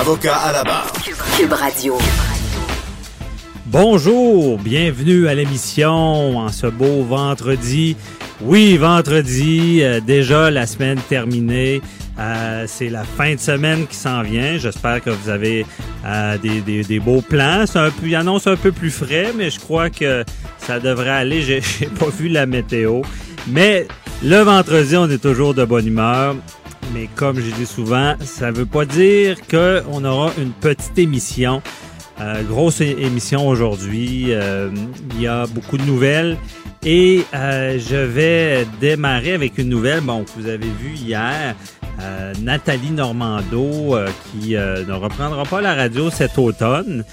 Avocat à la barre. Cube Radio. Bonjour, bienvenue à l'émission en ce beau vendredi. Oui, vendredi, euh, déjà la semaine terminée. Euh, c'est la fin de semaine qui s'en vient. J'espère que vous avez euh, des, des, des, beaux plans. C'est un peu, il annonce un peu plus frais, mais je crois que ça devrait aller. J'ai pas vu la météo. Mais le vendredi, on est toujours de bonne humeur. Mais comme je dis souvent, ça ne veut pas dire qu'on aura une petite émission. Euh, grosse émission aujourd'hui. Euh, il y a beaucoup de nouvelles. Et euh, je vais démarrer avec une nouvelle bon, vous avez vue hier. Nathalie Normando qui ne reprendra pas la radio cet automne.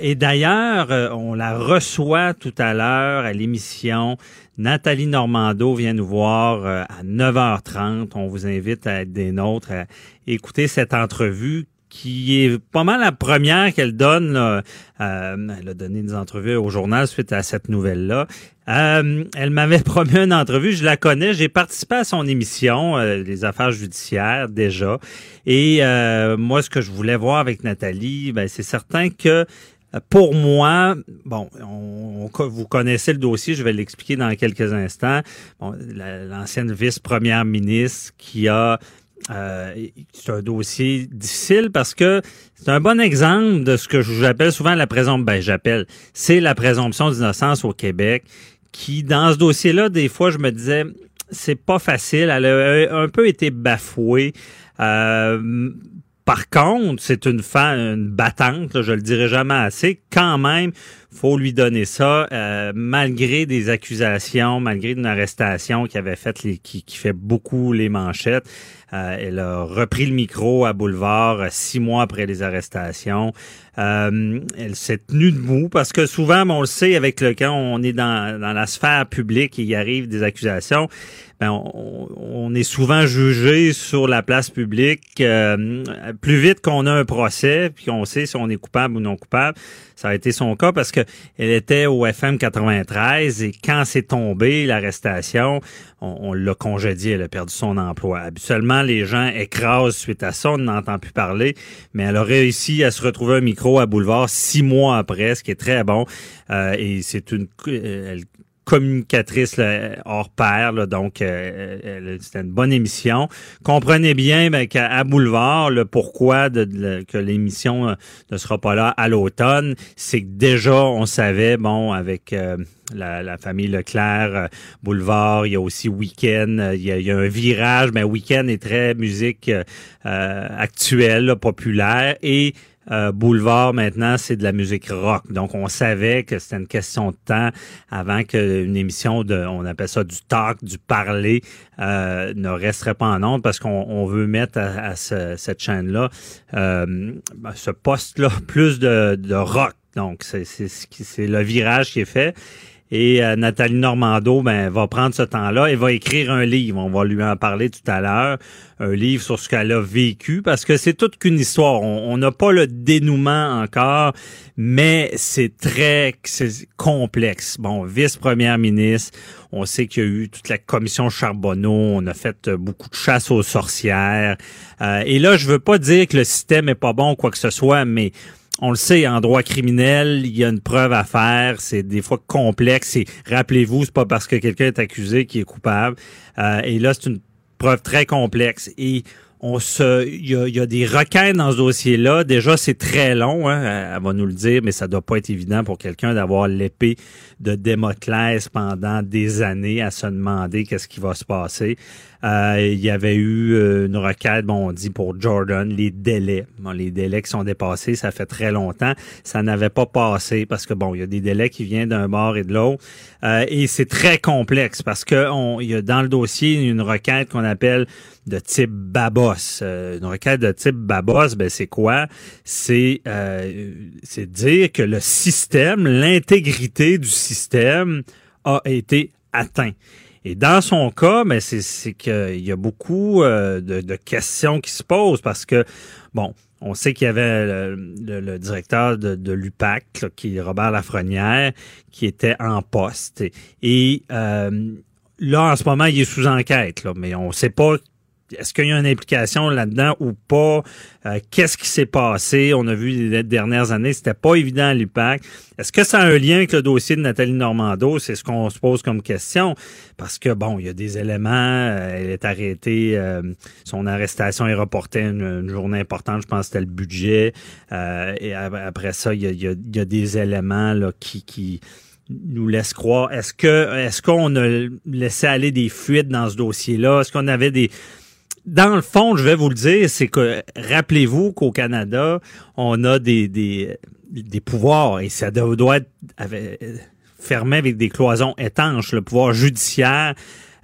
et d'ailleurs, on la reçoit tout à l'heure à l'émission. Nathalie Normando vient nous voir à 9h30. On vous invite à être des nôtres, à écouter cette entrevue qui est pas mal la première qu'elle donne. Euh, elle a donné des entrevues au journal suite à cette nouvelle-là. Euh, elle m'avait promis une entrevue, je la connais, j'ai participé à son émission, euh, les affaires judiciaires déjà. Et moi, ce que je voulais voir avec Nathalie, ben, c'est certain que pour moi, bon, on, vous connaissez le dossier, je vais l'expliquer dans quelques instants. Bon, L'ancienne vice-première ministre qui a euh, c'est un dossier difficile parce que c'est un bon exemple de ce que j'appelle souvent la présomption. Ben, j'appelle, c'est la présomption d'innocence au Québec. Qui, dans ce dossier-là, des fois, je me disais, c'est pas facile. Elle a un peu été bafouée. Euh, par contre, c'est une femme, une battante, je le dirai jamais assez. Quand même, faut lui donner ça, euh, malgré des accusations, malgré une arrestation qui avait fait les, qui, qui fait beaucoup les manchettes. Euh, elle a repris le micro à Boulevard euh, six mois après les arrestations. Euh, elle s'est tenue debout parce que souvent, on le sait, avec le quand on est dans, dans la sphère publique et il arrive des accusations, ben on, on, est souvent jugé sur la place publique plus vite qu'on a un procès, puis qu'on sait si on est coupable ou non coupable. Ça a été son cas parce que elle était au FM 93 et quand c'est tombé l'arrestation, on, l'a congédié, elle a perdu son emploi. Habituellement, les gens écrasent suite à ça, on n'entend plus parler, mais elle a réussi à se retrouver un micro à Boulevard six mois après, ce qui est très bon. Euh, et c'est une, elle communicatrice hors pair, donc euh, c'était une bonne émission. Comprenez bien ben, qu'à Boulevard, le pourquoi de, que l'émission euh, ne sera pas là à l'automne, c'est que déjà on savait, bon, avec euh, la, famille Leclerc, Boulevard, il y a aussi Weekend, il y a, un virage, mais Weekend est très musique actuelle, populaire et euh, boulevard maintenant, c'est de la musique rock. Donc, on savait que c'était une question de temps avant qu'une émission de, on appelle ça du talk, du parler, euh, ne resterait pas en ondes parce qu'on veut mettre à, cette chaîne-là, euh, ce poste-là, plus de, de rock. Donc, c'est le virage qui est fait. Et euh, Nathalie Normando ben, va prendre ce temps-là et va écrire un livre. On va lui en parler tout à l'heure. Un livre sur ce qu'elle a vécu parce que c'est toute qu'une histoire. On n'a pas le dénouement encore, mais c'est très complexe. Bon, vice-première ministre, on sait qu'il y a eu toute la commission Charbonneau, on a fait beaucoup de chasse aux sorcières. Euh, et là, je veux pas dire que le système est pas bon ou quoi que ce soit, mais on le sait, en droit criminel, il y a une preuve à faire. C'est des fois complexe. Et rappelez-vous, c'est pas parce que quelqu'un est accusé qu'il est coupable. Euh, et là, c'est une preuve très complexe. Et on se, il y a, des requêtes dans ce dossier-là. Déjà, c'est très long, hein, elle va nous le dire, mais ça doit pas être évident pour quelqu'un d'avoir l'épée de Démoclès pendant des années à se demander qu'est-ce qui va se passer. Euh, il y avait eu euh, une requête, bon, on dit pour Jordan, les délais. Bon, les délais qui sont dépassés, ça fait très longtemps. Ça n'avait pas passé parce que, bon, il y a des délais qui viennent d'un bord et de l'autre. Euh, et c'est très complexe parce que on, il y a dans le dossier une requête qu'on appelle de type Babos. Euh, une requête de type Babos, ben c'est quoi? C'est euh, c'est dire que le système, l'intégrité du système a été atteint. Et dans son cas, ben c'est qu'il y a beaucoup euh, de, de, questions qui se posent parce que, bon, on sait qu'il y avait le, le, directeur de, de l'UPAC, qui est Robert Lafrenière, qui était en poste. Et euh, là, en ce moment, il est sous enquête, là, mais on ne sait pas est-ce qu'il y a une implication là-dedans ou pas? Euh, qu'est-ce qui s'est passé? On a vu les dernières années, c'était pas évident à l'UPAC. Est-ce que ça a un lien avec le dossier de Nathalie Normando? C'est ce qu'on se pose comme question. Parce que, bon, il y a des éléments, euh, elle est arrêtée, euh, son arrestation est reportée une, journée importante, je pense que c'était le budget. et après ça, il y a, des éléments là, qui... qui nous laissent croire. Est-ce que est-ce qu'on a laissé aller des fuites dans ce dossier-là? Est-ce qu'on avait des, dans le fond, je vais vous le dire, c'est que rappelez-vous qu'au Canada, on a des, des, des pouvoirs et ça doit être fermé avec des cloisons étanches, le pouvoir judiciaire,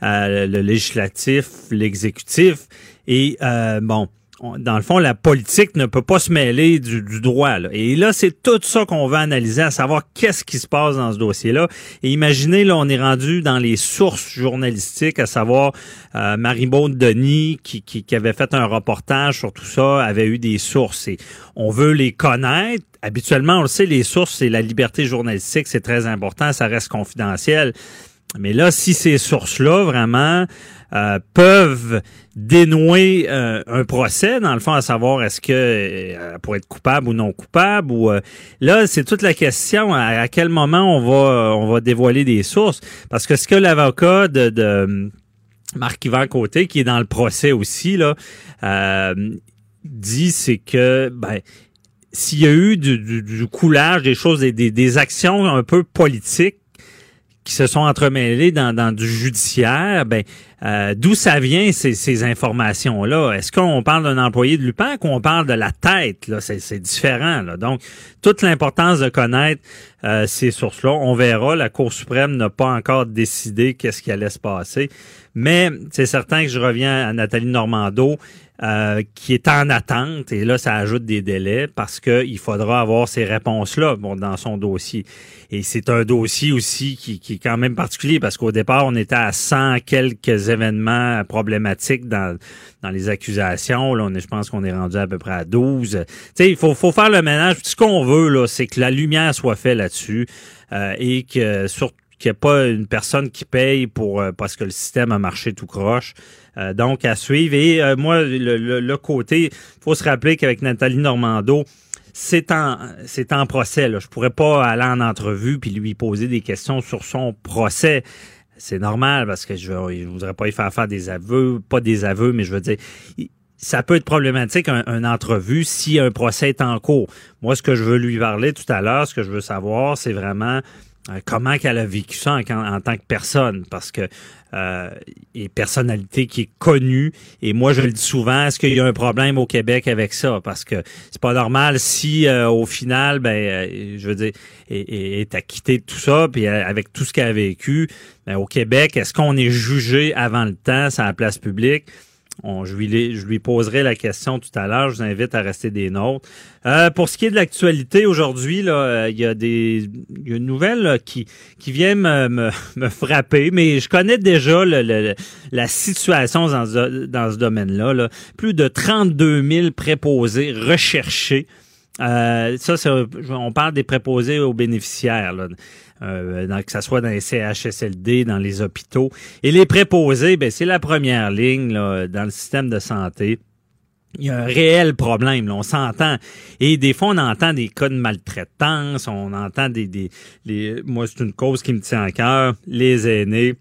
euh, le législatif, l'exécutif. Et euh, bon, dans le fond, la politique ne peut pas se mêler du, droit. Là. Et là, c'est tout ça qu'on va analyser, à savoir qu'est-ce qui se passe dans ce dossier-là. Et imaginez, là, on est rendu dans les sources journalistiques, à savoir euh, Marie-Maud Denis, qui, qui, qui, avait fait un reportage sur tout ça, avait eu des sources. Et on veut les connaître. Habituellement, on le sait, les sources, c'est la liberté journalistique, c'est très important, ça reste confidentiel. Mais là, si ces sources-là, vraiment, euh, peuvent dénouer euh, un procès, dans le fond, à savoir est-ce que euh, pour être coupable ou non coupable, ou là, c'est toute la question à, quel moment on va on va dévoiler des sources. Parce que ce que l'avocat de, de Marc-Yvan Côté, qui est dans le procès aussi, là, dit, c'est que ben s'il y a eu du, du, coulage, des choses, des, des actions un peu politiques qui se sont entremêlés dans, du judiciaire, ben euh, d'où ça vient ces, ces informations-là? Est-ce qu'on parle d'un employé de l'UPAC ou on parle de la tête Là, c'est différent. Là. Donc, toute l'importance de connaître euh, ces sources-là, on verra. La Cour suprême n'a pas encore décidé qu'est-ce qui allait se passer, mais c'est certain que je reviens à Nathalie Normando. Euh, qui est en attente, et là, ça ajoute des délais parce qu'il faudra avoir ces réponses-là bon, dans son dossier. Et c'est un dossier aussi qui, qui, est quand même particulier parce qu'au départ, on était à 100 quelques événements problématiques dans, dans les accusations. Là, on est, je pense qu'on est rendu à peu près à 12. Tu sais, il faut, faut faire le ménage. Ce qu'on veut, là, c'est que la lumière soit faite là-dessus euh, et que surtout qu'il n'y ait pas une personne qui paye pour euh, parce que le système a marché tout croche. Euh, donc, à suivre. Et euh, moi, le, le, côté, faut se rappeler qu'avec Nathalie Normando, c'est en c'est en procès. Là. Je pourrais pas aller en entrevue puis lui poser des questions sur son procès. C'est normal parce que je ne voudrais pas y faire faire des aveux, pas des aveux, mais je veux dire, ça peut être problématique un, entrevue si un procès est en cours. Moi, ce que je veux lui parler tout à l'heure, ce que je veux savoir, c'est vraiment euh, comment qu'elle a vécu ça en, tant que personne, parce que euh, et personnalité qui est connue. Et moi, je le dis souvent, est-ce qu'il y a un problème au Québec avec ça? Parce que c'est pas normal si euh, au final, ben, euh, je veux dire, est, acquitté de tout ça, puis avec tout ce qu'elle a vécu, ben, au Québec, est-ce qu'on est jugé avant le temps sur la place publique? Je, lui, je lui poserai la question tout à l'heure. Je vous invite à rester des nôtres. Euh, pour ce qui est de l'actualité aujourd'hui, là, euh, il y a des il y a une nouvelle qui qui vient me, me, me, frapper, mais je connais déjà le, la situation dans ce, dans ce domaine-là. Là. Plus de 32 000 préposés recherchés. Euh, ça, on parle des préposés aux bénéficiaires. Là euh, que ce soit dans les CHSLD, dans les hôpitaux. Et les préposés, ben, c'est la première ligne là, dans le système de santé. Il y a un réel problème, là, on s'entend. Et des fois, on entend des cas de maltraitance, on entend des... des les, moi, c'est une cause qui me tient à cœur, les aînés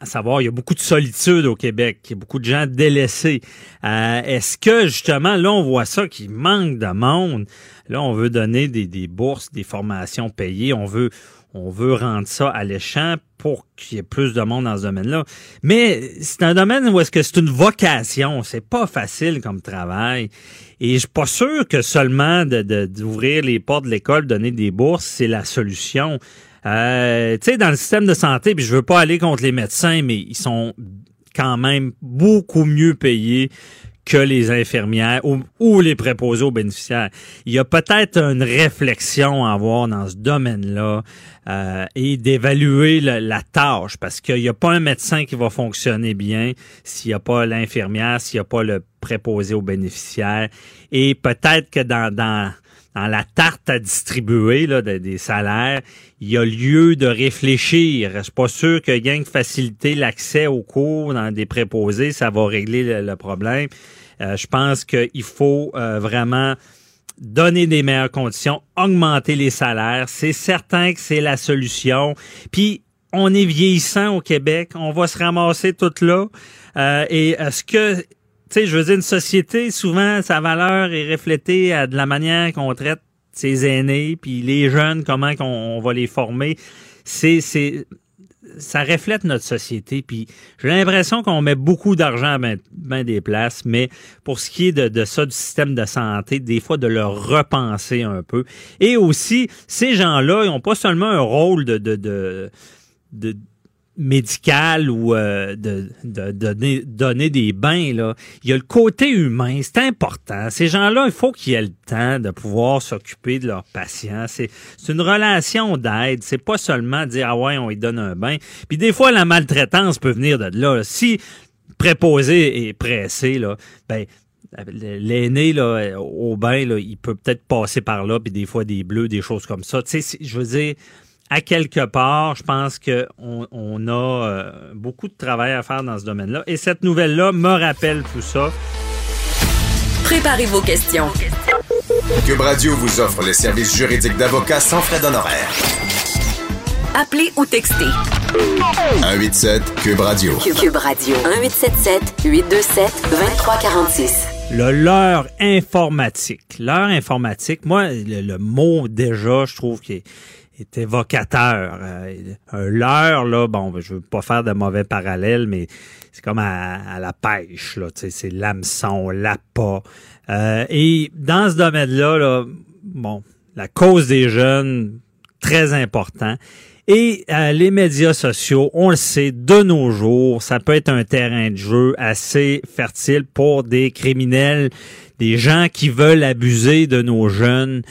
à savoir, il y a beaucoup de solitude au Québec, il y a beaucoup de gens délaissés. Euh, est-ce que justement, là, on voit ça, qu'il manque de monde? Là, on veut donner des, bourses, des formations payées, on veut, on veut rendre ça alléchant pour qu'il y ait plus de monde dans ce domaine-là. Mais c'est un domaine où est-ce que c'est une vocation. C'est pas facile comme travail. Et je suis pas sûr que seulement d'ouvrir les portes de l'école, donner des bourses, c'est la solution. Euh, tu sais, dans le système de santé, puis je veux pas aller contre les médecins, mais ils sont quand même beaucoup mieux payés que les infirmières ou, les préposés aux bénéficiaires. Il y a peut-être une réflexion à avoir dans ce domaine-là euh, et d'évaluer la, tâche parce qu'il n'y a pas un médecin qui va fonctionner bien s'il n'y a pas l'infirmière, s'il n'y a pas le préposé aux bénéficiaires. Et peut-être que dans, dans dans la tarte à distribuer là, des salaires, il y a lieu de réfléchir. Je suis pas sûr que gain de faciliter l'accès aux cours dans des préposés, ça va régler le, problème. Euh, je pense qu'il faut euh, vraiment donner des meilleures conditions, augmenter les salaires. C'est certain que c'est la solution. Puis on est vieillissant au Québec, on va se ramasser tout là. Euh, et est-ce que tu sais, je veux dire, une société, souvent, sa valeur est reflétée à de la manière qu'on traite ses aînés, puis les jeunes, comment qu'on va les former. C'est, c'est, ça reflète notre société. Puis j'ai l'impression qu'on met beaucoup d'argent à ben, des places, mais pour ce qui est de, de, ça, du système de santé, des fois de le repenser un peu. Et aussi, ces gens-là, ils n'ont pas seulement un rôle de, de, de médical ou euh, de, de, donner, des bains là il y a le côté humain c'est important. Ces gens-là il faut qu'ils aient le temps de pouvoir s'occuper de leurs patients. C'est une relation d'aide. C'est pas seulement dire ah ouais on lui donne un bain. Puis des fois la maltraitance peut venir de là. Si préposé et pressé là ben l'aîné là au bain là il peut peut-être passer par là puis des fois des bleus des choses comme ça. Tu sais je veux dire à quelque part, je pense qu'on on a euh, beaucoup de travail à faire dans ce domaine-là. Et cette nouvelle-là me rappelle tout ça. Préparez vos questions. Cube Radio vous offre les services juridiques d'avocats sans frais d'honoraires. Appelez ou textez. 187 Cube Radio. Cube Radio. 1877 827 2346. Le leurre informatique. Leurre informatique, moi, le, mot déjà, je trouve qu'il est est évocateur. Euh, un leurre, là, bon, je veux pas faire de mauvais parallèles, mais c'est comme à, la pêche, là, c'est l'hameçon, l'appât. Euh, et dans ce domaine-là, là, bon, la cause des jeunes, très important. Et euh, les médias sociaux, on le sait, de nos jours, ça peut être un terrain de jeu assez fertile pour des criminels, des gens qui veulent abuser de nos jeunes.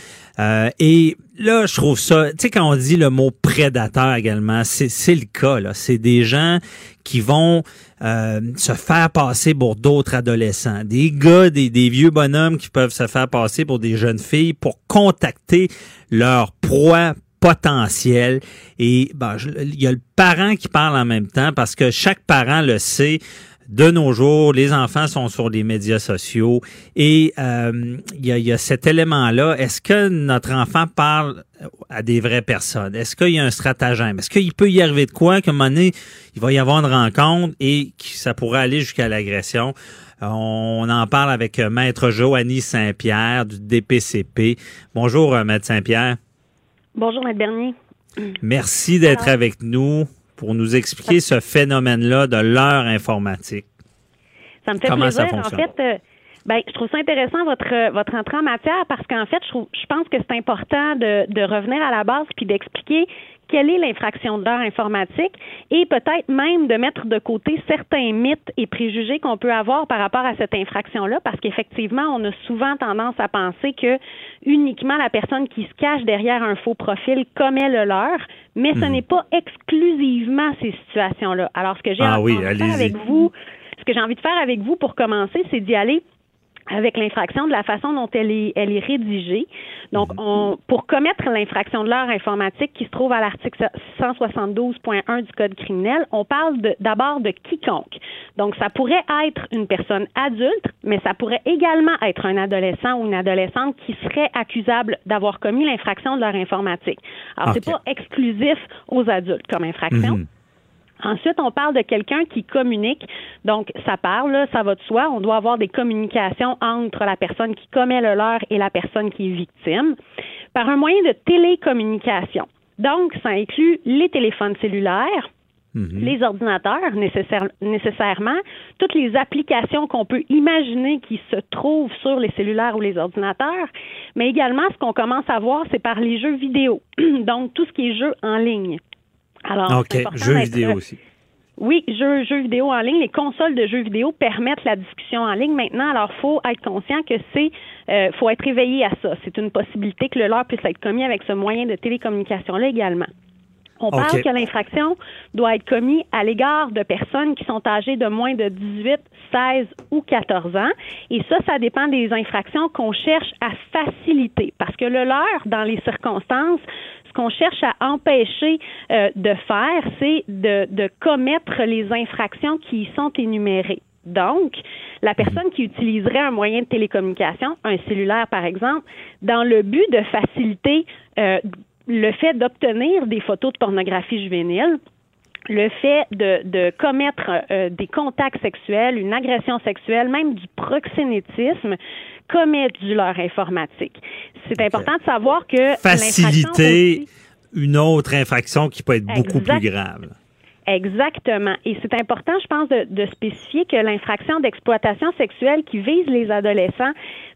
Euh, et là, je trouve ça, tu sais, quand on dit le mot prédateur également, c'est le cas. là. C'est des gens qui vont euh, se faire passer pour d'autres adolescents. Des gars, des, des, vieux bonhommes qui peuvent se faire passer pour des jeunes filles pour contacter leur proie potentielle. Et ben, il y a le parent qui parle en même temps parce que chaque parent le sait de nos jours, les enfants sont sur les médias sociaux et euh, il y, a, cet élément-là. Est-ce que notre enfant parle à des vraies personnes? Est-ce qu'il y a un stratagème? Est-ce qu'il peut y arriver de quoi qu'à un moment donné, il va y avoir une rencontre et que ça pourrait aller jusqu'à l'agression? On en parle avec euh, Maître Joanny Saint-Pierre du DPCP. Bonjour, euh, Maître Saint-Pierre. Bonjour, Maître Bernier. Merci d'être avec nous pour nous expliquer ce phénomène-là de l'heure informatique. Ça me fait plaisir. en fait, euh, ben, je trouve ça intéressant votre votre entrée en matière parce qu'en fait, je, je pense que c'est important de, de revenir à la base puis d'expliquer quelle est l'infraction d'heure informatique et peut-être même de mettre de côté certains mythes et préjugés qu'on peut avoir par rapport à cette infraction-là, parce qu'effectivement, on a souvent tendance à penser que uniquement la personne qui se cache derrière un faux profil commet le leur, mais ce mhm. n'est pas exclusivement ces situations-là. Alors, ce que j'ai ah envie de faire avec vous, ce que j'ai envie de faire avec vous pour commencer, c'est d'y aller avec l'infraction de la façon dont elle est, elle est rédigée. Donc, mhm. on, pour commettre l'infraction de l'heure informatique qui se trouve à l'article 172.1 du Code criminel, on parle d'abord de, quiconque. Donc, ça pourrait être une personne adulte, mais ça pourrait également être un adolescent ou une adolescente qui serait accusable d'avoir commis l'infraction de l'heure informatique. Alors, c'est pas exclusif aux adultes comme infraction. Mhm. Ensuite, on parle de quelqu'un qui communique. Donc, ça parle, ça va de soi. On doit avoir des communications entre la personne qui commet le leurre et la personne qui est victime par un moyen de télécommunication. Donc, ça inclut les téléphones cellulaires, Mhm. Les ordinateurs, nécessairement, toutes les applications qu'on peut imaginer qui se trouvent sur les cellulaires ou les ordinateurs, mais également ce qu'on commence à voir, c'est par les jeux vidéo, donc tout ce qui est jeux en ligne. Alors, OK, jeux vidéo aussi. Oui, jeux, jeux vidéo en ligne. Les consoles de jeux vidéo permettent la discussion en ligne maintenant. Alors, faut être conscient que c'est, euh, faut être éveillé à ça. C'est une possibilité que le leurre puisse être commis avec ce moyen de télécommunication-là également. On parle que l'infraction doit être commise à l'égard de personnes qui sont âgées de moins de 18, 16 ou 14 ans. Et ça, ça dépend des infractions qu'on cherche à faciliter. Parce que le leurre, dans les circonstances, ce qu'on cherche à empêcher euh, de faire, c'est de, commettre les infractions qui y sont énumérées. Donc, la personne qui utiliserait un moyen de télécommunication, un cellulaire par exemple, dans le but de faciliter euh, le fait d'obtenir des photos de pornographie juvénile, le fait de, de commettre euh, des contacts sexuels, une agression sexuelle, même du proxénétisme, commet du leurre informatique. C'est important de savoir que faciliter une autre infraction qui peut être beaucoup plus grave. Exactement. Et c'est important, je pense, de, spécifier que l'infraction d'exploitation sexuelle qui vise les adolescents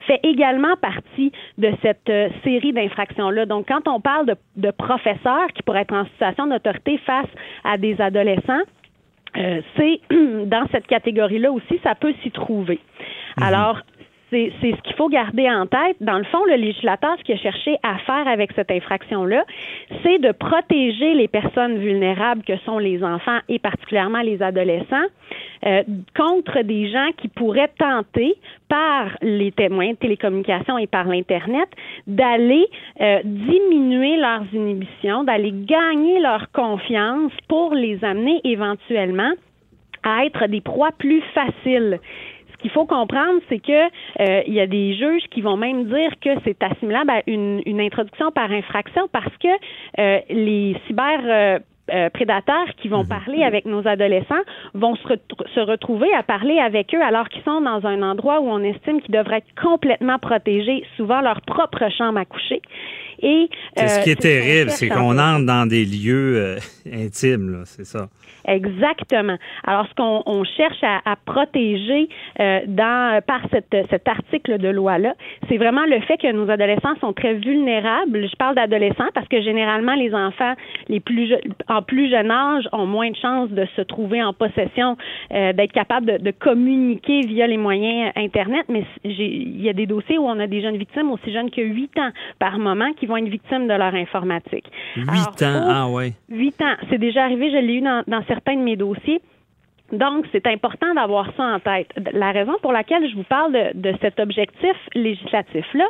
fait également partie de cette euh, série d'infractions-là. Donc, quand on parle de, de, professeurs qui pourraient être en situation d'autorité face à des adolescents, euh, c'est dans cette catégorie-là aussi, ça peut s'y trouver. Mhm. Alors, c'est ce qu'il faut garder en tête. Dans le fond, le législateur, ce qu'il a cherché à faire avec cette infraction-là, c'est de protéger les personnes vulnérables que sont les enfants et particulièrement les adolescents euh, contre des gens qui pourraient tenter par les témoins de télécommunications et par l'Internet d'aller euh, diminuer leurs inhibitions, d'aller gagner leur confiance pour les amener éventuellement à être des proies plus faciles qu'il faut comprendre, c'est que euh, il y a des juges qui vont même dire que c'est assimilable à une, introduction par infraction parce que euh, les cyber euh, prédateurs qui vont mhm. parler avec nos adolescents vont se, se, retrouver à parler avec eux alors qu'ils sont dans un endroit où on estime qu'ils devraient être complètement protégés, souvent leur propre chambre à coucher. Et ce qui est terrible, c'est qu'on entre dans des lieux intimes, c'est ça. Exactement. Alors, ce qu'on cherche à, protéger euh, dans, par cette, cet article de loi-là, c'est vraiment le fait que nos adolescents sont très vulnérables. Je parle d'adolescents parce que généralement, les enfants les plus en plus jeune âge ont moins de chances de se trouver en possession, euh, d'être capables de, de, communiquer via les moyens Internet. Mais il y a des dossiers où on a des jeunes victimes aussi jeunes que 8 ans par moment qui vont être victimes de leur informatique. 8 ans, ah ouais. 8 ans. C'est déjà arrivé, je l'ai eu dans, dans certains de mes dossiers. Donc, c'est important d'avoir ça en tête. La raison pour laquelle je vous parle de, cet objectif législatif-là,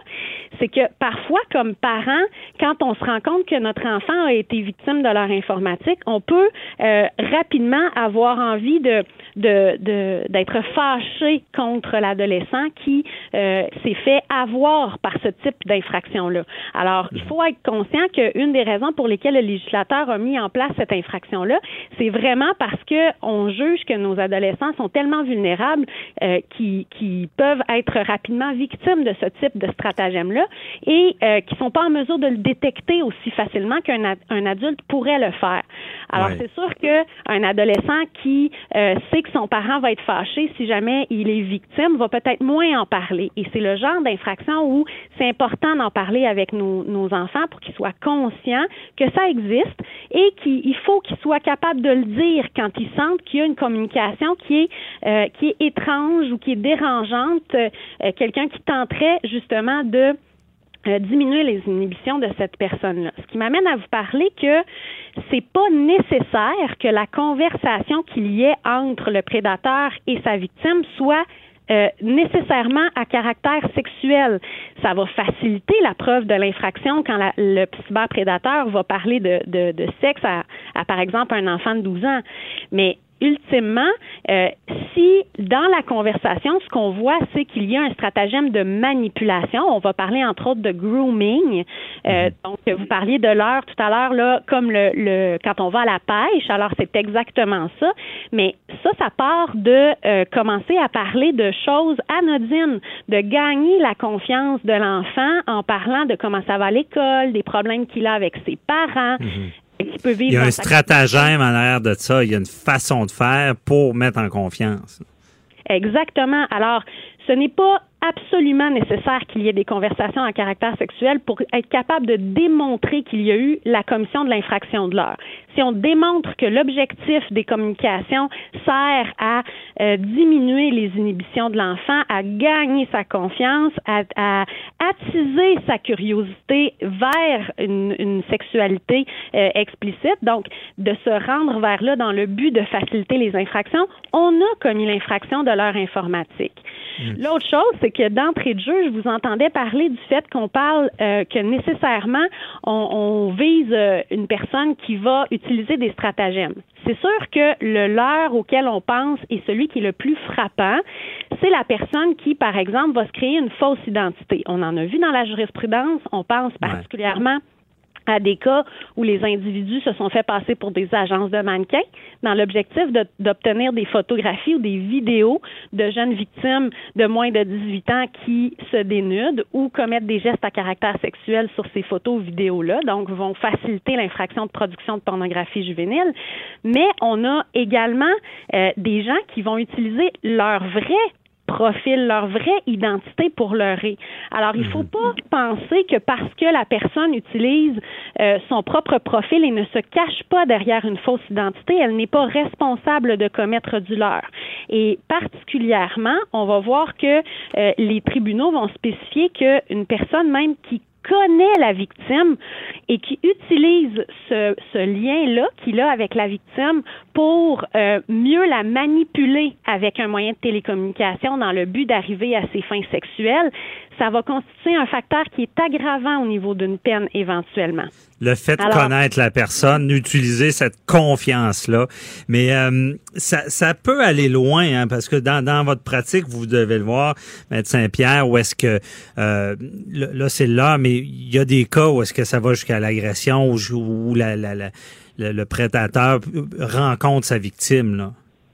c'est que parfois, comme parents, quand on se rend compte que notre enfant a été victime de leur informatique, on peut euh, rapidement avoir envie de d'être fâché contre l'adolescent qui euh, s'est fait avoir par ce type d'infraction-là. Alors, il faut être conscient qu'une des raisons pour lesquelles le législateur a mis en place cette infraction-là, c'est vraiment parce que on juge que nos adolescents sont tellement vulnérables euh, qui, qui peuvent être rapidement victimes de ce type de stratagème-là et euh, qui sont pas en mesure de le détecter aussi facilement qu'un un adulte pourrait le faire. Alors, c'est sûr qu'un adolescent qui euh, sait que son parent va être fâché si jamais il est victime va peut-être moins en parler. Et c'est le genre d'infraction où c'est important d'en parler avec nos, nos enfants pour qu'ils soient conscients que ça existe et qu'il faut qu'ils soient capables de le dire quand ils sentent qu'il y a une communication qui est euh, qui est étrange ou qui est dérangeante, euh, quelqu'un qui tenterait justement de euh, diminuer les inhibitions de cette personne-là. Ce qui m'amène à vous parler que c'est pas nécessaire que la conversation qu'il y ait entre le prédateur et sa victime soit euh, nécessairement à caractère sexuel. Ça va faciliter la preuve de l'infraction quand la, le cyberprédateur va parler de, de, de sexe à, à, par exemple, un enfant de 12 ans. Mais ultimement, euh, si dans la conversation, ce qu'on voit, c'est qu'il y a un stratagème de manipulation, on va parler entre autres de grooming. Euh, mhm. Donc, vous parliez de l'heure tout à l'heure, là, comme le, le, quand on va à la pêche. Alors, c'est exactement ça. Mais ça, ça part de euh, commencer à parler de choses anodines, de gagner la confiance de l'enfant en parlant de comment ça va à l'école, des problèmes qu'il a avec ses parents. Mhm qui peut vivre. Il y a un stratagème en arrière de ça. Il y a une façon de faire pour mettre en confiance. Exactement. Alors, ce n'est pas absolument nécessaire qu'il y ait des conversations à caractère sexuel pour être capable de démontrer qu'il y a eu la commission de l'infraction de l'heure. Si on démontre que l'objectif des communications sert à euh, diminuer les inhibitions de l'enfant, à gagner sa confiance, à, attiser sa curiosité vers une, sexualité euh, explicite, donc de se rendre vers là dans le but de faciliter les infractions, on a commis l'infraction de l'heure informatique. Mm. L'autre chose, c'est que d'entrée de jeu, je vous entendais parler du fait qu'on parle euh, que nécessairement on, vise euh, une personne qui va utiliser des stratagèmes. C'est sûr que le leurre auquel on pense est celui qui est le plus frappant, c'est la personne qui, par exemple, va se créer une fausse identité. On en a vu dans la jurisprudence, on pense particulièrement à des cas où les individus se sont fait passer pour des agences de mannequins dans l'objectif d'obtenir des photographies ou des vidéos de jeunes victimes de moins de 18 ans qui se dénudent ou commettent des gestes à caractère sexuel sur ces photos ou vidéos-là, donc vont faciliter l'infraction de production de pornographie juvénile. Mais on a également euh, des gens qui vont utiliser leur vrai profil, leur vraie identité pour leurrer. Alors, il ne faut mhm. pas penser que parce que la personne utilise euh, son propre profil et ne se cache pas derrière une fausse identité, elle n'est pas responsable de commettre du leurre. Et particulièrement, on va voir que euh, les tribunaux vont spécifier qu'une personne même qui connaît la victime et qui utilise ce, lien-là qu'il a avec la victime pour euh, mieux la manipuler avec un moyen de télécommunication dans le but d'arriver à ses fins sexuelles, ça va constituer un facteur qui est aggravant au niveau d'une peine éventuellement. Le fait de connaître la personne, d'utiliser cette confiance-là. Mais euh, ça, ça peut aller loin, hein, parce que dans, dans votre pratique, vous devez le voir, médecin Pierre, où est-ce que euh, là, c'est là, mais il y a des cas où est-ce que ça va jusqu'à l'agression, où, où la, la, la, le, prédateur rencontre sa victime là,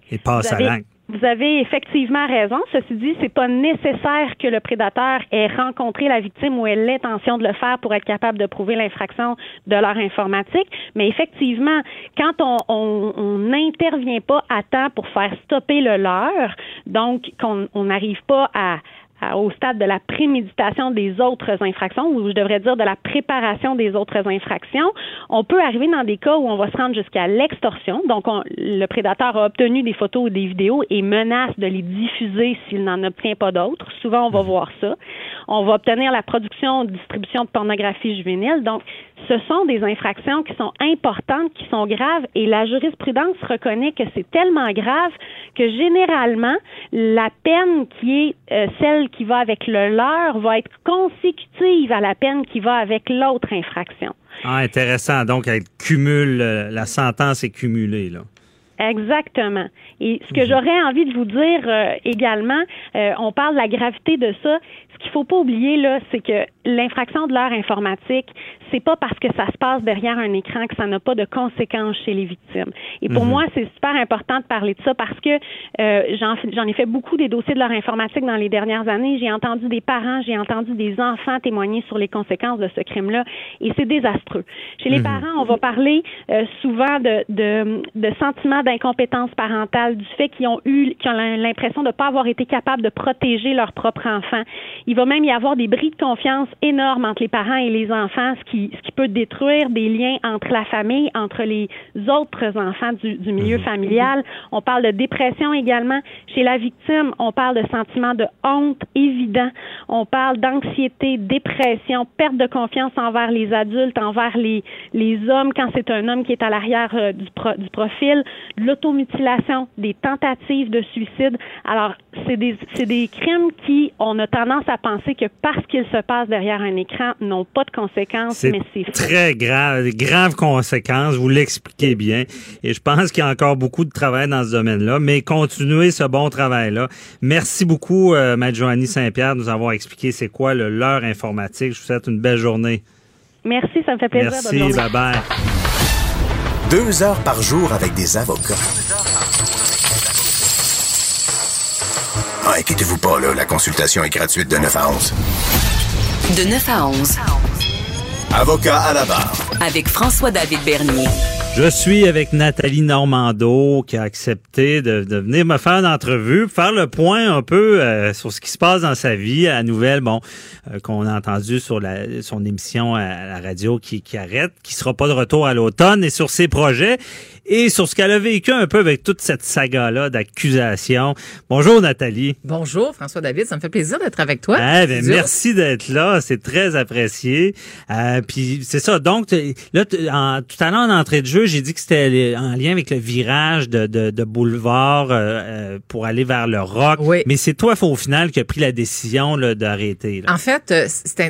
et passe à l'acte. Vous avez effectivement raison. Ceci dit, c'est pas nécessaire que le prédateur ait rencontré la victime ou ait l'intention de le faire pour être capable de prouver l'infraction de leur informatique. Mais effectivement, quand on n'intervient pas à temps pour faire stopper le leur, donc qu'on n'arrive pas à, au stade de la préméditation des autres infractions, ou je devrais dire de la préparation des autres infractions, on peut arriver dans des cas où on va se rendre jusqu'à l'extorsion. Donc, le prédateur a obtenu des photos ou des vidéos et menace de les diffuser s'il n'en obtient pas d'autres. Souvent, on va voir ça. On va obtenir la production, distribution de pornographie juvénile. Donc, ce sont des infractions qui sont importantes, qui sont graves, et la jurisprudence reconnaît que c'est tellement grave que généralement, la peine qui est euh, celle qui va avec le leur va être consécutive à la peine qui va avec l'autre infraction. Ah, intéressant. Donc, elle cumule, euh, la sentence est cumulée, là. Exactement. Et ce que mhm. j'aurais envie de vous dire euh, également, on parle de la gravité de ça. Qu'il faut pas oublier là, c'est que l'infraction de l'heure informatique, c'est pas parce que ça se passe derrière un écran que ça n'a pas de conséquences chez les victimes. Et pour mhm. moi, c'est super important de parler de ça parce que euh, j'en ai fait beaucoup des dossiers de l'heure informatique dans les dernières années. J'ai entendu des parents, j'ai entendu des enfants témoigner sur les conséquences de ce crime-là, et c'est désastreux. Chez les mhm. parents, on va parler euh, souvent de, de, de sentiments d'incompétence parentale, du fait qu'ils ont eu, qu'ils ont l'impression de ne pas avoir été capables de protéger leur propre enfant. Il va même y avoir des bris de confiance énormes entre les parents et les enfants, ce qui, ce qui peut détruire des liens entre la famille, entre les autres enfants du, du milieu mhm. familial. On parle de dépression également. Chez la victime, on parle de sentiments de honte évident. On parle d'anxiété, dépression, perte de confiance envers les adultes, envers les, les hommes quand c'est un homme qui est à l'arrière euh, du, du profil, l'automutilation, des tentatives de suicide. Alors, c'est des, c'est des crimes qui, on a tendance à penser que parce qu'ils se passent derrière un écran, n'ont pas de conséquences, mais c'est très grave, graves conséquences. Vous l'expliquez bien. Et je pense qu'il y a encore beaucoup de travail dans ce domaine-là, mais continuez ce bon travail-là. Merci beaucoup, euh, Maître Joanny Saint-Pierre, de nous avoir expliqué c'est quoi le leurre informatique. Je vous souhaite une belle journée. Merci, ça me fait plaisir. Merci, bye bye. Deux heures par jour avec des avocats. Ah, inquiétez-vous pas, là, la consultation est gratuite de 9 à 11. De 9 à 11. Avocat à la barre. Avec François-David Bernier. Je suis avec Nathalie Normando qui a accepté de, venir me faire une entrevue, faire le point un peu euh, sur ce qui se passe dans sa vie, la nouvelle bon euh, qu'on a entendu sur la, son émission à la radio qui, qui arrête, qui sera pas de retour à l'automne et sur ses projets et sur ce qu'elle a vécu un peu avec toute cette saga-là d'accusations. Bonjour Nathalie. Bonjour François-David, ça me fait plaisir d'être avec toi. Eh ben, merci d'être là, c'est très apprécié. Euh, puis c'est ça, donc là, en, tout à l'heure en entrée de jeu, j'ai dit que c'était en lien avec le virage de, de, de boulevard euh, euh pour aller vers le rock. Oui. Mais c'est toi, au final, qui a pris la décision d'arrêter. En fait, euh,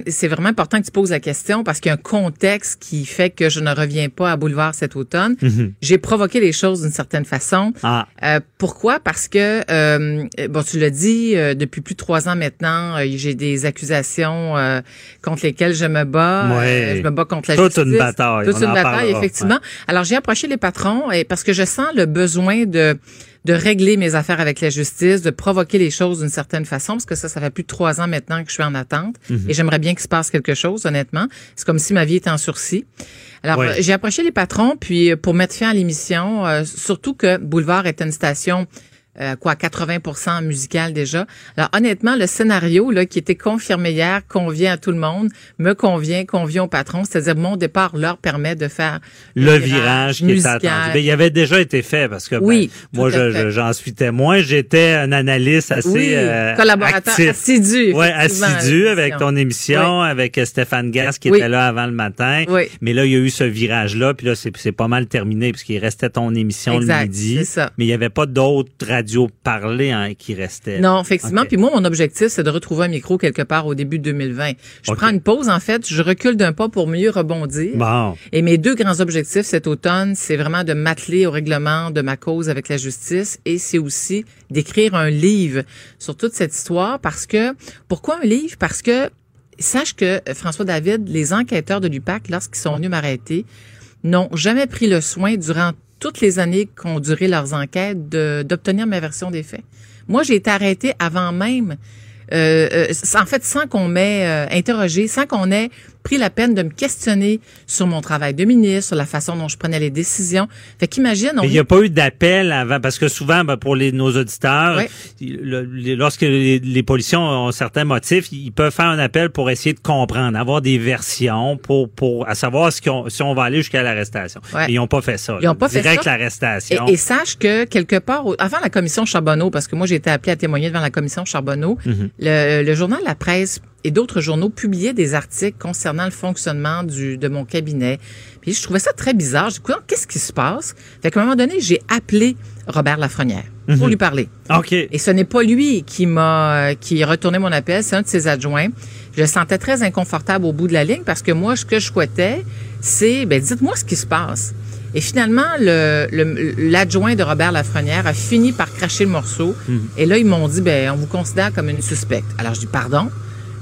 c'est vraiment important que tu poses la question parce qu'il y a un contexte qui fait que je ne reviens pas à boulevard cet automne. Mm-hmm. J'ai provoquer les choses d'une certaine façon. Ah. Euh, pourquoi? Parce que, euh, bon, tu l'as dit, euh, depuis plus de trois ans maintenant, euh, j'ai des accusations euh, contre lesquelles je me bats. Ouais. je me bats contre la Toute justice. une bataille. Toute On une bataille, parlera. effectivement. Alors, j'ai approché les patrons et parce que je sens le besoin de de régler mes affaires avec la justice, de provoquer les choses d'une certaine façon, parce que ça, ça fait plus de trois ans maintenant que je suis en attente, Mhm. et j'aimerais bien qu'il se passe quelque chose, honnêtement. C'est comme si ma vie était en sursis. Alors, euh, j'ai approché les patrons, puis euh, pour mettre fin à l'émission, euh, surtout que Boulevard est une station euh, quoi, 80% musical déjà. Alors honnêtement, le scénario là qui était confirmé hier convient à tout le monde, me convient, convient au patron, c'est-à-dire mon départ leur permet de faire le virage qui était musical. attendu. Ben, il avait déjà été fait parce que ben, Oui, moi je- j'en suis témoin. J'étais un analyste assez oui, euh, collaborateur actif. assidu. Ouais, assidu avec ton émission, avec Stéphane Gass qui Oui. était là avant le matin. Oui. Mais là, il y a eu ce virage-là, puis là, c'est pas mal terminé puisqu'il restait ton émission Exact, le midi. c'est ça. Mais il y avait pas d'autres parlées hein, qui restaient. Non, effectivement. Puis moi, mon objectif, c'est de retrouver un micro quelque part au début de 2020. Je prends une pause, en fait. Je recule d'un pas pour mieux rebondir. Bon. Et mes deux grands objectifs cet automne, c'est vraiment de m'atteler au règlement de ma cause avec la justice et c'est aussi d'écrire un livre sur toute cette histoire parce que, pourquoi un livre? Parce que, sache que, euh, François David, les enquêteurs de l'UPAC, lorsqu'ils sont venus m'arrêter, n'ont jamais pris le soin durant toutes les années qu'ont duré leurs enquêtes d'obtenir ma version des faits. Moi, j'ai été arrêtée avant même, euh, euh, en fait, sans qu'on m'ait euh, interrogé, sans qu'on ait pris la peine de me questionner sur mon travail de ministre, sur la façon dont je prenais les décisions. Fait qu'imagine, il n'y a pas eu d'appel avant, parce que souvent, ben, pour les, nos auditeurs, Ouais. le- les- lorsque les, les policiers ont, certains motifs, ils peuvent faire un appel pour essayer de comprendre, avoir des versions pour, pour à savoir si on, si on va aller jusqu'à l'arrestation. Ouais. Ils n'ont pas fait ça. Ils ont pas fait Direct ça. l'arrestation. Et, et sache que quelque part, avant la commission Charbonneau, parce que moi j'ai été appelée à témoigner devant la commission Charbonneau, Mhm. le, le journal La Presse et d'autres journaux publiaient des articles concernant le fonctionnement du, de mon cabinet. Puis je trouvais ça très bizarre. Dis, Coudonc, qu'est-ce qui se passe? Fait qu'à un moment donné, j'ai appelé Robert Lafrenière pour lui parler. OK. Et ce n'est pas lui qui m'a qui a retourné mon appel, c'est un de ses adjoints. Je le sentais très inconfortable au bout de la ligne parce que moi, ce que je souhaitais, c'est, ben, dites-moi ce qui se passe. Et finalement, le- le- l'adjoint de Robert Lafrenière a fini par cracher le morceau. Et là, ils m'ont dit, ben, on vous considère comme une suspecte. Alors, je dis, pardon,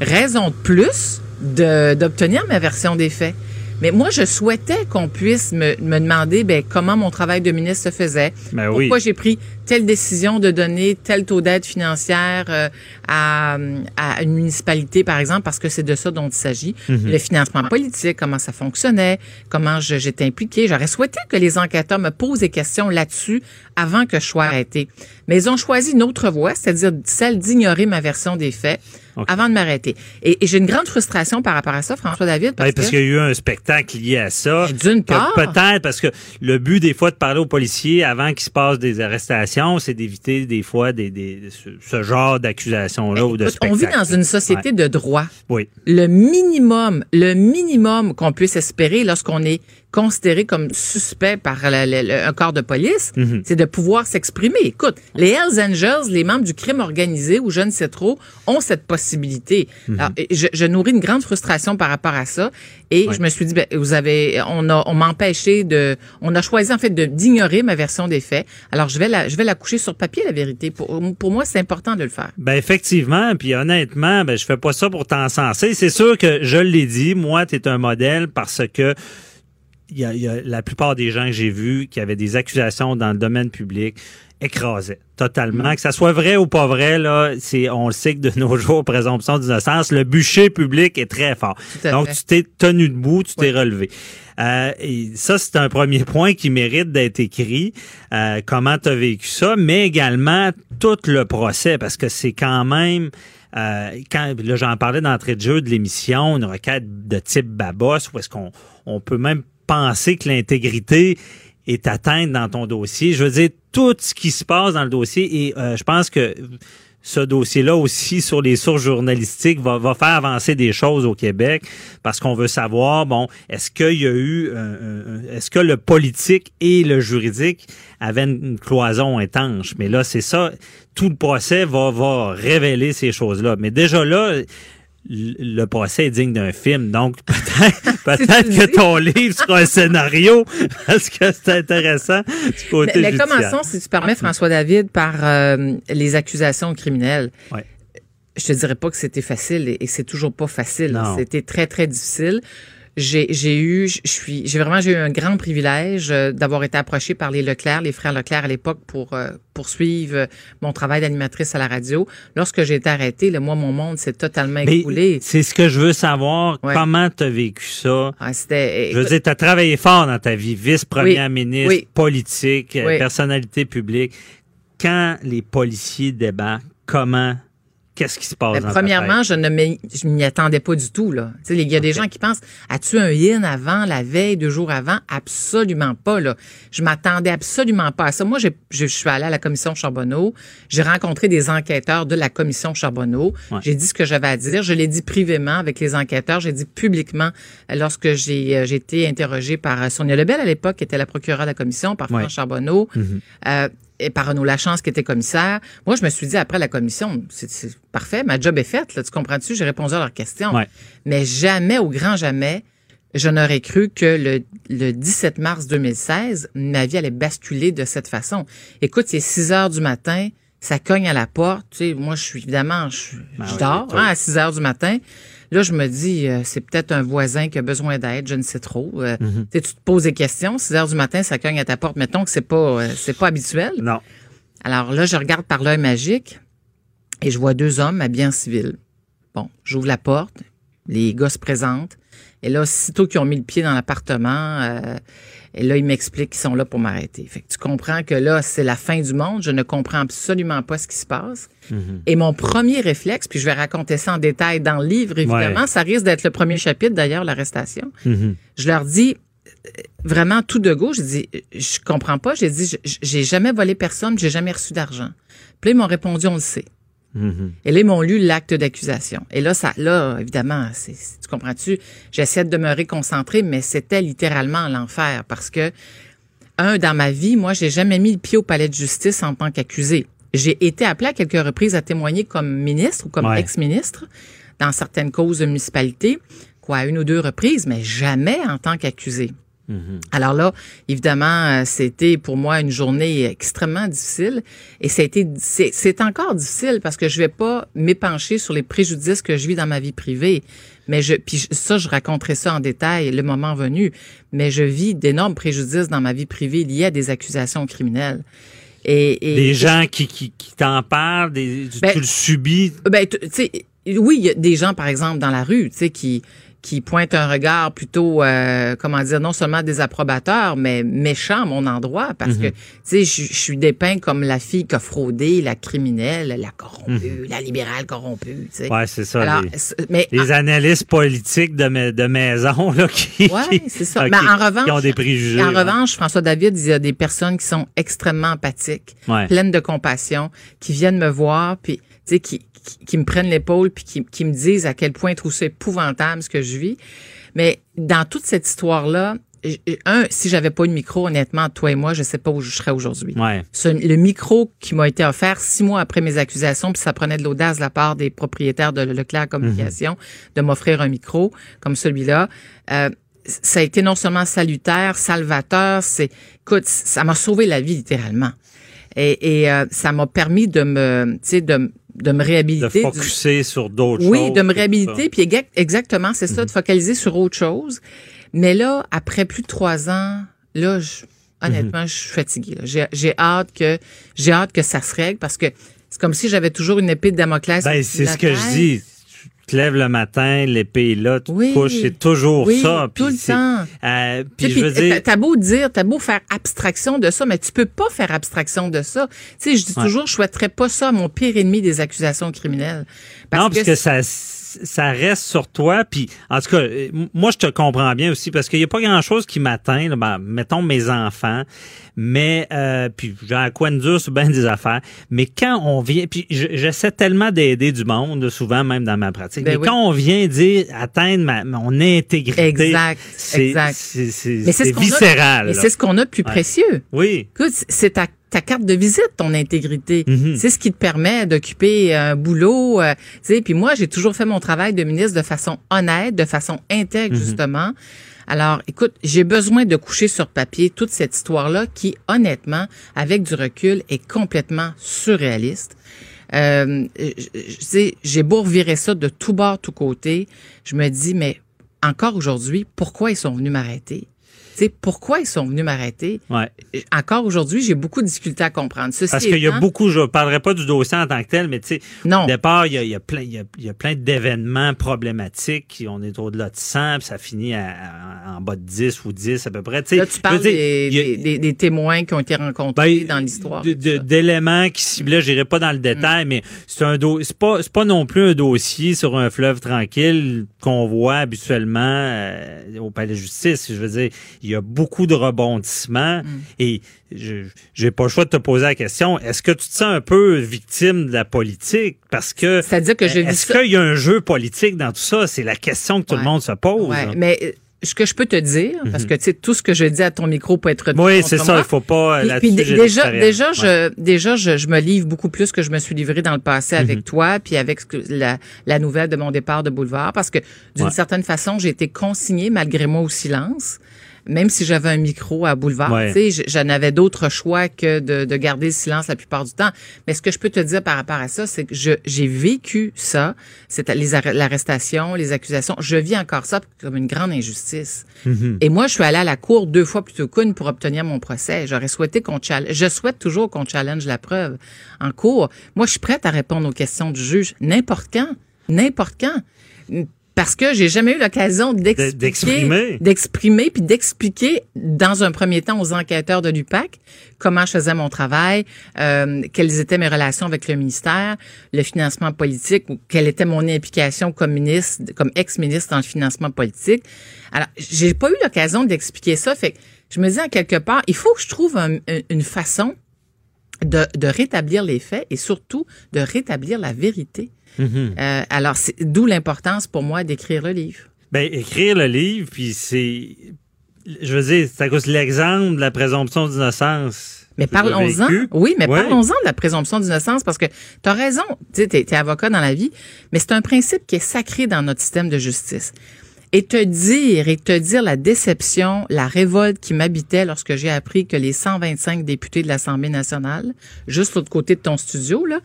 raison de plus de- d'obtenir ma version des faits. Mais moi, je souhaitais qu'on puisse me, me demander ben, comment mon travail de ministre se faisait, Ben oui. pourquoi j'ai pris telle décision de donner tel taux d'aide financière euh, à, à une municipalité, par exemple, parce que c'est de ça dont il s'agit. Le financement politique, comment ça fonctionnait, comment j'étais impliqué. J'aurais souhaité que les enquêteurs me posent des questions là-dessus avant que je sois arrêté. Mais ils ont choisi une autre voie, c'est-à-dire celle d'ignorer ma version des faits avant de m'arrêter. Et, et j'ai une grande frustration par rapport à ça, François David, parce, Oui, parce qu'il y a eu un spectacle lié à ça. D'une part- Peut-être parce que le but des fois de parler aux policiers avant qu'il se passe des arrestations, c'est d'éviter des fois des, des, ce, genre d'accusations-là ou de Écoute, on vit dans une société de droit. Oui. le minimum, le minimum qu'on puisse espérer lorsqu'on est considéré comme suspect par la- la- la- un corps de police, Mhm. c'est de pouvoir s'exprimer. Écoute, les Hells Angels, les membres du crime organisé ou je ne sais trop, ont cette possibilité. Mhm. Alors, je, je nourris une grande frustration par rapport à ça et je me suis dit, ben, vous avez, on a, on m'a empêché de, on a choisi en fait d'ignorer ma version des faits. Alors je vais la, je vais la coucher sur papier la vérité. Pour, pour moi, c'est important de le faire. Ben effectivement, puis honnêtement, ben je fais pas ça pour t'encenser. C'est sûr que je l'ai dit, moi, tu es un modèle parce que y a, il y a la plupart des gens que j'ai vus qui avaient des accusations dans le domaine public écrasait totalement. Que ça soit vrai ou pas vrai, là, c'est, on le sait que de nos jours, présomption d'innocence, le bûcher public est très fort. Donc, tu t'es tenu debout, tu t'es relevé. Euh, et ça, c'est un premier point qui mérite d'être écrit. Euh, comment tu as vécu ça, mais également tout le procès, parce que c'est quand même... Euh, quand là j'en parlais d'entrée de jeu de l'émission, une requête de type Babos, où est-ce qu'on on peut même penser que l'intégrité est atteinte dans ton dossier. Je veux dire, tout ce qui se passe dans le dossier, et euh, je pense que ce dossier-là aussi sur les sources journalistiques va, va, faire avancer des choses au Québec parce qu'on veut savoir, bon, est-ce qu'il y a eu, est-ce que le politique et le juridique avaient une cloison étanche? Mais là, c'est ça, tout le procès va, va révéler ces choses-là. Mais déjà là, le procès est digne d'un film. Donc, peut-être peut que ton livre sera un scénario parce que c'est intéressant du côté Mais, mais commençons, si tu permets, François-David, par euh, les accusations criminelles. Ouais. Je te dirais pas que c'était facile et, c'est toujours pas facile. C'était très, très difficile j'ai eu, je suis, j'ai vraiment j'ai eu un grand privilège euh, d'avoir été approchée par les Leclerc, les frères Leclerc à l'époque pour euh, poursuivre euh, mon travail d'animatrice à la radio. Lorsque j'ai été arrêtée, le moi mon monde s'est totalement écoulé. C'est ce que je veux savoir. Comment tu as vécu ça? Ah, Je veux dire, tu as travaillé fort dans ta vie, vice-première ministre, politique, personnalité publique. Quand les policiers débarquent, comment qu'est-ce qui se passe? Ben, premièrement, je ne m'y attendais pas du tout. Là. Il y a des gens qui pensent As-tu un yin avant, la veille, deux jours avant? Absolument pas. Là. Je m'attendais absolument pas à ça. Moi, je suis allée à la commission Charbonneau. J'ai rencontré des enquêteurs de la commission Charbonneau. J'ai dit ce que j'avais à dire. Je l'ai dit privément avec les enquêteurs. J'ai dit publiquement euh, lorsque j'ai euh, été interrogée par euh, Sonia Lebel à l'époque, qui était la procureure de la commission, par François Charbonneau. Mm-hmm et par Renaud Lachance qui était commissaire. Moi, je me suis dit après la commission, c'est parfait, ma job est faite, là, tu comprends-tu? J'ai répondu à leurs questions. Mais jamais, au grand jamais, je n'aurais cru que le, le 17 mars 2016, ma vie allait basculer de cette façon. Écoute, c'est 6 heures du matin, ça cogne à la porte. Tu sais, moi, je suis évidemment, je, ben dors hein, à 6 heures du matin. Là, je me dis, euh, c'est peut-être un voisin qui a besoin d'aide, je ne sais trop. Euh, mhm. Tu te poses des questions. 6 heures du matin, ça cogne à ta porte. Mettons que c'est pas, euh, c'est pas habituel. Non. Alors là, je regarde par l'œil magique et je vois deux hommes habillés en civil. Bon, j'ouvre la porte, les gars se présentent. Et là, aussitôt qu'ils ont mis le pied dans l'appartement, et là, ils m'expliquent qu'ils sont là pour m'arrêter. Fait que tu comprends que là, c'est la fin du monde. Je ne comprends absolument pas ce qui se passe. Mhm. Et mon premier réflexe, puis je vais raconter ça en détail dans le livre, évidemment, ça risque d'être le premier chapitre, d'ailleurs, l'arrestation. Mhm. Je leur dis, euh, vraiment tout de go, je dis, je comprends pas. J'ai dit, j'ai jamais volé personne, j'ai jamais reçu d'argent. Puis là, ils m'ont répondu, on le sait. Et là, ils m'ont lu l'acte d'accusation. Et là, ça, là, évidemment, c'est, tu comprends-tu? J'essaie de me réconcentrer, mais c'était littéralement l'enfer parce que, un, dans ma vie, moi, j'ai jamais mis le pied au palais de justice en tant qu'accusé. J'ai été appelé à quelques reprises à témoigner comme ministre ou comme ex-ministre dans certaines causes de municipalité, quoi, une ou deux reprises, mais jamais en tant qu'accusé. Mhm. Alors là, évidemment, euh, c'était pour moi une journée extrêmement difficile et c'était c'est encore difficile parce que je vais pas m'épancher sur les préjudices que je vis dans ma vie privée, mais je puis ça je raconterai ça en détail le moment venu, mais je vis d'énormes préjudices dans ma vie privée liés à des accusations criminelles. Et, et des gens qui qui, qui t'en parlent, des, ben, tu le subis? Ben tu sais oui, il y a des gens par exemple dans la rue, tu sais qui qui pointe un regard plutôt, euh, comment dire, non seulement désapprobateur, mais méchant à mon endroit, parce que, mhm. tu sais, je suis dépeint comme la fille qui a fraudé, la criminelle, la corrompue, mhm. la libérale corrompue, tu sais. Ouais, c'est ça. Alors, les, mais, les analystes politiques de, de maison, là, qui, ouais, c'est ça. mais en revanche, ont des préjugés. En revanche, François David, il y a des personnes qui sont extrêmement empathiques, pleines de compassion, qui viennent me voir, puis, tu sais, qui, qui, me prennent l'épaule puis qui, qui, me disent à quel point ils trouvent ça épouvantable ce que je vis. Mais dans toute cette histoire-là, un, si j'avais pas eu de micro, honnêtement, toi et moi, je sais pas où je serais aujourd'hui. Ouais. le micro qui m'a été offert six mois après mes accusations, puis ça prenait de l'audace de la part des propriétaires de Leclerc Communication mhm. de m'offrir un micro comme celui-là. Euh, ça a été non seulement salutaire, salvateur, c'est, écoute, ça m'a sauvé la vie littéralement. Et, et euh, ça m'a permis de me, tu sais, de, de me réhabiliter. De focuser sur d'autres choses. Oui, de me réhabiliter, puis exactement, c'est ça, de mhm. focaliser sur autre chose. Mais là, après plus de trois ans, là, je, Honnêtement, je suis fatiguée. J'ai hâte que j'ai hâte que ça se règle parce que c'est comme si j'avais toujours une épée de Damoclès. Ben, c'est ce que je dis te lèves le matin, l'épée est là, tu te couches, c'est toujours oui, ça. tout le temps. Euh, puis je veux dire... T'as beau dire, t'as beau faire abstraction de ça, mais tu peux pas faire abstraction de ça. Tu sais, je dis toujours, je souhaiterais pas ça à mon pire ennemi des accusations criminelles. Parce non, parce que ça ça reste sur toi. Puis, en tout cas, euh, moi, je te comprends bien aussi parce qu'il n'y a pas grand-chose qui m'atteint. Ben, mettons mes enfants, mais euh, puis j'ai un coin dur sur bien des affaires. Mais quand on vient, puis j'essaie tellement d'aider du monde, souvent même dans ma pratique. Ben mais quand on vient dire atteindre ma, mon intégrité, exact, c'est viscéral. Et c'est ce qu'on a de plus précieux. Oui. Écoute, c'est ta ta carte de visite, ton intégrité. Mhm. C'est ce qui te permet d'occuper un boulot. Euh, puis moi, j'ai toujours fait mon travail de ministre de façon honnête, de façon intègre, mhm. justement. Alors, écoute, j'ai besoin de coucher sur papier toute cette histoire-là qui, honnêtement, avec du recul, est complètement surréaliste. Euh, j'ai beau revirer ça de tout bord, tout côté. Je me dis, mais encore aujourd'hui, pourquoi ils sont venus m'arrêter? Pourquoi ils sont venus m'arrêter? Ouais. Encore aujourd'hui, j'ai beaucoup de difficultés à comprendre. Parce qu'il y a beaucoup, je ne parlerai pas du dossier en tant que tel, mais tu sais, au départ, il y a, plein, il y a, plein d'événements problématiques. On est au-delà de 100, puis ça finit en bas de 10 ou 10 à peu près. Là, tu parles des, témoins qui ont été rencontrés ben, dans l'histoire. D'éléments qui ciblaient, je n'irai pas dans le détail, mm. mais c'est un c'est pas, pas non plus un dossier sur un fleuve tranquille qu'on voit habituellement euh, au palais de justice. Je veux dire, il y a beaucoup de rebondissements. Mm. et je j'ai pas le choix de te poser la question est-ce que tu te sens un peu victime de la politique? Parce que c'est-à-dire que est-ce qu'il y a un jeu politique dans tout ça? C'est la question que tout le monde se pose ouais, mais euh, ce que je peux te dire, parce mhm. que tu sais tout ce que je dis à ton micro peut être Oui, c'est ça, il faut pas puis, déjà déjà je déjà je, me livre beaucoup plus que je me suis livré dans le passé avec mhm. toi puis avec la, la nouvelle de mon départ de boulevard parce que d'une certaine façon, j'ai été consignée malgré moi au silence même si j'avais un micro à boulevard, tu sais, j'en avais d'autres choix que de, de, garder le silence la plupart du temps. Mais ce que je peux te dire par rapport à ça, c'est que j'ai vécu ça, c'est l'arrestation, les accusations. Je vis encore ça comme une grande injustice. Mm-hmm. Et moi, je suis allée à la cour deux fois plutôt qu'une pour obtenir mon procès. J'aurais souhaité qu'on challenge. Je souhaite toujours qu'on challenge la preuve en cours. Moi, je suis prête à répondre aux questions du juge n'importe quand, n'importe quand parce que j'ai jamais eu l'occasion d'exprimer, d'exprimer puis d'expliquer dans un premier temps aux enquêteurs de l'UPAC comment je faisais mon travail, euh, quelles étaient mes relations avec le ministère, le financement politique, ou quelle était mon implication comme ministre, comme ex-ministre dans le financement politique. Alors, j'ai pas eu l'occasion d'expliquer ça. Fait que je me dis en quelque part, il faut que je trouve une façon de, de rétablir les faits et surtout de rétablir la vérité. Mhm. Euh, alors, d'où l'importance pour moi d'écrire le livre. Ben, écrire le livre, puis c'est, je veux dire, c'est à cause de l'exemple de la présomption d'innocence. Mais parlons-en. Oui, mais parlons-en de la présomption d'innocence parce que tu as raison, tu sais, es avocat dans la vie, mais c'est un principe qui est sacré dans notre système de justice et te dire et te dire la déception, la révolte qui m'habitait lorsque j'ai appris que les 125 députés de l'Assemblée nationale, juste l'autre côté de ton studio là,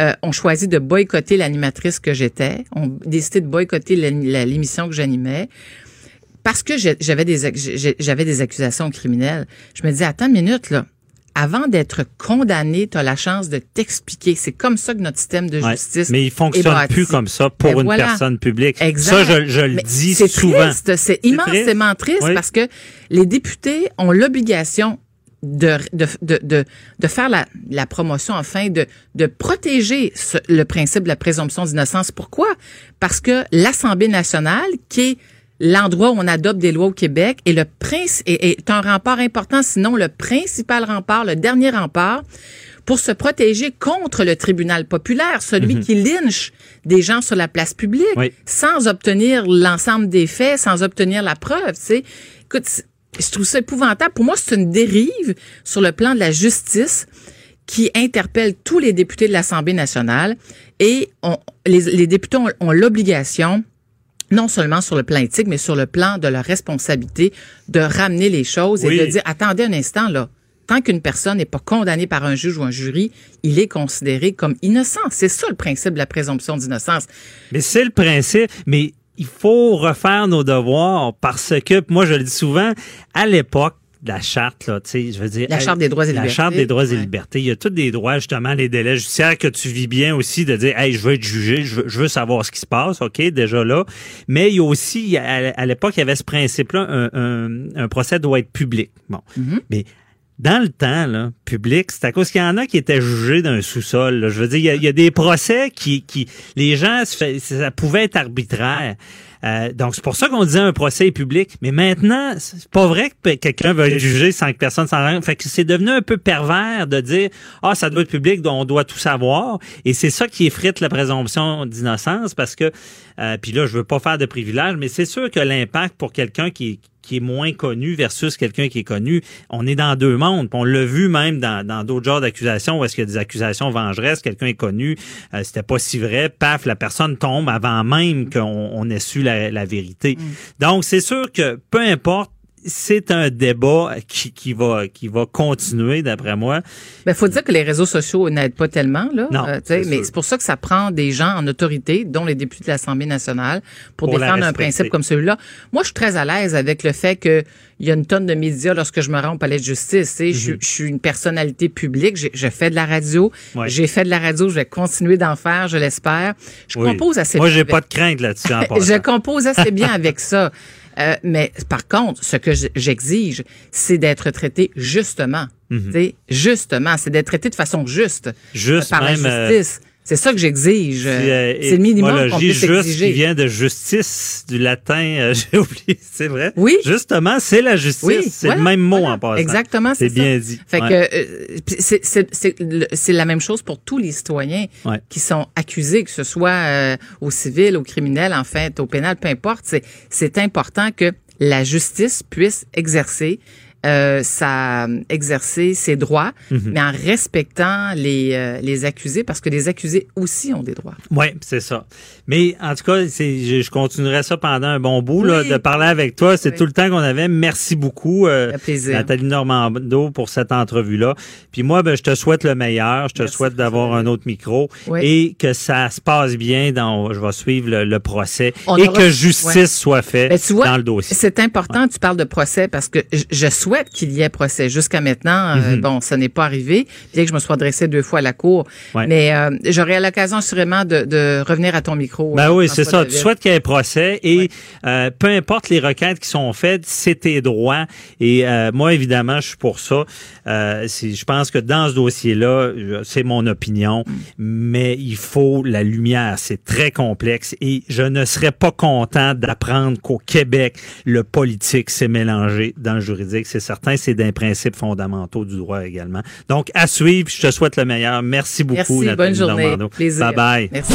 euh, ont choisi de boycotter l'animatrice que j'étais, ont décidé de boycotter l'émission que j'animais parce que j'avais des j'avais des accusations criminelles. Je me dis attends une minute là avant d'être condamné, tu as la chance de t'expliquer. C'est comme ça que notre système de justice Mais il fonctionne plus comme ça pour ben une personne publique. Ça, je, je le dis souvent. C'est immensément triste, parce que les députés ont l'obligation de, de, de, de, faire la, la promotion afin de, de protéger le principe de la présomption d'innocence. Pourquoi? Parce que l'Assemblée nationale, qui est l'endroit où on adopte des lois au Québec et le prince est, un rempart important, sinon le principal rempart, le dernier rempart pour se protéger contre le tribunal populaire, celui mhm. qui lynche des gens sur la place publique sans obtenir l'ensemble des faits, sans obtenir la preuve. Tu Écoute, je trouve ça épouvantable. Pour moi, c'est une dérive sur le plan de la justice qui interpelle tous les députés de l'Assemblée nationale et on, les, députés ont l'obligation non seulement sur le plan éthique, mais sur le plan de leur responsabilité, de ramener les choses et de dire, attendez un instant, là. Tant qu'une personne n'est pas condamnée par un juge ou un jury, il est considéré comme innocent. C'est ça le principe de la présomption d'innocence. Mais c'est le principe, mais il faut refaire nos devoirs parce que, moi je le dis souvent, à l'époque, la charte, là, tu sais, je veux dire. La charte des droits et libertés. La charte des droits et libertés. Il y a tous des droits, justement, les délais judiciaires que tu vis bien aussi de dire, hey, je veux être jugé, je veux, savoir ce qui se passe, OK, déjà là. Mais il y a aussi, à, l'époque, il y avait ce principe-là, un, procès doit être public. Bon. Mm-hmm. Mais dans le temps, là, public, c'est à cause qu'il y en a qui étaient jugés d'un sous-sol. Je veux dire, il y, a, des procès qui, qui les gens, ça pouvait être arbitraire. Euh, donc, c'est pour ça qu'on disait un procès public. Mais maintenant, c'est pas vrai que quelqu'un va jugé sans que personne s'en rende. Fait que c'est devenu un peu pervers de dire, ah, ça doit être public, donc on doit tout savoir. Et c'est ça qui effrite la présomption d'innocence parce que, euh, puis là, je veux pas faire de privilège, mais c'est sûr que l'impact pour quelqu'un qui, qui est moins connu versus quelqu'un qui est connu, on est dans deux mondes. on l'a vu même dans d'autres genres d'accusations où est-ce qu'il y a des accusations vengeresses, quelqu'un est connu, euh, c'était pas si vrai, paf, la personne tombe avant même qu'on on ait su la, vérité. Mm. Donc c'est sûr que peu importe c'est un débat qui, qui, va qui va continuer d'après moi. Ben faut dire que les réseaux sociaux n'aident pas tellement là, non, euh, mais c'est pour ça que ça prend des gens en autorité, dont les députés de l'Assemblée nationale, pour, défendre un principe comme celui-là. Moi, je suis très à l'aise avec le fait que il y a une tonne de médias lorsque je me rends au palais de justice. je, mhm. je, suis une personnalité publique. Je fais de la radio. J'ai fait de la radio. Je vais continuer d'en faire, je l'espère. Je compose assez Moi, j'ai pas de crainte là-dessus. je compose assez bien avec ça. Euh, mais par contre, ce que j'exige, c'est d'être traité justement. Mhm. Justement, c'est d'être traité de façon juste, juste par la euh, justice. C'est ça que j'exige. Euh, c'est le minimum qu'on puisse juste exiger. qui vient de justice, du latin, euh, j'ai oublié, c'est vrai. Oui. Justement, c'est la justice. c'est le même mot en passant. Exactement, c'est bien dit. Fait que c'est la même chose pour tous les citoyens qui sont accusés, que ce soit au civil, au criminel, en fait, au pénal, peu importe. C'est important que la justice puisse exercer euh, ça exercer ses droits, mhm. mais en respectant les, euh, les accusés, parce que les accusés aussi ont des droits. Oui, c'est ça. Mais en tout cas, je, je continuerai ça pendant un bon bout, là, de parler avec toi. C'est tout le temps qu'on avait. Merci beaucoup, euh, Nathalie Normando, pour cette entrevue-là. Puis moi, ben, je te souhaite le meilleur. Je te souhaite d'avoir un autre micro et que ça se passe bien. Dans, je vais suivre le, procès et que justice soit faite ben, dans le dossier. C'est important, tu parles de procès, parce que je souhaite souhaite qu'il y ait procès. Jusqu'à maintenant, euh, mhm. bon, ça n'est pas arrivé, bien que je me sois adressé deux fois à la cour. Mais euh, j'aurai l'occasion sûrement de, de, revenir à ton micro. Ben oui, c'est ça. Tu souhaites qu'il y ait procès et euh, peu importe les requêtes qui sont faites, c'est tes droits. Et moi, évidemment, je suis pour ça. je pense que dans ce dossier-là, c'est mon opinion, mais il faut la lumière. C'est très complexe et je ne serais pas content d'apprendre qu'au Québec, le politique s'est mélangé dans le juridique. C'est certain, c'est des principes fondamentaux du droit également. Donc, à suivre, je te souhaite le meilleur. Merci beaucoup, Merci, bonne journée. Bye bye. Merci.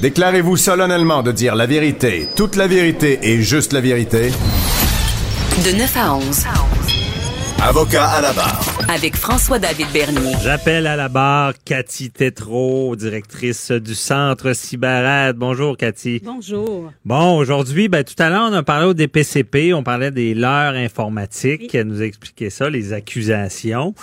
Déclarez-vous solennellement de dire la vérité, toute la vérité et juste la vérité. De 9 à 11. Avocat à la barre. Avec François-David Bernier. J'appelle à la barre Cathy Tétrault, directrice du Centre Cyberade. Bonjour, Cathy. Bonjour. Bon, aujourd'hui, ben, tout à l'heure, on a parlé au DPCP, on parlait des leurs informatiques. Elle nous a expliqué ça, les accusations.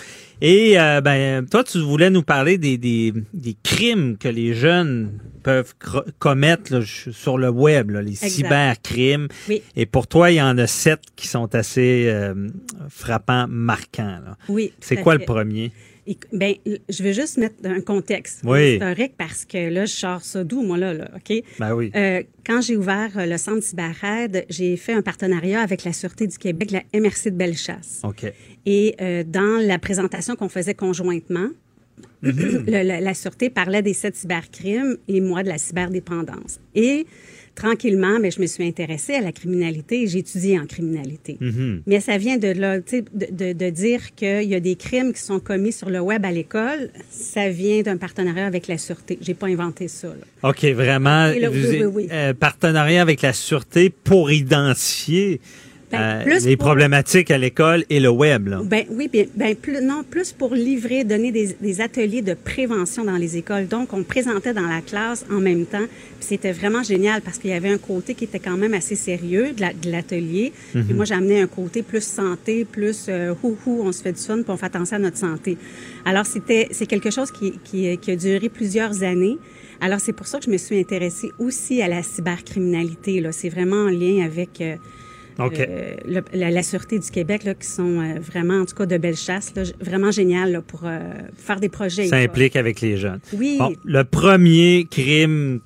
Et euh, ben, toi, tu voulais nous parler des, des, des crimes que les jeunes peuvent commettre sur le web, les cybercrimes. Oui. Et pour toi, il y en a sept qui sont assez euh, frappants, marquants. Là. Oui. C'est quoi le premier? Ben, je vais juste mettre un contexte oui. historique parce que là, je sors ça d'où, moi, là, là, OK? Ben oui. Euh, quand j'ai ouvert euh, le centre CyberAide, j'ai fait un partenariat avec la Sûreté du Québec, la MRC de Bellechasse. OK. Et euh, dans la présentation qu'on faisait conjointement, mm-hmm. la, la, Sûreté parlait des sept cybercrimes et moi de la cyberdépendance. Et tranquillement, mais je me suis intéressée à la criminalité et j'ai étudié en criminalité. Mm-hmm. Mais ça vient de là, de, de, de dire qu'il y a des crimes qui sont commis sur le web à l'école. Ça vient d'un partenariat avec la Sûreté. J'ai pas inventé ça. Là. OK, vraiment, euh, partenariat avec la Sûreté pour identifier ben, euh, les problématiques à l'école et le web. Là. Ben, oui, bien, ben, plus, non, plus pour livrer, donner des, des, ateliers de prévention dans les écoles. Donc, on présentait dans la classe en même temps. C'était vraiment génial parce qu'il y avait un côté qui était quand même assez sérieux de l'atelier. La, mm moi, j'amenais un côté plus santé, plus euh, hou hou, on se fait du fun, puis on fait attention à notre santé. Alors, c'était c'est quelque chose qui, qui, qui a duré plusieurs années. Alors, c'est pour ça que je me suis intéressée aussi à la cybercriminalité. C'est vraiment en lien avec... Euh, euh, la, Sûreté du Québec, là, qui sont euh, vraiment, en tout cas, de belles chasses, là, vraiment géniales pour euh, faire des projets. Ça implique avec les jeunes. Oui. le premier crime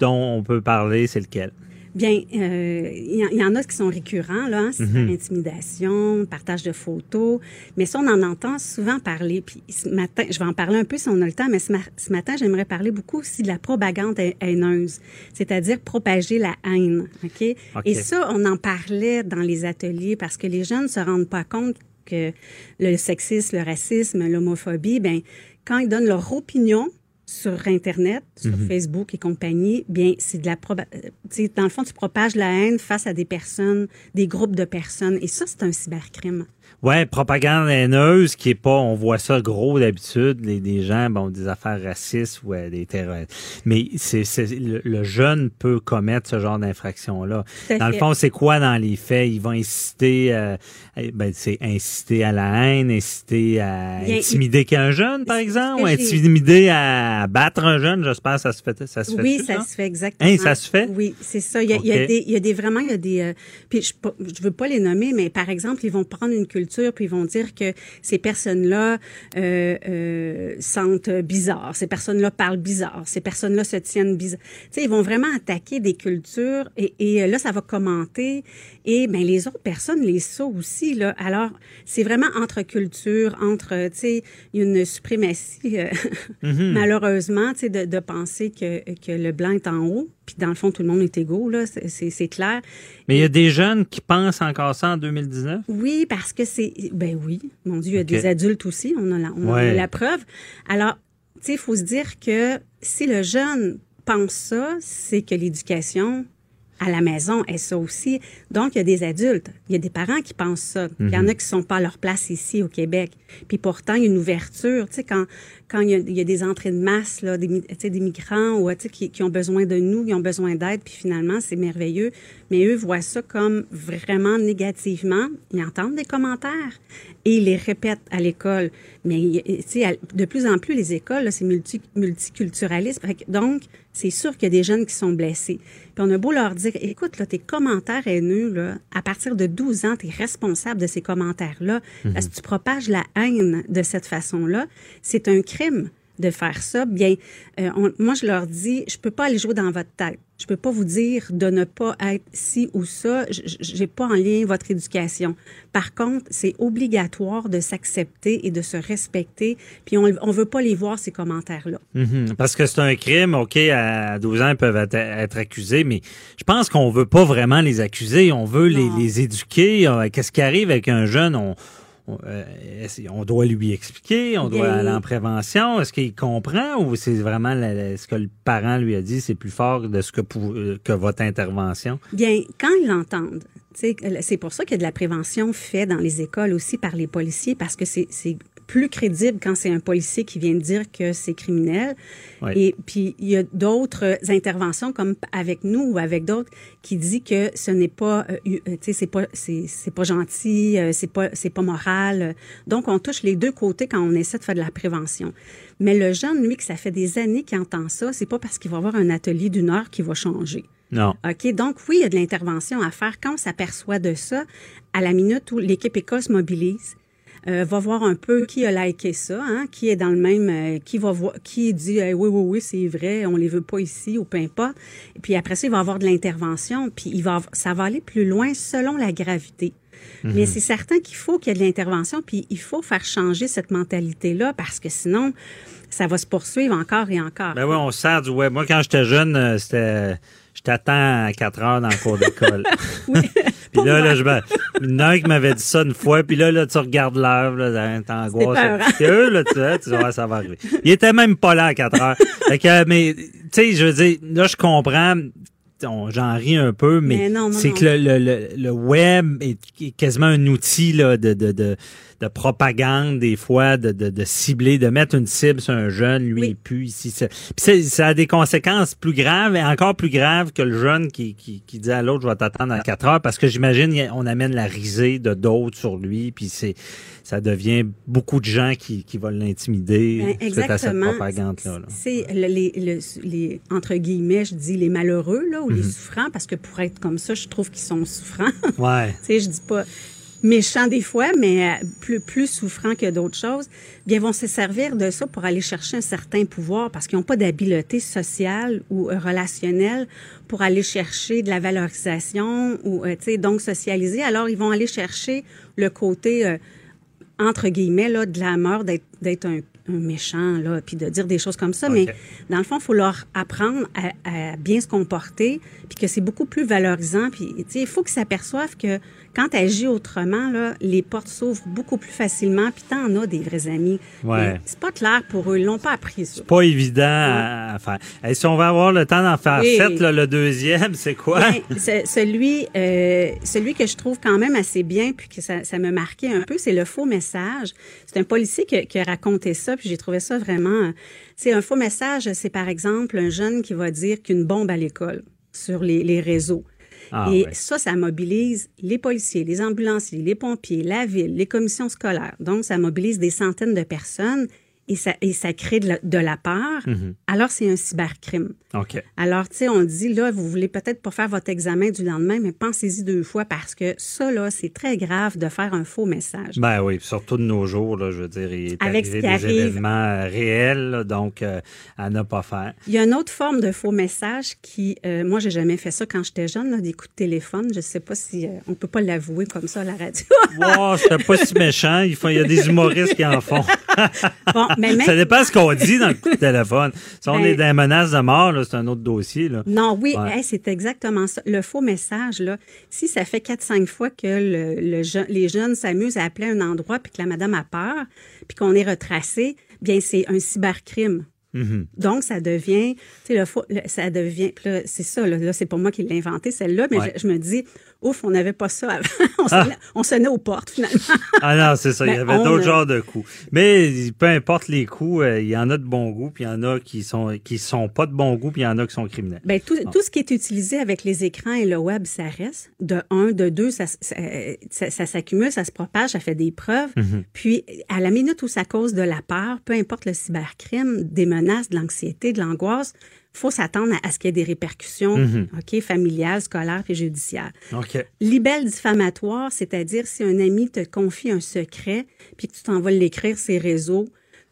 dont on peut parler, c'est lequel? Bien, euh, il y, en a qui sont récurrents, là, hein, c'est mm intimidation, partage de photos, mais ça, on en entend souvent parler. Puis ce matin, je vais en parler un peu si on a le temps, mais ce, matin, j'aimerais parler beaucoup aussi de la propagande haineuse, c'est-à-dire propager la haine, OK? Et ça, on en parlait dans les ateliers parce que les jeunes se rendent pas compte que le sexisme, le racisme, l'homophobie, ben quand ils donnent leur opinion, sur Internet, sur mhm. Facebook et compagnie, bien, c'est de la euh, dans le fond, tu propages la haine face à des personnes, des groupes de personnes. Et ça, c'est un cybercrime. Ouais, propagande haineuse qui est pas, on voit ça gros d'habitude, les, des gens, bon, des affaires racistes ou euh, des terroristes. Mais c'est, le, jeune peut commettre ce genre d'infraction-là. Dans le fond, c'est quoi dans les faits? Ils vont inciter, euh, eh, ben, c'est inciter à la haine, inciter à intimider qu'un jeune, par exemple, ou intimider à battre un jeune, j'espère, ça se fait, ça se fait. Oui, ça, se fait exactement. Hein, ça se fait? Oui, c'est ça. Il y a, il y a, des, il y a des, vraiment, il y a des, euh, puis je, je veux pas les nommer, mais par exemple, ils vont prendre une culture puis ils vont dire que ces personnes-là euh, euh, sentent bizarre, ces personnes-là parlent bizarre, ces personnes-là se tiennent bizarre. Tu sais, ils vont vraiment attaquer des cultures et, et euh, là, ça va commenter et ben les autres personnes les ça aussi là. Alors, c'est vraiment entre cultures, entre tu sais, une suprématie euh, mm-hmm. malheureusement, tu sais, de, de penser que que le blanc est en haut puis dans le fond, tout le monde est égaux, là, c'est clair. Mais il y a des jeunes qui pensent encore ça en 2019? Oui, parce que c'est... Ben oui, mon Dieu, il y a des adultes aussi, on a la, on a la preuve. Alors, tu sais, il faut se dire que si le jeune pense ça, c'est que l'éducation à la maison est ça aussi. Donc, il y a des adultes, il y a des parents qui pensent ça. Il y en a mhm. qui sont pas à leur place ici au Québec. Puis pourtant, il y a une ouverture. Tu sais, quand, quand il y, a, des entrées de masse, là, des, des migrants ou, qui, qui, ont besoin de nous, qui ont besoin d'aide, puis finalement, c'est merveilleux. Mais eux voient ça comme vraiment négativement. Ils entendent des commentaires et ils les répètent à l'école. Mais de plus en plus, les écoles, c'est multi, multiculturaliste. Donc, c'est sûr qu'il y a des jeunes qui sont blessés. Puis on a beau leur dire, écoute, là, tes commentaires haineux, là, à partir de 12 ans, tu es responsable de ces commentaires-là, parce que tu propages la haine de cette façon-là. C'est un crime de faire ça, bien, euh, moi, je leur dis, je peux pas aller jouer dans votre tête. Je peux pas vous dire de ne pas être ci ou ça. J'ai pas en lien votre éducation. Par contre, c'est obligatoire de s'accepter et de se respecter. Puis on, on veut pas les voir ces commentaires-là. Mm-hmm. Parce que c'est un crime. Ok, à 12 ans ils peuvent être, accusés, mais je pense qu'on veut pas vraiment les accuser. On veut les, les, éduquer. Euh, qu'est-ce qui arrive avec un jeune? On euh, on doit lui expliquer, on doit aller en prévention? Est-ce qu'il comprend ou c'est vraiment ce que le parent lui a dit, c'est plus fort de ce que, euh, que votre intervention? Bien, quand ils l'entendent, c'est pour ça qu'il y a de la prévention faite dans les écoles aussi par les policiers, parce que c'est plus crédible quand c'est un policier qui vient de dire que c'est criminel. Et puis, il y a d'autres interventions, comme avec nous ou avec d'autres, qui dit que ce n'est pas, euh, euh, tu sais, c'est pas, c'est pas gentil, euh, c'est pas, c'est pas moral. Donc, on touche les deux côtés quand on essaie de faire de la prévention. Mais le jeune, lui, que ça fait des années qu'il entend ça, c'est pas parce qu'il va avoir un atelier d'une heure qui va changer. Non. OK? Donc, oui, il y a de l'intervention à faire quand on s'aperçoit de ça à la minute où l'équipe école se mobilise euh, va voir un peu qui a liké ça, hein, qui est dans le même, euh, qui va voir, qui dit oui, oui, oui, c'est vrai, on les veut pas ici ou peu importe. Et puis après ça, il va avoir de l'intervention, puis il va, ça va aller plus loin selon la gravité. Mhm. Mais c'est certain qu'il faut qu'il y ait de l'intervention, puis il faut faire changer cette mentalité-là parce que sinon, ça va se poursuivre encore et encore. Ben oui, on sert du web. Moi, quand j'étais jeune, euh, c'était je t'attends à 4 heures dans le cours d'école. puis là, là, je me, un qui m'avait dit ça une fois, puis là, là, tu regardes l'heure, là, t'angoisses. C'est eux, là, tu sais, tu vois, ça va arriver. Il était même pas là à 4 heures. Fait que, mais, tu sais, je veux dire, là, je comprends, j'en ris un peu, mais, c'est que le, le, le, web est quasiment un outil là, de, de, de, de propagande, des fois, de, de, de, cibler, de mettre une cible sur un jeune, lui, et puis ici. Ça, ça a des conséquences plus graves, et encore plus graves que le jeune qui, qui, qui dit à l'autre, je vais t'attendre à 4 heures, parce que j'imagine, on amène la risée de d'autres sur lui, puis c'est ça devient beaucoup de gens qui, qui vont l'intimider ben, suite à cette propagande-là. C'est les, les, entre guillemets, je dis les malheureux, là, ou les Mhm. souffrants, parce que pour être comme ça, je trouve qu'ils sont souffrants. Ouais. tu sais, je dis pas méchants des fois, mais euh, plus, plus souffrants que d'autres choses. Bien, ils vont se servir de ça pour aller chercher un certain pouvoir parce qu'ils n'ont pas d'habileté sociale ou euh, relationnelle pour aller chercher de la valorisation ou, euh, tu sais, donc socialiser. Alors, ils vont aller chercher le côté, euh, entre guillemets, là, de la mort d'être un, un méchant, là, puis de dire des choses comme ça. Mais dans le fond, il faut leur apprendre à, à bien se comporter, puis que c'est beaucoup plus valorisant. Puis, tu sais, il faut qu'ils s'aperçoivent que quand tu agis autrement, là, les portes s'ouvrent beaucoup plus facilement, puis t'en as des vrais amis. Ouais. C'est pas clair pour eux. Ils l'ont pas appris, ça. Pas évident à, à faire. Et si on va avoir le temps d'en faire Oui. sept, là, le deuxième, c'est quoi? Ben, ce- celui, euh, celui que je trouve quand même assez bien, puis que ça, ça me marquait un peu, c'est le faux message. C'est un policier qui, qui a raconté ça, puis j'ai trouvé ça vraiment. C'est un faux message, c'est par exemple un jeune qui va dire qu'une bombe à l'école sur les, les réseaux. Ah, Et ouais. ça, ça mobilise les policiers, les ambulanciers, les pompiers, la ville, les commissions scolaires. Donc, ça mobilise des centaines de personnes et ça, et ça crée de la, de la peur. Mhm. Alors, c'est un cybercrime. Alors, tu sais, on dit, là, vous voulez peut-être pas faire votre examen du lendemain, mais pensez-y deux fois parce que ça, là, c'est très grave de faire un faux message. Ben oui, surtout de nos jours, là, je veux dire, il est Avec arrivé des arrive. événements euh, réels, là, donc euh, à ne pas faire. Il y a une autre forme de faux message qui, euh, moi, j'ai jamais fait ça quand j'étais jeune, là, des coups de téléphone. Je sais pas si euh, on peut pas l'avouer comme ça à la radio. Wow, c'était pas si méchant. Il, faut, il y a des humoristes qui en font. bon, mais même- Ça dépend ce qu'on dit dans le coup de téléphone. Si on Ben- est dans les menaces de mort, c'est un autre dossier. Là. Non, oui, Ouais. hey, c'est exactement ça. Le faux message, là, si ça fait 4-5 fois que le, le je- les jeunes s'amusent à appeler un endroit puis que la madame a peur, puis qu'on est retracé, bien, c'est un cybercrime. Mhm. Donc, ça devient, tu sais, le faux, le- ça devient, c'est ça, là, là, c'est pas moi qui l'ai inventé, celle-là, mais Ouais. je, je me dis, ouf, on n'avait pas ça avant. on, sonnait, on sonnait aux portes, finalement. Ah non, c'est ça. Il y Ben, avait d'autres genres de coups. Mais peu importe les coups, euh, il y en a de bon goût, puis il y en a qui sont qui sont pas de bon goût, puis il y en a qui sont criminels. Ben, tout, tout ce qui est utilisé avec les écrans et le web, ça reste. De un, de deux, ça, ça, ça- ça s'accumule, ça se propage, ça fait des preuves. Mhm. Puis, à la minute où ça cause de la peur, peu importe le cybercrime, des menaces, de l'anxiété, de l'angoisse, faut s'attendre à, à ce qu'il y ait des répercussions, Mhm. OK, familiales, scolaires et judiciaires. Libelle diffamatoire, c'est-à-dire si un ami te confie un secret puis que tu t'en vas l'écrire sur ses réseaux,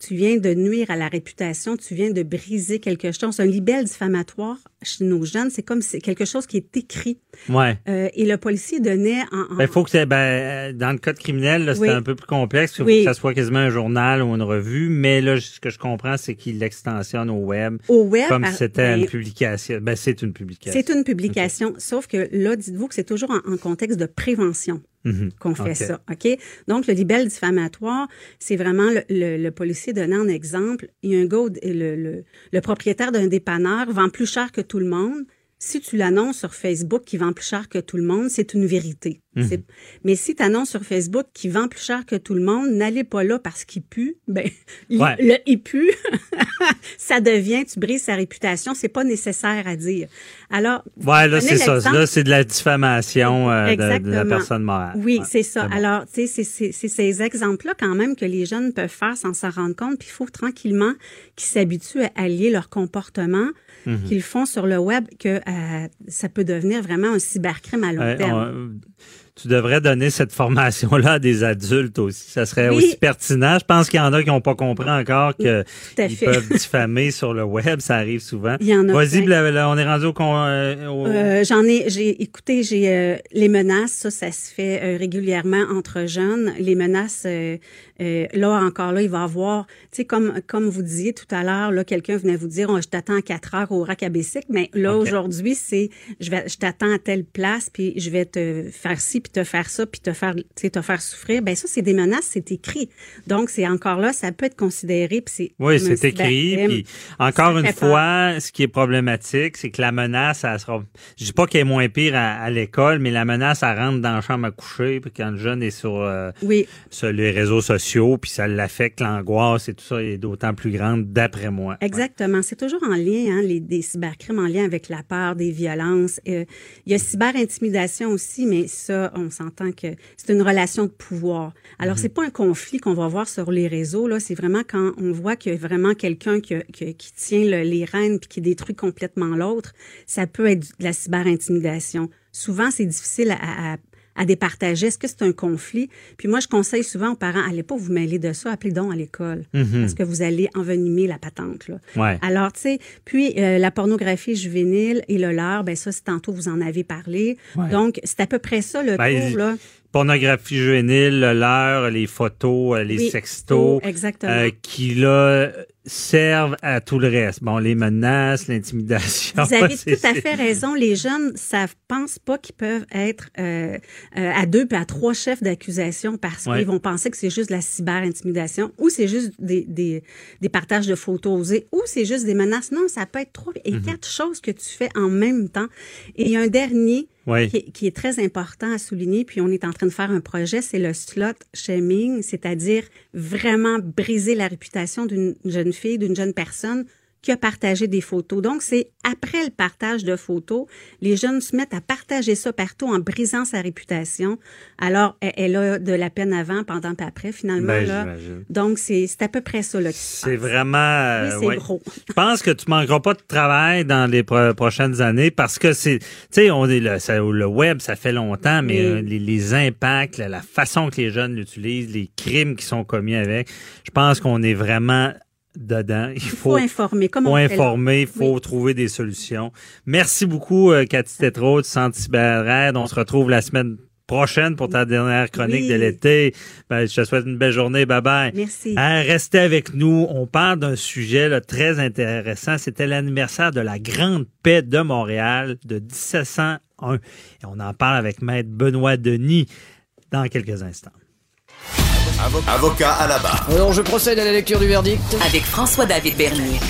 tu viens de nuire à la réputation, tu viens de briser quelque chose. Un libelle diffamatoire chez nos jeunes, c'est comme c'est quelque chose qui est écrit. Ouais. Euh, et le policier donnait en, en- Ben, faut que c'est- ben, euh, dans le code criminel, là, c'est Oui. un peu plus complexe. Il faut Oui. que ça soit quasiment un journal ou une revue. Mais là, ce que je comprends, c'est qu'il l'extensionne au web. au web. Comme si c'était ben, une publication. Ben, c'est une publication. C'est une publication, sauf que là, dites-vous que c'est toujours en, en contexte de prévention Mhm. qu'on fait OK. ça, OK? Donc, le libelle diffamatoire, c'est vraiment le, le- le policier donnant un exemple. Il y a un gars, le- le propriétaire d'un dépanneur vend plus cher que tout le monde. Si tu l'annonces sur Facebook qu'il vend plus cher que tout le monde, c'est une vérité. Mhm. Mais si tu annonces sur Facebook qu'il vend plus cher que tout le monde, n'allez pas là parce qu'il pue. Ben, il- le il pue, ça devient, tu brises sa réputation. C'est pas nécessaire à dire. Alors, Ouais, là, c'est ça. Là, c'est de la diffamation euh, de- de, la personne morale. Oui, Ouais, c'est ça. bon. Alors, tu sais, c'est ces exemples-là quand même que les jeunes peuvent faire sans s'en rendre compte. Puis il faut tranquillement qu'ils s'habituent à allier leur comportement Mhm. qu'ils font sur le web, que euh, ça peut devenir vraiment un cybercrime à long Ouais, terme. on- tu devrais donner cette formation-là à des adultes aussi. Ça serait Oui. aussi pertinent. Je pense qu'il y en a qui n'ont pas compris encore que à ils fait. peuvent diffamer sur le web. Ça arrive souvent. Il y en a Vas-y, on est rendu au... euh, au- Euh, J'en ai, j'ai écouté, j'ai euh, les menaces, ça, ça se fait euh, régulièrement entre jeunes. Les menaces, euh, là encore là, il va y avoir, tu sais, comme comme vous disiez tout à l'heure, là, quelqu'un venait vous dire, Oh, je t'attends à 4 heures au rack à bicycle, mais là aujourd'hui, c'est, je vais, je t'attends à telle place, puis je vais te faire ci, puis te faire ça, puis te faire, tu sais, te faire souffrir. Ben ça, c'est des menaces, c'est écrit. Donc c'est encore là, ça peut être considéré, puis c'est Oui, c'est écrit. Puis encore une peur. fois, ce qui est problématique, c'est que la menace, elle sera. Je dis pas qu'elle est moins pire à, à l'école, mais la menace, elle rentre dans la chambre à coucher. Puis quand le jeune est sur, euh, Oui. sur les réseaux sociaux, sociaux, puis ça l'affecte, l'angoisse et tout ça est d'autant plus grande, d'après moi. Exactement. C'est toujours en lien, hein, les, des cybercrimes en lien avec la peur, des violences. Euh, il y a cyberintimidation aussi, mais ça, on s'entend que c'est une relation de pouvoir. Alors, mm-hmm. c'est pas un conflit qu'on va voir sur les réseaux, là. C'est vraiment quand on voit qu'il y a vraiment quelqu'un qui, qui, tient les rênes puis qui détruit complètement l'autre. Ça peut être de la cyberintimidation. Souvent, c'est difficile à, à à départager. Est-ce que c'est un conflit? Puis moi, je conseille souvent aux parents, allez pas vous mêler de ça, appelez donc à l'école. Mm-hmm. Parce que vous allez envenimer la patente. Là. Ouais. Alors, tu sais, puis euh, la pornographie juvénile et le leurre, ben ça, c'est tantôt, vous en avez parlé. Donc, c'est à peu près ça le ben, tour, là pornographie juvénile, l'heure, les photos, euh, les sextos, euh, qui là servent à tout le reste. Bon, les menaces, l'intimidation. Vous avez tout à fait raison. Les jeunes savent, pensent pas qu'ils peuvent être euh, euh, à deux puis à trois chefs d'accusation parce qu'ils vont penser que c'est juste de la cyber-intimidation ou c'est juste des, des, des, partages de photos osés ou c'est juste des menaces. Non, ça peut être trois et mhm. quatre choses que tu fais en même temps. Et il y a un dernier qui, est très important à souligner, puis on est en train de faire un projet, c'est le slot shaming, c'est-à-dire vraiment briser la réputation d'une jeune fille, d'une jeune personne qui a partagé des photos. Donc, c'est après le partage de photos, les jeunes se mettent à partager ça partout en brisant sa réputation. Alors, elle, a de la peine avant, pendant et après, finalement. Ben, là. Donc, c'est à peu près ça. C'est vraiment... Oui, c'est gros. Je pense que tu manqueras pas de travail dans les prochaines années parce que c'est... Tu sais, on est le, le web, ça fait longtemps, mais euh, les, impacts, la, la façon que les jeunes l'utilisent, les crimes qui sont commis avec, je pense qu'on est vraiment dedans. Il faut, informer. Comment faut informer, il faut trouver des solutions. Merci beaucoup, euh, Cathy Tétrault Centre Cyber On se retrouve la semaine prochaine pour ta dernière chronique de l'été. Ben, je te souhaite une belle journée. Bye bye. Merci. Hein, restez avec nous. On parle d'un sujet là, très intéressant. C'était l'anniversaire de la Grande Paix de Montréal de 1701. Et on en parle avec Maître Benoît Denis dans quelques instants. Avocat à la barre. Alors, je procède à la lecture du verdict. Avec François-David Bernier.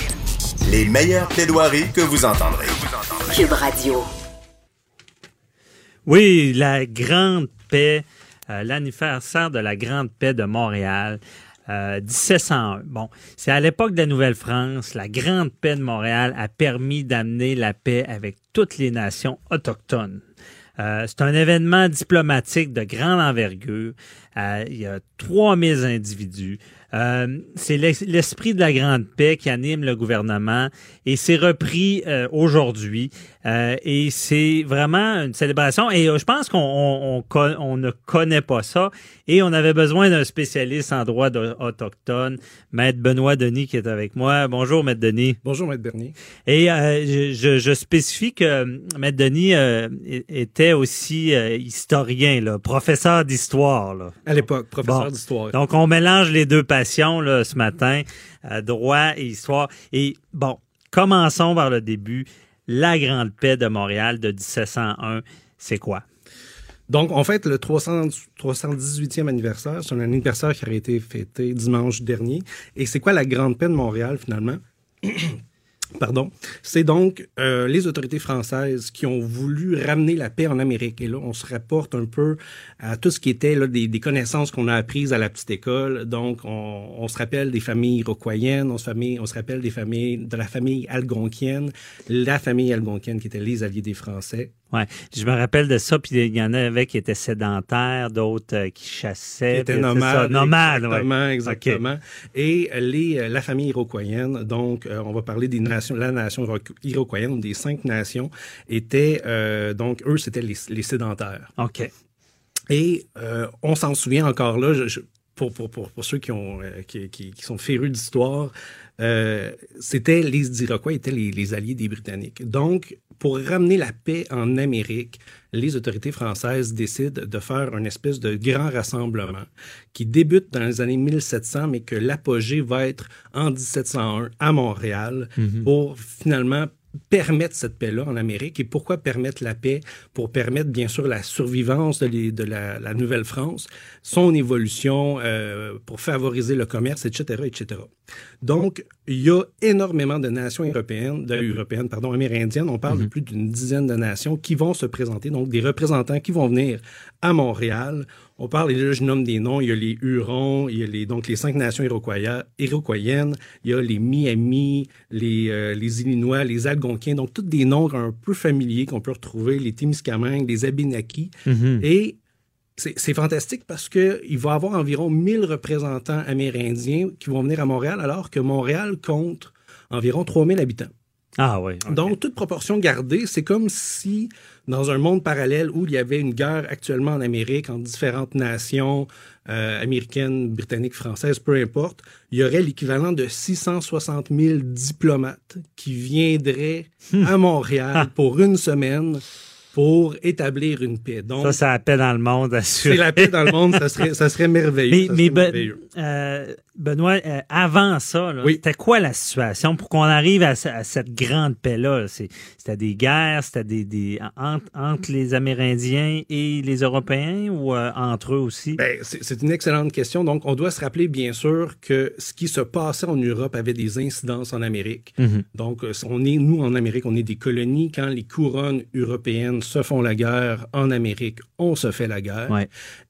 Les meilleures plaidoiries que vous entendrez. Cube Radio. Oui, la Grande Paix, euh, l'anniversaire de la Grande Paix de Montréal. 1701. Euh, bon, c'est à l'époque de la Nouvelle-France, la Grande Paix de Montréal a permis d'amener la paix avec toutes les nations autochtones. Euh, c'est un événement diplomatique de grande envergure. Euh, il y a 3000 individus. Euh, c'est l'esprit de la grande paix qui anime le gouvernement et c'est repris aujourd'hui. Euh, et c'est vraiment une célébration. Et je pense qu'on on, on, ne connaît pas ça. Et on avait besoin d'un spécialiste en droit autochtone, Maître Benoît Denis, qui est avec moi. Bonjour, Maître Denis. Bonjour, Maître Bernier. Et je, je, spécifie que Maître Denis était aussi historien, là, professeur d'histoire. À l'époque, professeur d'histoire. Donc, on mélange les deux passions là, ce matin, droit et histoire. Et bon, Commençons par le début. La Grande Paix de Montréal de 1701, c'est quoi? Donc, en fait, le 318e anniversaire, c'est un anniversaire qui a été fêté dimanche dernier. Et c'est quoi la Grande Paix de Montréal, finalement? Pardon. C'est donc euh, les autorités françaises qui ont voulu ramener la paix en Amérique. Et là, on se rapporte un peu à tout ce qui était des, connaissances qu'on a apprises à la petite école. Donc, on, se rappelle des familles iroquoiennes, on se, famille, on se rappelle des familles de la famille algonquienne, la famille algonquienne qui était les alliés des Français. Ouais, je me rappelle de ça. Puis il y en avait qui étaient sédentaires, d'autres euh, qui chassaient. Qui étaient nomades. nomades, exactement, exactement. Et les, euh, la famille iroquoienne, donc on va parler des nations, la nation iroquoienne, des cinq nations, étaient donc eux c'était les, les sédentaires. Ok. Et euh, on s'en souvient encore là, je, pour, pour, pour, pour, ceux qui, ont, euh, qui, qui, qui, sont férus d'histoire, euh, c'était les Iroquois étaient les, les, alliés des Britanniques. Donc, pour ramener la paix en Amérique, les autorités françaises décident de faire une espèce de grand rassemblement qui débute dans les années 1700, mais que l'apogée va être en 1701 à Montréal mm-hmm. pour finalement permettre cette paix-là en Amérique. Et pourquoi permettre la paix? Pour permettre, bien sûr, la survivance de, de la, la Nouvelle-France, son évolution, euh, pour favoriser le commerce, etc., etc. Donc, il y a énormément de nations européennes, de, européennes, pardon, amérindiennes. On parle de mhm. plus d'une dizaine de nations qui vont se présenter, donc des représentants qui vont venir à Montréal. On parle, et là, je nomme des noms, il y a les Hurons, il y a les, donc les cinq nations iroquoiennes, il y a les Miami, les, euh, les Illinois, les Algonquiens, donc tous des noms un peu familiers qu'on peut retrouver, les Témiscamingues, les Abénakis. Mm-hmm. Et c'est fantastique parce qu'il va y avoir environ 1000 représentants amérindiens qui vont venir à Montréal, alors que Montréal compte environ 3000 habitants. Ah oui. Donc, toute proportion gardée, c'est comme si, dans un monde parallèle où il y avait une guerre actuellement en Amérique entre différentes nations euh, américaines, britanniques, françaises, peu importe, il y aurait l'équivalent de 660 000 diplomates qui viendraient hmm. à Montréal pour une semaine pour établir une paix. Donc, ça, c'est la paix dans le monde, C'est la paix dans le monde, ça serait, ça serait merveilleux. Mais, euh, Benoît, euh, avant ça, c'était quoi la situation pour qu'on arrive à, cette grande paix-là? C'était des guerres, c'était des, des entre, les Amérindiens et les Européens ou euh, entre eux aussi? Ben, c'est une excellente question. Donc, on doit se rappeler, bien sûr, que ce qui se passait en Europe avait des incidences en Amérique. Mm-hmm. Donc, on est, nous, en Amérique, on est des colonies. Quand les couronnes européennes se font la guerre en Amérique, on se fait la guerre.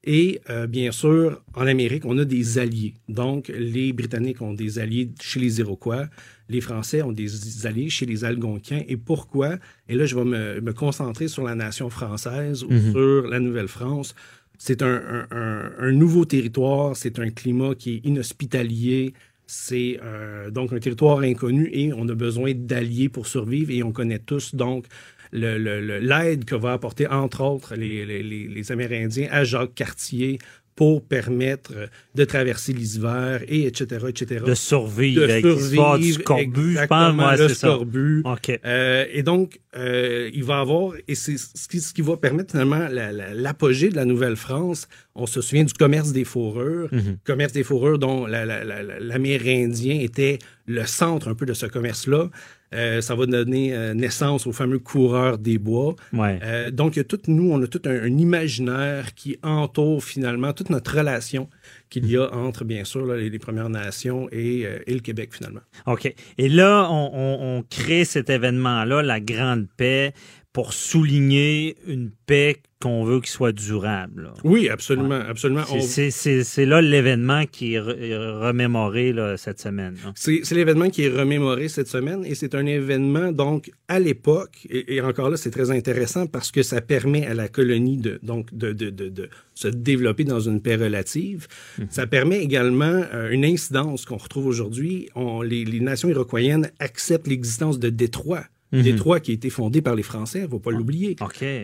Et euh, bien sûr, en Amérique, on a des alliés. Donc, les Britanniques ont des alliés chez les Iroquois, les Français ont des alliés chez les Algonquiens. Et pourquoi? Et là, je vais me, concentrer sur la nation française ou mhm. sur la Nouvelle-France. C'est un, nouveau territoire, c'est un climat qui est inhospitalier, c'est euh, donc un territoire inconnu et on a besoin d'alliés pour survivre et on connaît tous donc l'aide que va apporter entre autres les, les Amérindiens à Jacques Cartier pour permettre de traverser l'hiver et etc., etc. De survivre, de survivre du scorbut, je pense, moi, le scorbut. Euh, et donc, euh, il va avoir, et c'est ce qui, ce qui va permettre finalement l'apogée de la Nouvelle-France. On se souvient du commerce des fourrures, mm-hmm. commerce des fourrures dont l'Amérindien était le centre un peu de ce commerce-là. Euh, ça va donner euh, naissance au fameux coureur des bois. Euh, donc, tout, nous, on a tout un, imaginaire qui entoure finalement toute notre relation qu'il y a entre, bien sûr, les, Premières Nations et, le Québec, finalement. OK. Et là, on crée cet événement-là, la Grande Paix, pour souligner une paix qu'on veut qu'il soit durable. Oui, absolument, absolument. C'est là l'événement qui est remémoré cette semaine. C'est l'événement qui est remémoré cette semaine et c'est un événement, donc, à l'époque, et, encore là, c'est très intéressant parce que ça permet à la colonie de, donc, de, de, de, se développer dans une paix relative. Mhm. Ça permet également euh, une incidence qu'on retrouve aujourd'hui. Les, les nations iroquoiennes acceptent l'existence de Détroit Mhm. Détroit qui a été fondé par les Français, il ne faut pas l'oublier.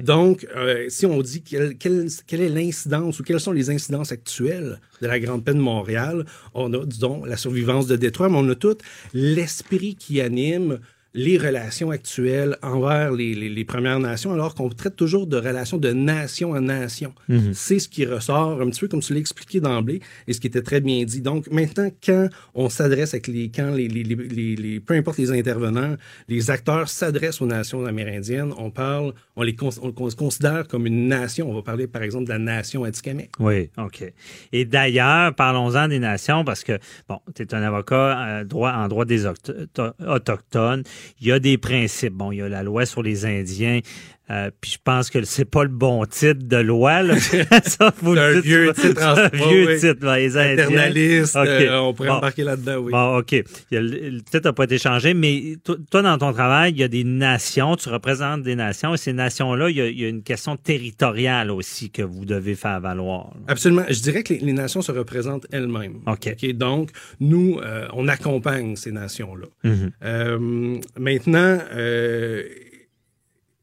Donc, euh, si on dit quelle, quelle est l'incidence ou quelles sont les incidences actuelles de la Grande Paix de Montréal, on a, disons, la survivance de Détroit, mais on a tout l'esprit qui anime les relations actuelles envers les, les, Premières Nations, alors qu'on traite toujours de relations de nation à nation. Mhm. C'est ce qui ressort un petit peu comme tu l'as expliqué d'emblée et ce qui était très bien dit. Donc maintenant, quand on s'adresse avec les, quand les, les, peu importe les intervenants, les acteurs s'adressent aux nations amérindiennes, on parle, on les on, considère comme une nation. On va parler par exemple de la nation Atikamekw. Oui, ok. Et d'ailleurs, parlons-en des nations parce que bon, tu es un avocat euh, droit en droit des autochtones il y a des principes. Bon, il y a la loi sur les Indiens. Euh, puis je pense que c'est pas le bon titre de loi. Là. ça, vous vieux titre. un vieux titre, les Internaliste, euh, on pourrait embarquer là-dedans, oui. Bon, OK. le, titre n'a pas été changé, mais toi, dans ton travail, il y a des nations, tu représentes des nations, et ces nations-là, il, y a une question territoriale aussi que vous devez faire valoir. Absolument. Je dirais que les, nations se représentent elles-mêmes. OK. Donc, nous, euh, on accompagne ces nations-là. Mm-hmm. maintenant,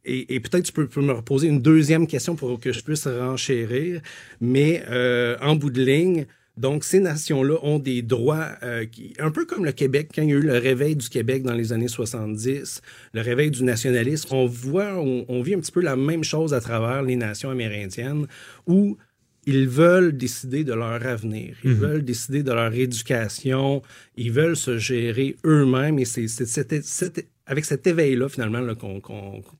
et, peut-être tu peux, me reposer une deuxième question pour que je puisse renchérir, mais euh, en bout de ligne, donc, ces nations-là ont des droits, euh, qui, un peu comme le Québec, quand il y a eu le réveil du Québec dans les années 70, le réveil du nationalisme, on voit, on, vit un petit peu la même chose à travers les nations amérindiennes, où ils veulent décider de leur avenir, ils mhm. veulent décider de leur éducation, ils veulent se gérer eux-mêmes, et c'est cette avec cet éveil-là, finalement, qu'on,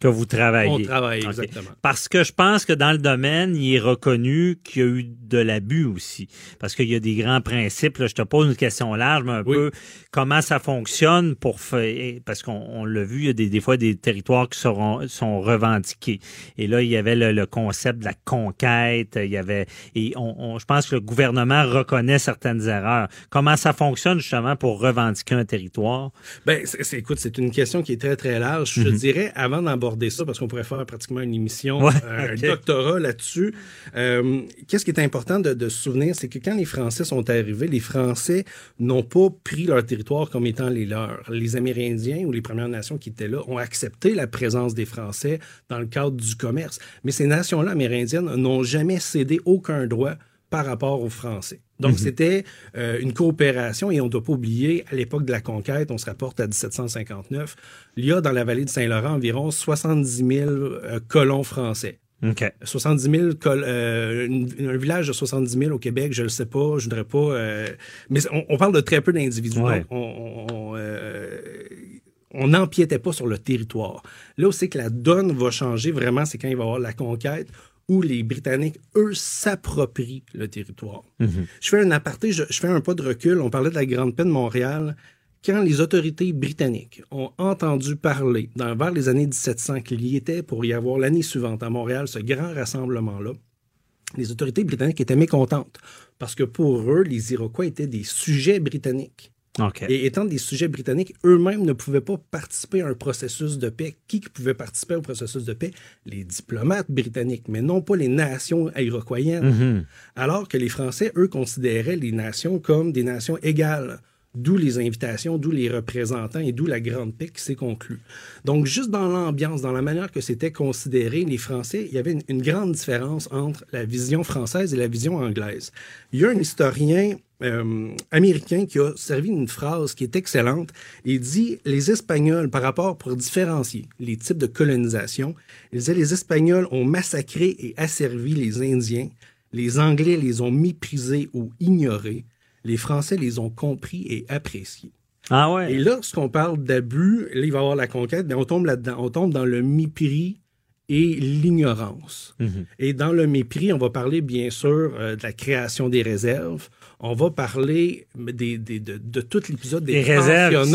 que vous travaillez. On travaille, exactement. Parce que je pense que dans le domaine, il est reconnu qu'il y a eu de l'abus aussi. Parce qu'il y a des grands principes. Là, je te pose une question large, mais un peu comment ça fonctionne pour faire. Parce qu'on l'a vu, il y a des, des, fois des territoires qui seront, sont revendiqués. Et là, il y avait le, concept de la conquête. Il y avait. Et on, je pense que le gouvernement reconnaît certaines erreurs. Comment ça fonctionne justement pour revendiquer un territoire? Ben, c'est, écoute, c'est une question qui est très, très large. Je mhm. dirais, avant d'aborder ça, parce qu'on pourrait faire pratiquement une émission, euh, un doctorat là-dessus, euh, qu'est-ce qui est important de, se souvenir, c'est que quand les Français sont arrivés, les Français n'ont pas pris leur territoire comme étant les leurs. Les Amérindiens ou les Premières Nations qui étaient là ont accepté la présence des Français dans le cadre du commerce. Mais ces nations-là amérindiennes n'ont jamais cédé aucun droit par rapport aux Français. Donc, mhm. c'était euh, une coopération et on ne doit pas oublier, à l'époque de la conquête, on se rapporte à 1759, il y a dans la vallée de Saint-Laurent environ 70 000 euh, colons français. 70 000, euh, un village de 70 000 au Québec, je ne le sais pas, je ne voudrais pas. mais on, parle de très peu d'individus. On, on n'empiétait pas sur le territoire. Là où c'est que la donne va changer vraiment, c'est quand il va y avoir la conquête où les Britanniques, eux, s'approprient le territoire. Mhm. Je fais un aparté, je, fais un pas de recul. On parlait de la Grande Paix de Montréal. Quand les autorités britanniques ont entendu parler, dans, vers les années 1700, qu'il y était pour y avoir l'année suivante à Montréal ce grand rassemblement-là, les autorités britanniques étaient mécontentes parce que pour eux, les Iroquois étaient des sujets britanniques. Et étant des sujets britanniques, eux-mêmes ne pouvaient pas participer à un processus de paix. Qui pouvait participer au processus de paix? Les diplomates britanniques, mais non pas les nations iroquoiennes. Mm-hmm. Alors que les Français, eux, considéraient les nations comme des nations égales. D'où les invitations, d'où les représentants et d'où la grande paix qui s'est conclue. Donc, juste dans l'ambiance, dans la manière que c'était considéré, les Français, il y avait une, grande différence entre la vision française et la vision anglaise. Il y a un historien euh, américain qui a servi une phrase qui est excellente. Il dit les Espagnols, par rapport pour différencier les types de colonisation, il disait les Espagnols ont massacré et asservi les Indiens, les Anglais les ont méprisés ou ignorés, les Français les ont compris et appréciés. Ah ouais. Et lorsqu'on parle d'abus, là, il va y avoir la conquête, mais on tombe là-dedans. On tombe dans le mépris et l'ignorance. Mhm. Et dans le mépris, on va parler bien sûr euh, de la création des réserves. On va parler des, de, tout l'épisode des, des réserves.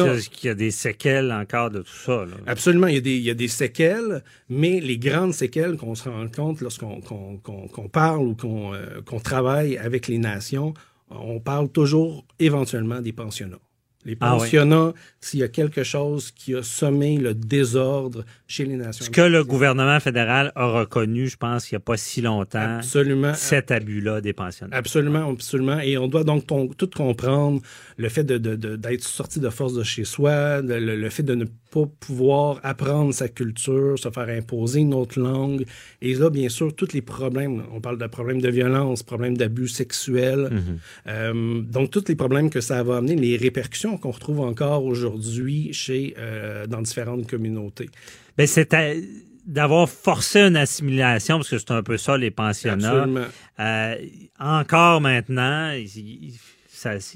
Il y a des séquelles encore de tout ça. Absolument, il y, a des, il y, a des, séquelles, mais les grandes séquelles qu'on se rend compte lorsqu'on qu'on parle ou euh, qu'on travaille avec les nations, on parle toujours éventuellement des pensionnats. Les ah pensionnats, s'il y a quelque chose qui a sommé le désordre chez les nations. Ce que le gouvernement fédéral a reconnu, je pense, il n'y a pas si longtemps. Absolument. Cet abus-là des pensionnats. Absolument, absolument. Et on doit donc tout comprendre le fait d'être de, sorti de force de chez soi, le, fait de ne pas pouvoir apprendre sa culture, se faire imposer une autre langue. Et là, bien sûr, tous les problèmes, on parle de problèmes de violence, problèmes d'abus sexuels, mhm. euh, donc tous les problèmes que ça va amener, les répercussions qu'on retrouve encore aujourd'hui chez euh, dans différentes communautés? Ben, c'est d'avoir forcé une assimilation, parce que c'est un peu ça les pensionnats. Euh, encore maintenant,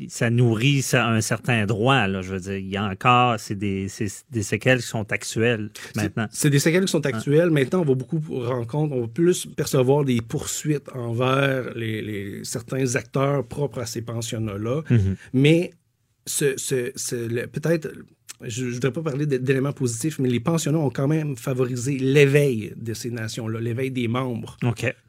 ça, nourrit un certain droit. Là, je veux dire, il y a encore, c'est des, des, séquelles qui sont actuelles maintenant. C'est des séquelles qui sont actuelles. Maintenant, on va beaucoup rencontrer, on va plus percevoir des poursuites envers les, certains acteurs propres à ces pensionnats-là. Mm-hmm. Mais ce, peut-être, je ne voudrais pas parler d'éléments positifs, mais les pensionnats ont quand même favorisé l'éveil de ces nations-là, l'éveil des membres,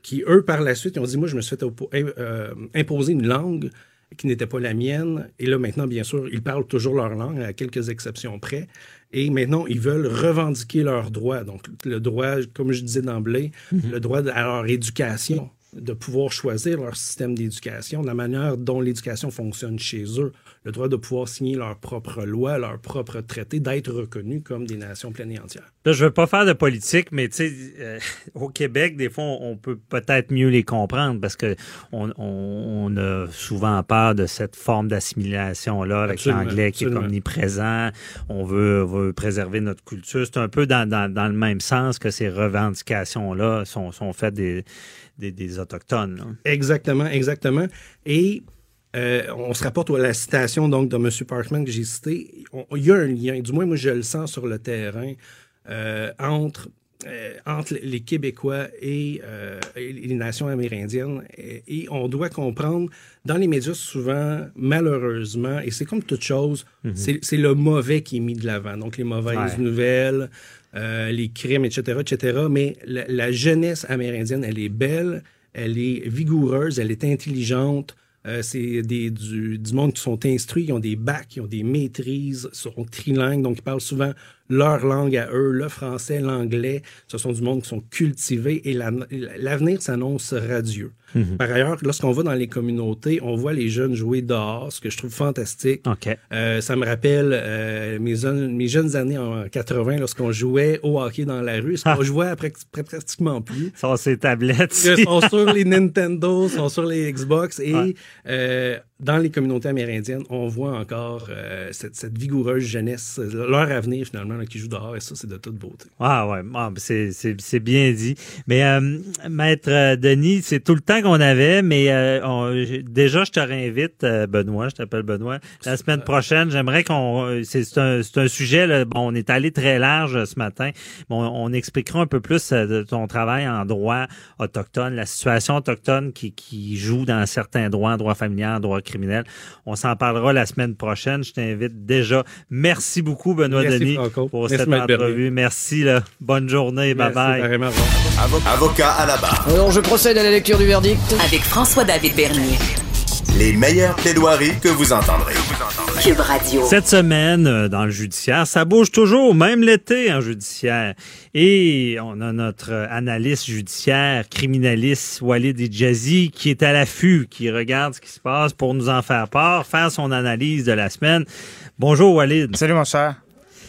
qui, eux, par la suite, ont dit, moi, je me suis fait euh, imposer une langue qui n'était pas la mienne. Et là, maintenant, bien sûr, ils parlent toujours leur langue, à quelques exceptions près. Et maintenant, ils veulent revendiquer leurs droits. Donc, le droit, comme je disais d'emblée, mm-hmm. le droit à leur éducation de pouvoir choisir leur système d'éducation, la manière dont l'éducation fonctionne chez eux, le droit de pouvoir signer leur propre loi, leur propre traité, d'être reconnus comme des nations pleines et entières. Là, je veux pas faire de politique, mais tu sais, euh, au Québec, des fois, on peut peut-être mieux les comprendre parce que on, a souvent peur de cette forme d'assimilation-là avec l'anglais qui est omniprésent. On veut, veut préserver notre culture. C'est un peu dans, dans, le même sens que ces revendications-là sont, sont faites des des, Autochtones. Exactement, exactement. Et on se rapporte à la citation donc de M. Parkman que j'ai cité. Il y a un lien, du moins moi je le sens sur le terrain, entre euh, entre les Québécois et, euh, les nations amérindiennes. Et, on doit comprendre, dans les médias, souvent, malheureusement, et c'est comme toute chose, mhm. c'est le mauvais qui est mis de l'avant. Donc, les mauvaises nouvelles, euh, les crimes, etc., etc. Mais la, jeunesse amérindienne, elle est belle, elle est vigoureuse, elle est intelligente. c'est des, du, du, monde qui sont instruits, qui ont des bacs, qui ont des maîtrises, sont trilingues, donc ils parlent souvent leur langue à eux, le français, l'anglais. Ce sont du monde qui sont cultivés et l'avenir s'annonce radieux. Mhm. Par ailleurs, lorsqu'on va dans les communautés, on voit les jeunes jouer dehors, ce que je trouve fantastique. Euh, ça me rappelle euh, mes, mes, jeunes années en 80, lorsqu'on jouait au hockey dans la rue. Ce qu'on jouait après, pratiquement plus. Sont ces tablettes. Ils sont sur les Nintendo, sont sur les Xbox et euh, dans les communautés amérindiennes, on voit encore cette, cette, vigoureuse jeunesse, leur avenir finalement qui joue dehors et ça, c'est de toute beauté. Ah ouais, ah, c'est bien dit. Mais Maître Denis, c'est tout le temps qu'on avait, mais euh, déjà, je te réinvite, euh, Benoît, je t'appelle Benoît. La semaine prochaine, j'aimerais qu'on... C'est un, un, sujet, là, bon, on est allé très large ce matin. Bon, on expliquera un peu plus euh, de ton travail en droit autochtone, la situation autochtone qui, qui joue dans certains droits, droit familial, droit criminel. On s'en parlera la semaine prochaine. Je t'invite déjà. Merci beaucoup, Benoît Denis, pour cette entrevue. Merci. Là. Bonne journée. Bye-bye. Avocat à la barre. Alors, je procède à la lecture du verdict avec François-David Bernier. Les meilleures plaidoiries que vous entendrez. Cube Radio. Cette semaine, euh, dans le judiciaire, ça bouge toujours, même l'été en judiciaire. Et on a notre analyste judiciaire, criminaliste Walid Idjazi, qui est à l'affût, qui regarde ce qui se passe pour nous en faire part, faire son analyse de la semaine. Bonjour Walid. Salut mon cher.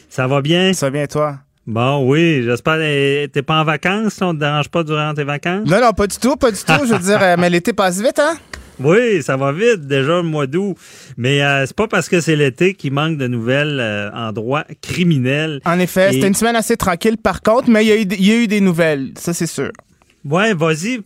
Ça va bien? Ça va bien toi? Bon, oui, j'espère. T'es pas en vacances, on te dérange pas durant tes vacances? Non, non, pas du tout, pas du tout. je veux dire, euh, mais l'été passe vite, hein? Oui, ça va vite, déjà le mois d'août. Mais euh, c'est pas parce que c'est l'été qu'il manque de nouvelles euh, en droit criminel. En effet, c'était une semaine assez tranquille par contre, mais il y, y, a eu des nouvelles, ça c'est sûr. Ouais, vas-y,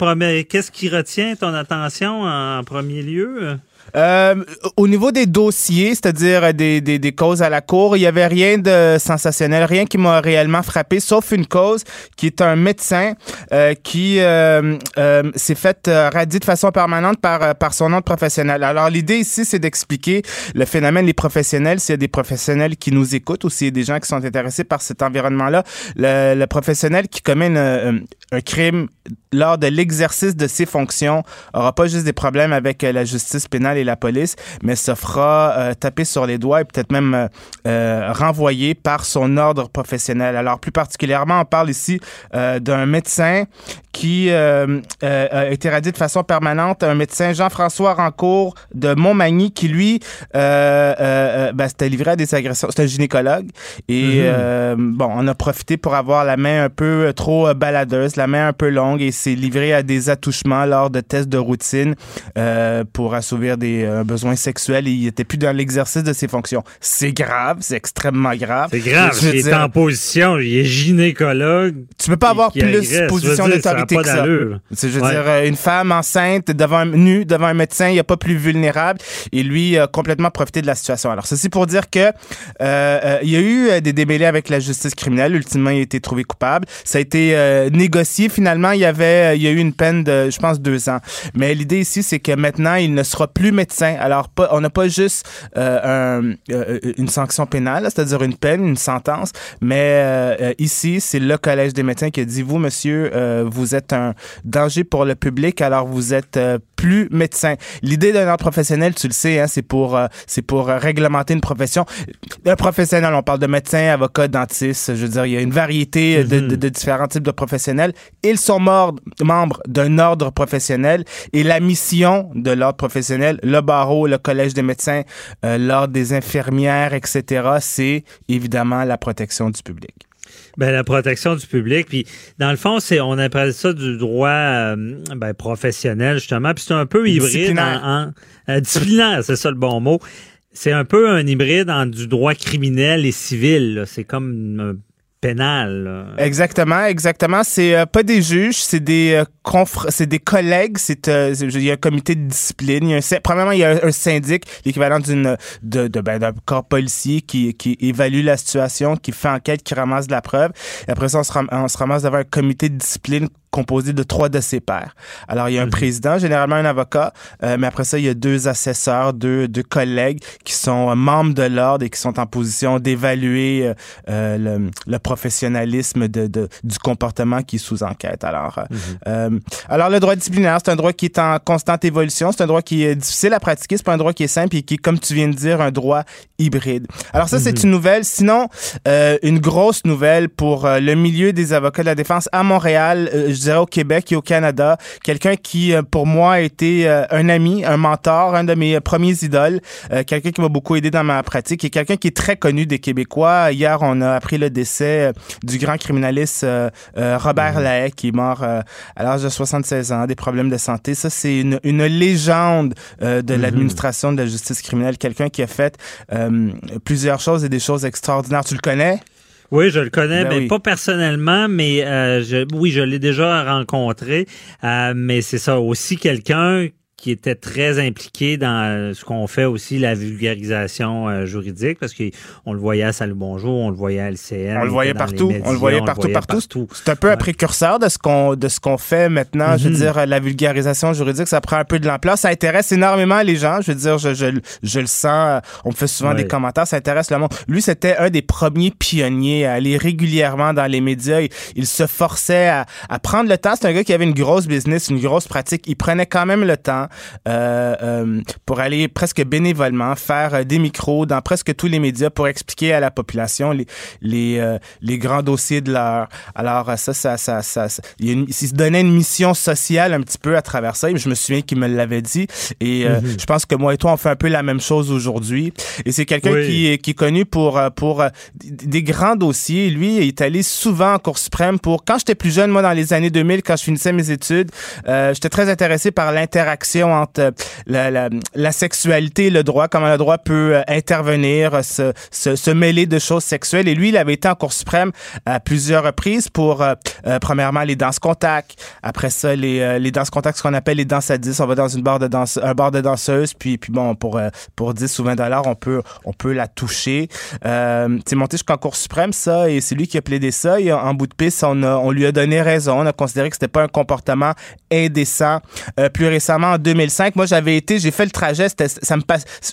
qu'est-ce qui retient ton attention en premier lieu? Euh, au niveau des dossiers, c'est-à-dire des, des, causes à la cour, il y avait rien de sensationnel, rien qui m'a réellement frappé, sauf une cause qui est un médecin euh, qui euh, s'est fait radier de façon permanente par, par son de professionnel. Alors l'idée ici, c'est d'expliquer le phénomène des professionnels, s'il y a des professionnels qui nous écoutent ou s'il y a des gens qui sont intéressés par cet environnement-là. Le, le, professionnel qui commet une, un crime lors de l'exercice de ses fonctions aura pas juste des problèmes avec la justice pénale et la police, mais se fera euh, taper sur les doigts et peut-être même euh, euh, renvoyer par son ordre professionnel. Alors plus particulièrement, on parle ici d'un médecin qui a été radié de façon permanente, un médecin Jean-François Rancourt de Montmagny qui lui ben, c'était livré à des agressions. C'est un gynécologue et mm-hmm. bon, on a profité pour avoir la main un peu trop baladeuse, la main un peu longue et s'est livré à des attouchements lors de tests de routine pour assouvir des un besoin sexuel et il était plus dans l'exercice de ses fonctions. C'est grave, c'est extrêmement grave. C'est grave, il est en position, il est gynécologue. Tu peux pas avoir plus de position d'autorité que ça. Je veux dire, euh, une femme enceinte devant un, nue devant un médecin, il n'y a pas plus vulnérable et lui a complètement profité de la situation. Alors ceci pour dire que euh, euh, il y a eu des démêlés avec la justice criminelle. Ultimement, il a été trouvé coupable. Ça a été négocié. Finalement, il y avait, il y a eu une peine de, je pense, deux ans. Mais l'idée ici, c'est que maintenant, il ne sera plus médecin alors, on n'a pas juste euh, euh, une sanction pénale, c'est-à-dire une peine, une sentence, mais euh, ici, c'est le Collège des médecins qui a dit, vous, monsieur, vous êtes un danger pour le public, alors vous êtes plus médecin. L'idée d'un ordre professionnel, tu le sais, hein, c'est pour c'est pour réglementer une profession. Un professionnel, on parle de médecin, avocat, dentiste. Je veux dire, il y a une variété de, de, de, différents types de professionnels. Ils sont membres d'un ordre professionnel et la mission de l'ordre professionnel, le barreau, le collège des médecins, euh, l'ordre des infirmières, etc., c'est évidemment la protection du public. Ben, la protection du public. Puis, dans le fond, c'est on appelle ça du droit euh, ben, professionnel, justement. Puis c'est un peu hybride. Disciplinaire. En, euh, disciplinaire, c'est ça le bon mot. C'est un peu un hybride entre du droit criminel et civil. C'est comme pénale. Exactement, exactement. C'est euh, pas des juges, c'est des euh, c'est des collègues. C'est euh, il y a un comité de discipline. Y a un, premièrement, il y a un, syndic, l'équivalent d'une de, de ben, d'un corps policier qui, qui évalue la situation, qui fait enquête, qui ramasse de la preuve. Et après ça, on se, on se ramasse devant un comité de discipline composé de trois de ses pairs. Alors, il y a un mhm. président, généralement un avocat, euh, mais après ça, il y a deux assesseurs, deux, deux collègues qui sont membres de l'ordre et qui sont en position d'évaluer euh, euh, le, le, professionnalisme de, de, du comportement qui est sous enquête. Alors, mhm. alors le droit disciplinaire, c'est un droit qui est en constante évolution. C'est un droit qui est difficile à pratiquer. C'est pas un droit qui est simple et qui est, comme tu viens de dire, un droit hybride. Alors ça, c'est mhm. une nouvelle. Sinon, une grosse nouvelle pour le milieu des avocats de la défense à Montréal je dirais au Québec et au Canada. Quelqu'un qui, euh, pour moi, a été euh, un ami, un mentor, un de mes premiers idoles, euh, quelqu'un qui m'a beaucoup aidé dans ma pratique et quelqu'un qui est très connu des Québécois. Hier, on a appris le décès du grand criminaliste Robert mmh. Lahaye, qui est mort à l'âge de 76 ans, des problèmes de santé. Ça, c'est une, une, légende de mmh. l'administration de la justice criminelle, quelqu'un qui a fait plusieurs choses et des choses extraordinaires. Tu le connais? Oui, je le connais, ben mais pas personnellement, mais euh, je, oui, je l'ai déjà rencontré. Euh, mais c'est ça aussi quelqu'un qui était très impliqué dans euh, ce qu'on fait aussi, la vulgarisation euh, juridique, parce qu'on le voyait à Salut Bonjour, on le voyait à LCN. On le voyait partout. on le voyait partout, partout. C'est un peu un précurseur de ce qu'on de ce qu'on fait maintenant. Je veux mhm. dire, la vulgarisation juridique, ça prend un peu de l'ampleur. Ça intéresse énormément les gens. Je veux dire, je, je, je le sens. On me fait souvent des commentaires. Ça intéresse le monde. Lui, c'était un des premiers pionniers à aller régulièrement dans les médias. Il, se forçait à, à prendre le temps. C'est un gars qui avait une grosse business, une grosse pratique. Il prenait quand même le temps. Euh, euh, pour aller presque bénévolement faire euh, des micros dans presque tous les médias pour expliquer à la population les les, les grands dossiers de l'heure. Alors ça, ça, ça, ça, il, se donnait une mission sociale un petit peu à travers ça. Je me souviens qu'il me l'avait dit. Et mm-hmm. je pense que moi et toi, on fait un peu la même chose aujourd'hui. Et c'est quelqu'un qui, qui est connu pour pour des grands dossiers. Lui, il est allé souvent en Cour suprême pour quand j'étais plus jeune, moi dans les années 2000, quand je finissais mes études, j'étais très intéressé par l'interaction entre la, la, sexualité et le droit, comment le droit peut euh, intervenir, se, mêler de choses sexuelles. Et lui, il avait été en Cour suprême à plusieurs reprises pour, euh, euh, premièrement, les danses contact. Après ça, les, les danses contact, ce qu'on appelle les danses à 10. On va dans une barre de danse, un bar de danseuse, puis, puis bon, pour, pour 10 ou 20 dollars, on peut, on peut la toucher. c'est monté jusqu'en Cour suprême, ça, et c'est lui qui a plaidé ça. Et en bout de piste, on, a, on lui a donné raison. On a considéré que c'était pas un comportement indécent. plus récemment, en 2000 moi, j'avais été, j'ai fait le trajet. Ça me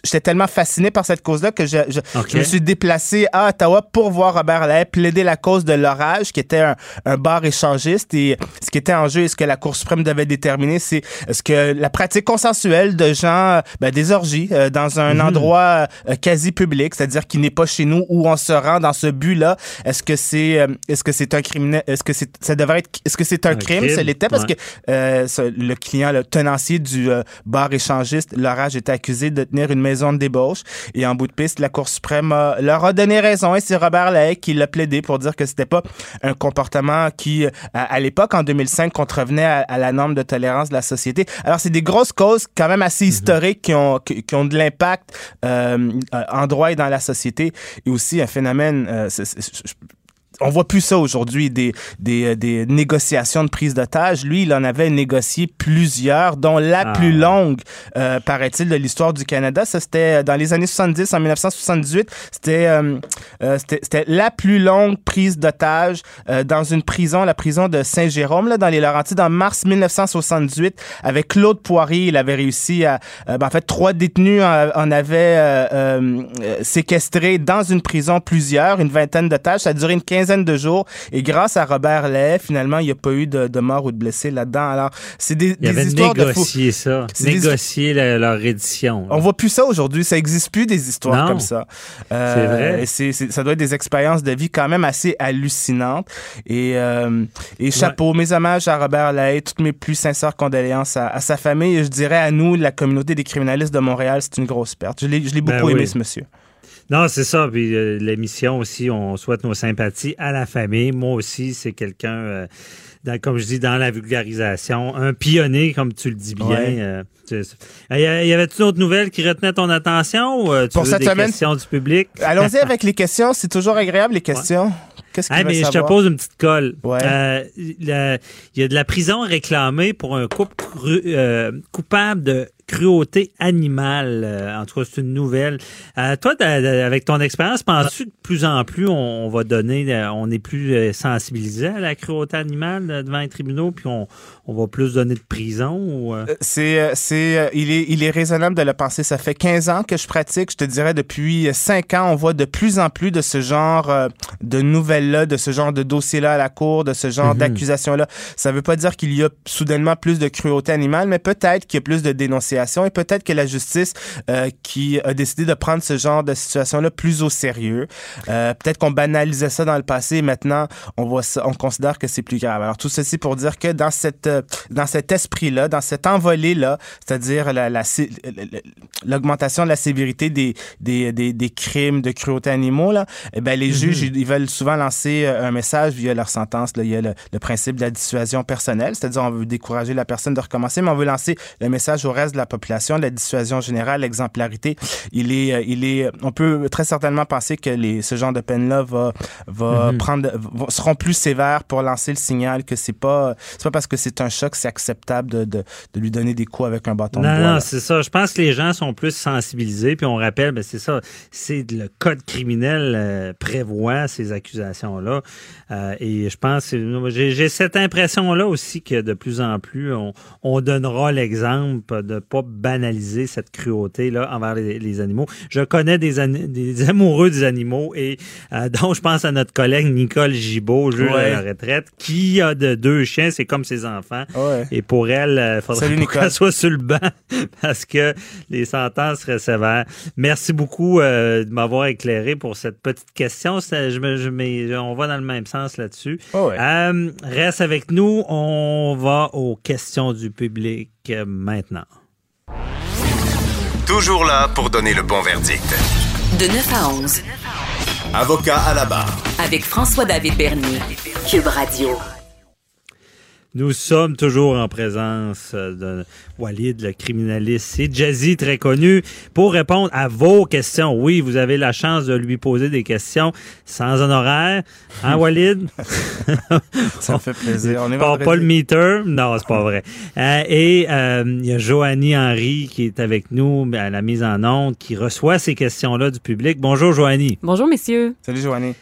j'étais tellement fasciné par cette cause-là que je, je, me suis déplacé à Ottawa pour voir Robert Lay plaider la cause de l'orage, qui était un, bar échangiste. Et ce qui était en jeu et ce que la Cour suprême devait déterminer, c'est ce que la pratique consensuelle de gens, ben, des orgies, euh, dans un mhm. endroit euh, quasi public, c'est-à-dire qui n'est pas chez nous, où on se rend dans ce but-là. Est-ce que c'est, euh, est-ce que c'est un criminel, est-ce que c'est, ça devrait être, est-ce que c'est un, crime? Ça l'était? Parce que le client, le tenancier du bar échangiste, l'orage était accusé de tenir une maison de débauche. Et en bout de piste, la Cour suprême leur a donné raison. Et c'est Robert Lay qui l'a plaidé pour dire que c'était pas un comportement qui, à, l'époque, en 2005, contrevenait à, la norme de tolérance de la société. Alors, c'est des grosses causes quand même assez mhm. historiques qui ont, qui, ont de l'impact euh, en droit et dans la société. Et aussi un phénomène, euh, on voit plus ça aujourd'hui, des, des, euh, des, négociations de prise d'otage. Lui, il en avait négocié plusieurs, dont la ah. plus longue, euh, paraît-il, de l'histoire du Canada. Ça, c'était dans les années 70, en 1978. C'était euh, euh c'était la plus longue prise d'otage dans une prison, la prison de Saint-Jérôme, là, dans les Laurentides, en mars 1978. Avec Claude Poirier, il avait réussi à... Ben, en fait, trois détenus en, en avaient séquestré dans une prison plusieurs, une vingtaine d'otages. Ça a duré une quinzaine de jours. Et grâce à Robert Lay, finalement, il n'y a pas eu de, mort ou de blessés là-dedans. Alors, c'est des, il avait histoires négocié ça, négocier leur édition. On voit plus ça aujourd'hui. Ça n'existe plus des histoires comme ça. Euh, c'est vrai. ça doit être des expériences de vie quand même assez hallucinantes. Et, euh, et chapeau, mes hommages à Robert Lay, toutes mes plus sincères condoléances à, sa famille. Et je dirais à nous, la communauté des criminalistes de Montréal, c'est une grosse perte. Je l'ai ben beaucoup aimé, ce monsieur. Non, c'est ça. Puis euh, l'émission aussi, on souhaite nos sympathies à la famille. Moi aussi, c'est quelqu'un, euh, comme je dis, dans la vulgarisation, un pionnier, comme tu le dis bien. Euh, il y avait une autre nouvelle qui retenait ton attention ou tu Pour veux cette des questions du public? Allons-y avec les questions. C'est toujours agréable, les questions. Qu'est-ce qu'il mais Je te pose une petite colle. Euh, il y a de la prison réclamée pour un couple euh, coupable de cruauté animale. Euh, en tout cas, c'est une nouvelle. Euh, toi, avec ton expérience, penses-tu que de plus en plus on, va donner, euh, on est plus sensibilisé à la cruauté animale devant les tribunaux, puis on, on va plus donner de prison? C'est, c'est, il est, il est raisonnable de le penser. Ça fait 15 ans que je pratique. Je te dirais depuis 5 ans, on voit de plus en plus de ce genre de nouvelles-là, de ce genre de dossiers-là à la cour, de ce genre mhm. d'accusations-là. Ça veut pas dire qu'il y a soudainement plus de cruauté animale, mais peut-être qu'il y a plus de dénonciations et peut-être que la justice euh, qui a décidé de prendre ce genre de situation-là plus au sérieux, euh, peut-être qu'on banalisait ça dans le passé et maintenant on voit ça, on considère que c'est plus grave. Alors tout ceci pour dire que dans cette euh, dans cet esprit-là, dans cette envolée-là, c'est-à-dire la, l'augmentation de la sévérité des, des, des, des, crimes de cruauté animaux, là, eh ben, les juges, mm-hmm. ils veulent souvent lancer un message via leur sentence. Là. Il y a le, le principe de la dissuasion personnelle, c'est-à-dire on veut décourager la personne de recommencer, mais on veut lancer le message au reste de la population, la dissuasion générale, l'exemplarité. Il est, euh, il est, on peut très certainement penser que les, ce genre de peine-là va, va mhm. prendre, seront plus sévères pour lancer le signal que c'est pas, c'est pas parce que c'est un choc, c'est acceptable de, de, de, lui donner des coups avec un bâton non, de bois. Non, c'est ça. Je pense que les gens sont plus sensibilisés, puis on rappelle, ben c'est ça, c'est le code criminel euh, prévoit ces accusations-là, euh, et je pense, j'ai cette impression-là aussi que de plus en plus, on, on donnera l'exemple de pas banaliser cette cruauté-là envers les, animaux. Je connais des, des amoureux des animaux et euh, donc je pense à notre collègue Nicole Gibault, juge à la retraite, qui a de deux chiens, c'est comme ses enfants. Et pour elle, il euh, faudrait qu'elle soit sur le banc parce que les sentences seraient sévères. Merci beaucoup euh, de m'avoir éclairé pour cette petite question. Je me, je, on va dans le même sens là-dessus. reste avec nous. On va aux questions du public maintenant. Toujours là pour donner le bon verdict. De 9 à 11. Avocat à la barre. Avec François-David Bernier. Cube Radio. Nous sommes toujours en présence de Walid, le criminaliste, et Jazzy, très connu, pour répondre à vos questions. Oui, vous avez la chance de lui poser des questions sans honoraire. Hein, Walid? Ça me fait plaisir. On est pas le meter? Non, c'est pas vrai. Euh, et euh, il y a Joanie Henry qui est avec nous à la mise en onde, qui reçoit ces questions-là du public. Bonjour, Joanie. Bonjour, messieurs. Salut, Joanie.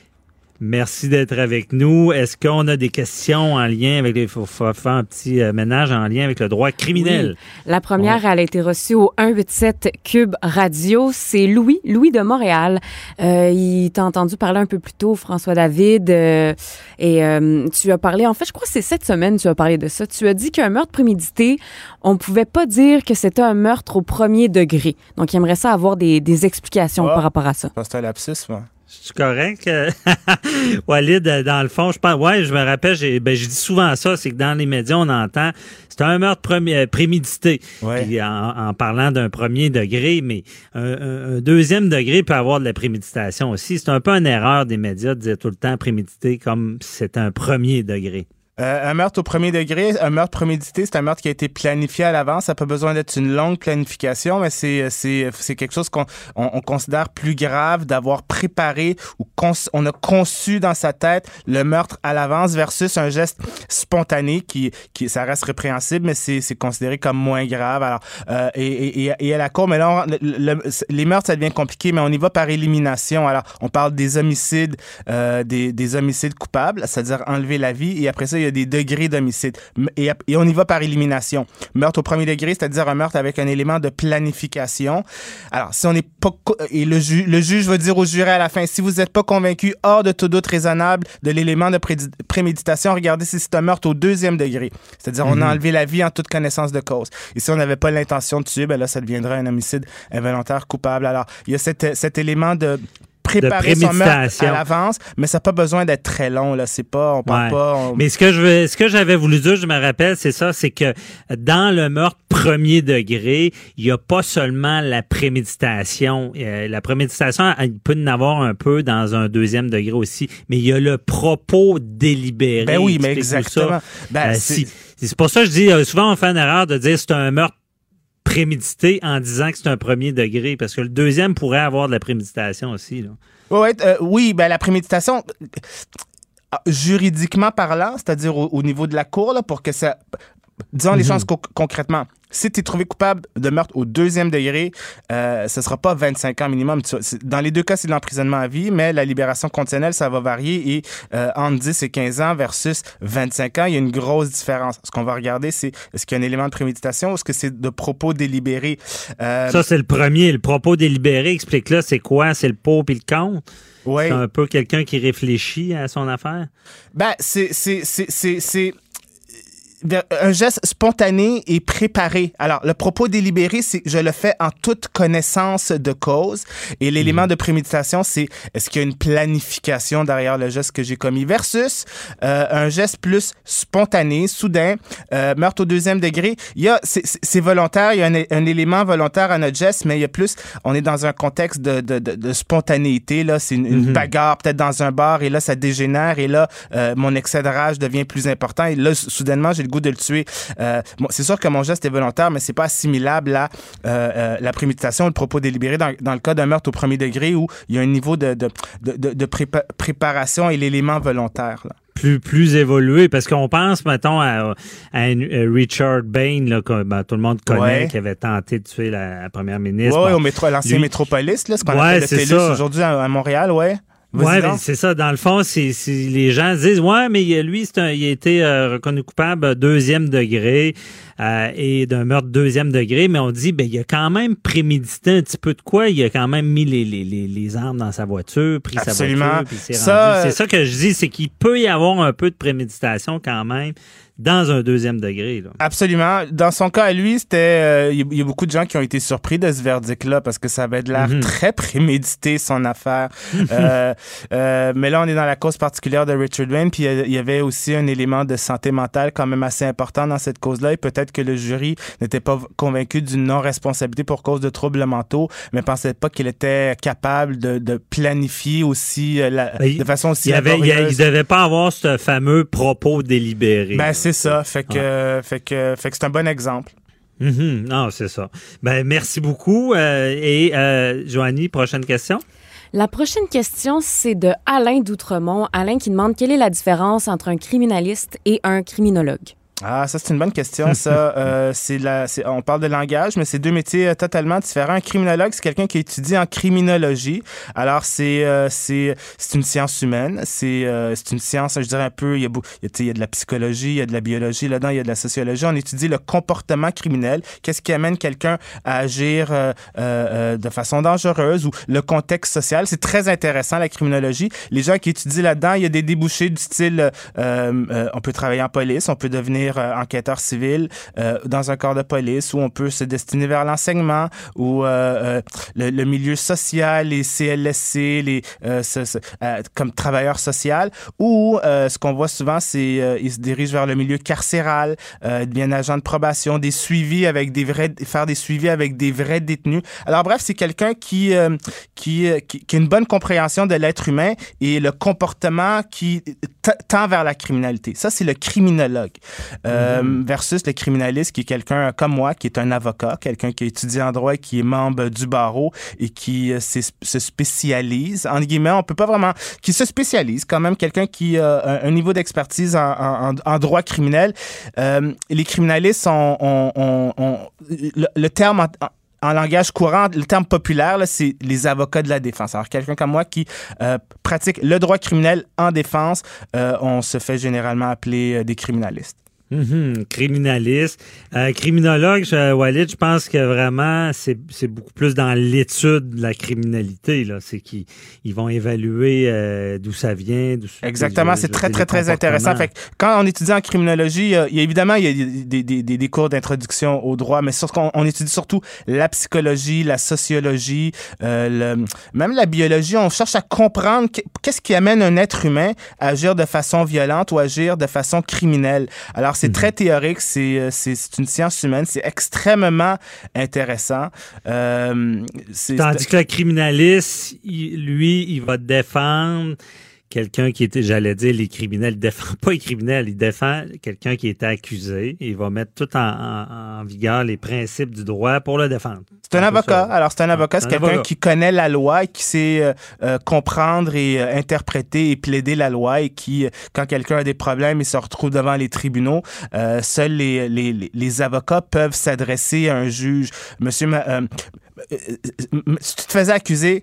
Merci d'être avec nous. Est-ce qu'on a des questions en lien avec les faut, faire un petit euh, ménage en lien avec le droit criminel? La première, elle a été reçue au 187 Cube Radio. C'est Louis, Louis de Montréal. Euh, il t'a entendu parler un peu plus tôt, François David, euh, et euh, tu as parlé. En fait, je crois que c'est cette semaine tu as parlé de ça. Tu as dit qu'un meurtre prémédité, on pouvait pas dire que c'était un meurtre au premier degré. Donc, il aimerait ça avoir des, des explications ah. par rapport à ça. C'est un lapsus, moi. C'est correct. Walid, dans le fond, je pense, ouais, je me rappelle, j'ai, ben, je dis souvent ça, c'est que dans les médias, on entend, c'est un meurtre premier, euh, prémédité. en, parlant d'un premier degré, mais un, deuxième degré peut avoir de la préméditation aussi. C'est un peu une erreur des médias de dire tout le temps prémédité comme c'était un premier degré. Euh, un meurtre au premier degré, un meurtre prémédité, c'est un meurtre qui a été planifié à l'avance. Ça n'a pas besoin d'être une longue planification, mais c'est c'est c'est quelque chose qu'on on, considère plus grave d'avoir préparé ou on a conçu dans sa tête le meurtre à l'avance versus un geste spontané qui qui ça reste répréhensible, mais c'est c'est considéré comme moins grave. Alors euh, et, et, et à la cour, mais là les meurtres ça devient compliqué, mais on y va par élimination. Alors on parle des homicides, euh, des des homicides coupables, c'est-à-dire enlever la vie, et après ça il y a des degrés d'homicide. Et, on y va par élimination. Meurtre au premier degré, c'est-à-dire un meurtre avec un élément de planification. Alors, si on n'est pas... Et le, le juge va dire au juré à la fin, si vous n'êtes pas convaincu, hors de tout doute raisonnable, de l'élément de préméditation, regardez si c'est un meurtre au deuxième degré. C'est-à-dire, on a mhm. enlevé la vie en toute connaissance de cause. Et si on n'avait pas l'intention de tuer, ben là, ça deviendrait un homicide involontaire coupable. Alors, il y a cet élément de préparer son meurtre à l'avance, mais ça n'a pas besoin d'être très long. Là, c'est pas, on parle pas. Mais ce que je veux, ce que j'avais voulu dire, je me rappelle, c'est ça, c'est que dans le meurtre premier degré, il n'y a pas seulement la préméditation. Euh, la préméditation, il peut en avoir un peu dans un deuxième degré aussi, mais il y a le propos délibéré. Ben oui, mais exactement. Ben, euh, c'est pour ça que je dis, euh, souvent on fait une erreur de dire c'est un meurtre prémédité en disant que c'est un premier degré, parce que le deuxième pourrait avoir de la préméditation aussi. Là. Euh, oui, ben la préméditation, ah, juridiquement parlant, c'est-à-dire au, niveau de la cour, là, pour que ça... Disons les mhm. choses concrètement. Si tu es trouvé coupable de meurtre au deuxième degré, euh, ce sera pas 25 ans minimum. Dans les deux cas, c'est de l'emprisonnement à vie, mais la libération conditionnelle, ça va varier et euh, entre 10 et 15 ans versus 25 ans, il y a une grosse différence. Ce qu'on va regarder, c'est est-ce qu'il y a un élément de préméditation ou est-ce que c'est de propos délibérés? Euh, ça, c'est le premier. Le propos délibéré, explique-là, c'est quoi? C'est le pot puis le con? Ouais. C'est un peu quelqu'un qui réfléchit à son affaire? Ben, c'est un geste spontané et préparé. Alors, le propos délibéré, c'est je le fais en toute connaissance de cause. Et l'élément mhm. de préméditation, c'est est-ce qu'il y a une planification derrière le geste que j'ai commis? Versus euh, un geste plus spontané, soudain, euh, meurtre au deuxième degré. Il y a, c'est volontaire, il y a un, élément volontaire à notre geste, mais il y a plus, on est dans un contexte de, de, de, spontanéité. Là, c'est une, mhm. bagarre peut-être dans un bar et là, ça dégénère et là, euh, mon excès de rage devient plus important et là, soudainement, j'ai le goût de le tuer. Euh, bon, c'est sûr que mon geste est volontaire, mais c'est pas assimilable à euh, euh, la préméditation, le propos délibéré dans, dans le cas d'un meurtre au premier degré où il y a un niveau de, de, de, de préparation et l'élément volontaire. Là plus plus évolué parce qu'on pense mettons à, à, Richard Bain là que ben, tout le monde connaît qui avait tenté de tuer la, première ministre. Oui, au métro l'ancien métropolis là ce qu'on ouais, appelle le aujourd'hui à, Montréal, ouais. Ouais, c'est ça. Dans le fond, c'est les gens disent ouais, mais lui, c'est il a été euh, reconnu coupable deuxième degré euh, et d'un meurtre deuxième degré, mais on dit ben il a quand même prémédité un petit peu de quoi. Il a quand même mis les, les, les, les armes dans sa voiture, pris sa voiture, puis C'est ça que je dis, c'est qu'il peut y avoir un peu de préméditation quand même dans un deuxième degré. Là. Absolument. Dans son cas à lui, c'était euh, il y, a beaucoup de gens qui ont été surpris de ce verdict-là parce que ça avait de l'air mhm. très prémédité son affaire. euh, euh, mais là, on est dans la cause particulière de Richard Wayne, puis il y avait aussi un élément de santé mentale quand même assez important dans cette cause-là, et peut-être que le jury n'était pas convaincu d'une non-responsabilité pour cause de troubles mentaux, mais pensait pas qu'il était capable de, de planifier aussi euh, la, ben, de façon aussi. Il, avait, il, devait pas avoir ce fameux propos délibéré. Ben, c'est ça. Fait que, fait que, fait que c'est un bon exemple. Mm-hmm. Non, c'est ça. Ben, merci beaucoup. Euh, et euh, Joanie, prochaine question? La prochaine question, c'est de Alain d'Outremont. Alain qui demande quelle est la différence entre un criminaliste et un criminologue? Ah, ça, c'est une bonne question, ça. euh, c'est la, on parle de langage, mais c'est deux métiers euh, totalement différents. Un criminologue, c'est quelqu'un qui étudie en criminologie. Alors, c'est, euh, c'est, c'est une science humaine. C'est, euh, c'est une science, je dirais un peu, il y, a, il y a de la psychologie, il y a de la biologie là-dedans, il y a de la sociologie. On étudie le comportement criminel. Qu'est-ce qui amène quelqu'un à agir de façon dangereuse ou le contexte social? C'est très intéressant, la criminologie. Les gens qui étudient là-dedans, il y a des débouchés du style, on peut travailler en police, on peut devenir euh, enquêteur civil euh, dans un corps de police où on peut se destiner vers l'enseignement ou euh, le, milieu social, les CLSC, les comme travailleur social ou ce qu'on voit souvent c'est ils se dirigent vers le milieu carcéral, bien agent de probation, des suivis avec des vrais faire des suivis avec des vrais détenus. Alors bref, c'est quelqu'un qui, qui qui a une bonne compréhension de l'être humain et le comportement qui tend vers la criminalité. Ça c'est le criminologue. Euh, mhm. versus le criminaliste qui est quelqu'un comme moi, qui est un avocat, quelqu'un qui étudie en droit, qui est membre du barreau et qui euh, se spécialise, en guillemets, on peut pas vraiment, qui se spécialise quand même, quelqu'un qui a un, niveau d'expertise en, droit criminel. Euh, les criminalistes ont, le, terme en, langage courant, le terme populaire, c'est les avocats de la défense. Alors, quelqu'un comme moi qui pratique le droit criminel en défense, on se fait généralement appeler des criminalistes. Mhm, criminaliste. Euh, criminologue, je, Walid, je pense que vraiment, c'est beaucoup plus dans l'étude de la criminalité. là. C'est qu'ils ils vont évaluer euh, d'où ça vient. Exactement, c'est très, très, très intéressant. Fait quand on étudie en criminologie, il y a, évidemment, il y a des, des, des, des cours d'introduction au droit, mais surtout, on, étudie surtout la psychologie, la sociologie, euh, le, même la biologie. On cherche à comprendre qu'est-ce qui amène un être humain à agir de façon violente ou agir de façon criminelle. Alors, c'est très théorique, euh, c'est, c'est, une science humaine, c'est extrêmement intéressant. Euh, Tandis que le criminaliste, lui, il va défendre quelqu'un qui était, j'allais dire, les criminels, il défend pas les criminels, il défend quelqu'un qui était accusé. Il va mettre tout en, vigueur les principes du droit pour le défendre. C'est un, avocat. Alors, c'est un avocat, c'est quelqu'un qui connaît la loi et qui sait euh, euh, comprendre et euh, interpréter et plaider la loi et qui, quand quelqu'un a des problèmes, il se retrouve devant les tribunaux. seuls les, les, les, avocats peuvent s'adresser à un juge. Monsieur, si tu te faisais accuser,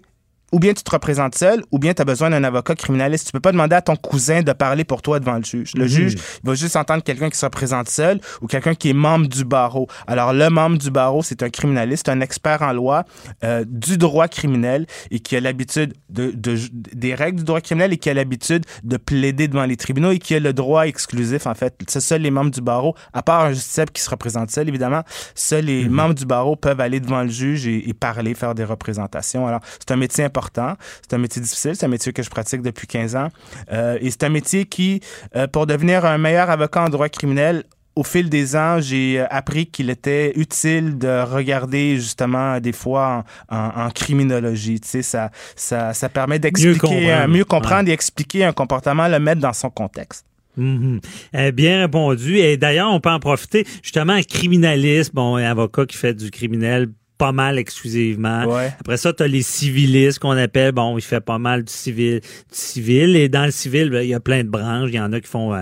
ou bien tu te représentes seul, ou bien tu as besoin d'un avocat criminaliste. Tu peux pas demander à ton cousin de parler pour toi devant le juge. Le mhm. juge va juste entendre quelqu'un qui se représente seul ou quelqu'un qui est membre du barreau. Alors, le membre du barreau, c'est un criminaliste, un expert en loi euh, du droit criminel et qui a l'habitude de, de, des règles du droit criminel et qui a l'habitude de plaider devant les tribunaux et qui a le droit exclusif, en fait. C'est seuls les membres du barreau, à part un justiciable qui se représente seul, évidemment, seuls les mhm. membres du barreau peuvent aller devant le juge et, et parler, faire des représentations. Alors, c'est un métier important c'est un métier difficile, c'est un métier que je pratique depuis 15 ans. Euh, et c'est un métier qui, euh, pour devenir un meilleur avocat en droit criminel, au fil des ans, j'ai euh, appris qu'il était utile de regarder justement des fois en, criminologie. Tu sais, ça, ça, ça permet d'expliquer, mieux comprendre, et expliquer un comportement, le mettre dans son contexte. Mm-hmm. bien répondu. Et d'ailleurs, on peut en profiter. Justement, un criminaliste, bon, un avocat qui fait du criminel pas mal exclusivement. Après ça, tu as les civilistes qu'on appelle, bon, il fait pas mal du civil, civil. Et dans le civil, ben, il y a plein de branches. Il y en a qui font euh,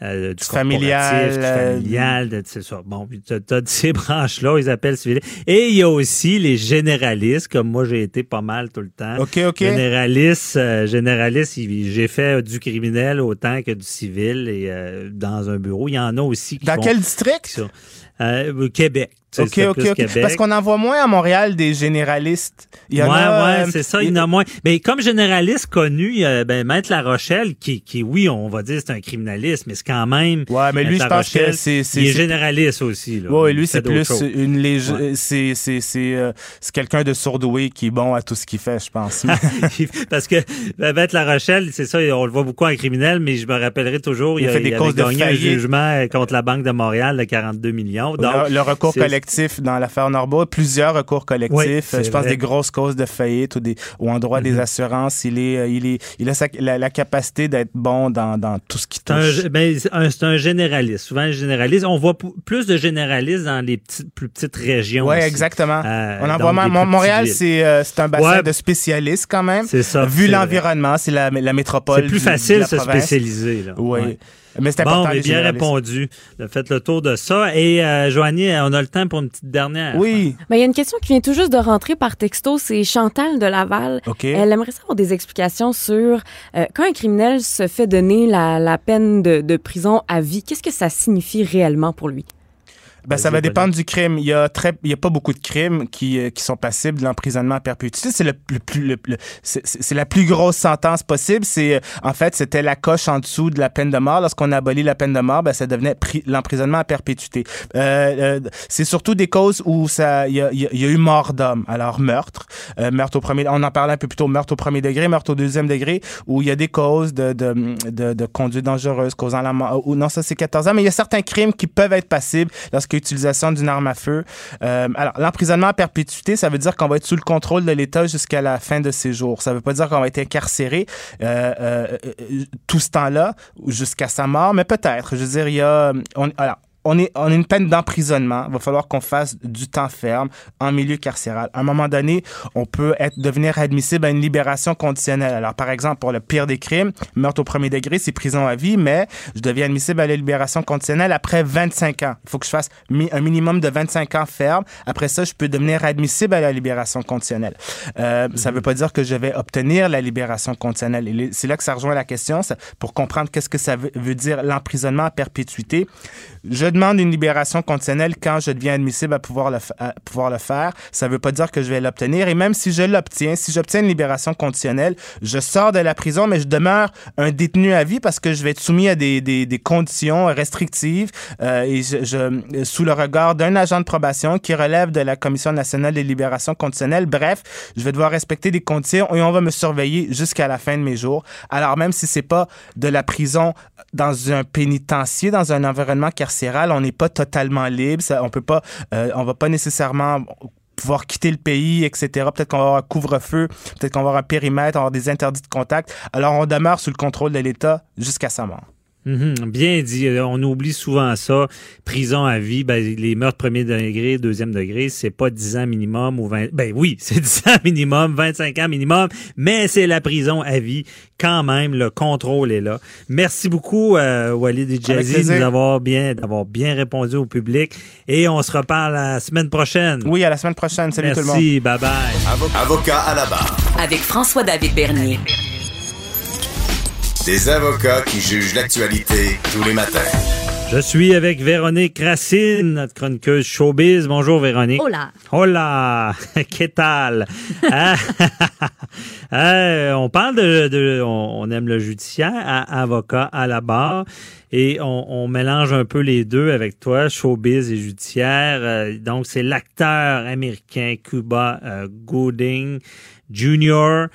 euh, du familial, du euh, familial, c'est ça. Bon, tu as, ces branches-là, ils appellent civilistes. Et il y a aussi les généralistes, comme moi j'ai été pas mal tout le temps. OK, OK. Généraliste, généraliste, j'ai fait du criminel autant que du civil et dans un bureau. Il y en a aussi qui Dans quel district? Québec. OK, OK, OK. Parce qu'on en voit moins à Montréal des généralistes. Il y en ouais, ouais, euh, c'est ça, il y en a moins. Mais comme généraliste connu, il y a ben, Maître La Rochelle, qui, qui, oui, on va dire c'est un criminaliste, mais c'est quand même. Ouais, mais lui, je pense que c'est. Il est généraliste aussi. Là. Ouais, lui, c'est plus une légende. C'est euh, c'est quelqu'un de sourdoué qui est bon à tout ce qu'il fait, je pense. Parce que ben, Maître La Rochelle, c'est ça, on le voit beaucoup en criminel, mais je me rappellerai toujours, il, il a, fait des causes de gagné un jugement contre la Banque de Montréal de 42 millions. Donc, le, le recours collectif dans l'affaire Norbo, plusieurs recours collectifs. je pense des grosses causes de faillite ou, des, ou en droit des mhm. assurances. Il est, euh, il est, il a la, capacité d'être bon dans, dans, tout ce qui touche. Ben, c'est un, généraliste. Souvent, un généraliste. On voit plus de généralistes dans les petites, plus petites régions. Oui, exactement. Euh, On en voit Montréal, euh, c'est un bassin de spécialistes quand même. C'est ça. Vu l'environnement, c'est la, la métropole. C'est plus facile de se spécialiser. Oui. Mais c'est important. Bon, mais bien répondu. Faites le tour de ça. Et euh, Joanie, on a le temps pour une petite dernière. Oui. Mais il y a une question qui vient tout juste de rentrer par texto. C'est Chantal de Laval. OK. Elle aimerait savoir des explications sur euh, quand un criminel se fait donner la, la peine de, de prison à vie, qu'est-ce que ça signifie réellement pour lui? Ben, ça va dépendre du crime. Il y a très, il y a pas beaucoup de crimes qui, euh, qui sont passibles de l'emprisonnement à perpétuité. C'est le, plus, le, c'est la plus grosse sentence possible. C'est, euh, en fait, c'était la coche en dessous de la peine de mort. Lorsqu'on a aboli la peine de mort, ben, ça devenait l'emprisonnement à perpétuité. Euh, c'est surtout des causes où ça, il y a, y a, eu mort d'homme. Alors, meurtre, meurtre au premier, on en parlait un peu plus tôt, meurtre au premier degré, meurtre au deuxième degré, où il y a des causes de, de, de, de conduite dangereuse causant la mort. Ou non, ça, c'est 14 ans, mais il y a certains crimes qui peuvent être passibles lorsque utilisation d'une arme à feu. Euh, alors, l'emprisonnement à perpétuité, ça veut dire qu'on va être sous le contrôle de l'État jusqu'à la fin de ses jours. Ça veut pas dire qu'on va être incarcéré euh, euh, tout ce temps-là jusqu'à sa mort, mais peut-être. Je veux dire, il y a... On, alors, on est, on a une peine d'emprisonnement. Il va falloir qu'on fasse du temps ferme en milieu carcéral. À un moment donné, on peut être, devenir admissible à une libération conditionnelle. Alors, par exemple, pour le pire des crimes, meurtre au premier degré, c'est prison à vie, mais je deviens admissible à la libération conditionnelle après 25 ans. Il faut que je fasse un minimum de 25 ans ferme. Après ça, je peux devenir admissible à la libération conditionnelle. Euh, Ça ne veut pas dire que je vais obtenir la libération conditionnelle. C'est là que ça rejoint la question, pour comprendre qu'est-ce que ça veut, veut dire l'emprisonnement à perpétuité. Je demande une libération conditionnelle quand je deviens admissible à pouvoir le, faire. Ça ne veut pas dire que je vais l'obtenir. Et même si je l'obtiens, si j'obtiens une libération conditionnelle, je sors de la prison, mais je demeure un détenu à vie parce que je vais être soumis à des, conditions restrictives euh, sous le regard d'un agent de probation qui relève de la Commission nationale des libérations conditionnelles. Bref, je vais devoir respecter des conditions et on va me surveiller jusqu'à la fin de mes jours. Alors même si c'est pas de la prison dans un pénitencier, dans un environnement carcéral, on n'est pas totalement libre. Euh, on va pas nécessairement pouvoir quitter le pays, etc. Peut-être qu'on va avoir un couvre-feu, peut-être qu'on va avoir un périmètre, on va avoir des interdits de contact. Alors, on demeure sous le contrôle de l'État jusqu'à sa mort. Mhm, bien dit. Euh, on oublie souvent ça. Prison à vie, ben, les meurtres premier degré, deuxième degré, c'est pas 10 ans minimum ou 20... Ben oui, c'est 10 ans minimum, 25 ans minimum, mais c'est la prison à vie. Quand même, le contrôle est là. Merci beaucoup, euh, Walid et Jazzy, d'avoir bien, d'avoir bien répondu au public. Et on se reparle la semaine prochaine. Oui, à la semaine prochaine. Salut tout le monde. Merci, bye bye. Avocat à la barre. Avec François-David Bernier. Des avocats qui jugent l'actualité tous les matins. Je suis avec Véronique Racine, notre chroniqueuse showbiz. Bonjour Véronique. Hola. Hola. Que tal? Ah, on parle de, on, aime le judiciaire, à, avocat à la barre. Et on, mélange un peu les deux avec toi, showbiz et judiciaire. Euh, donc, c'est l'acteur américain Cuba euh, Gooding Junior,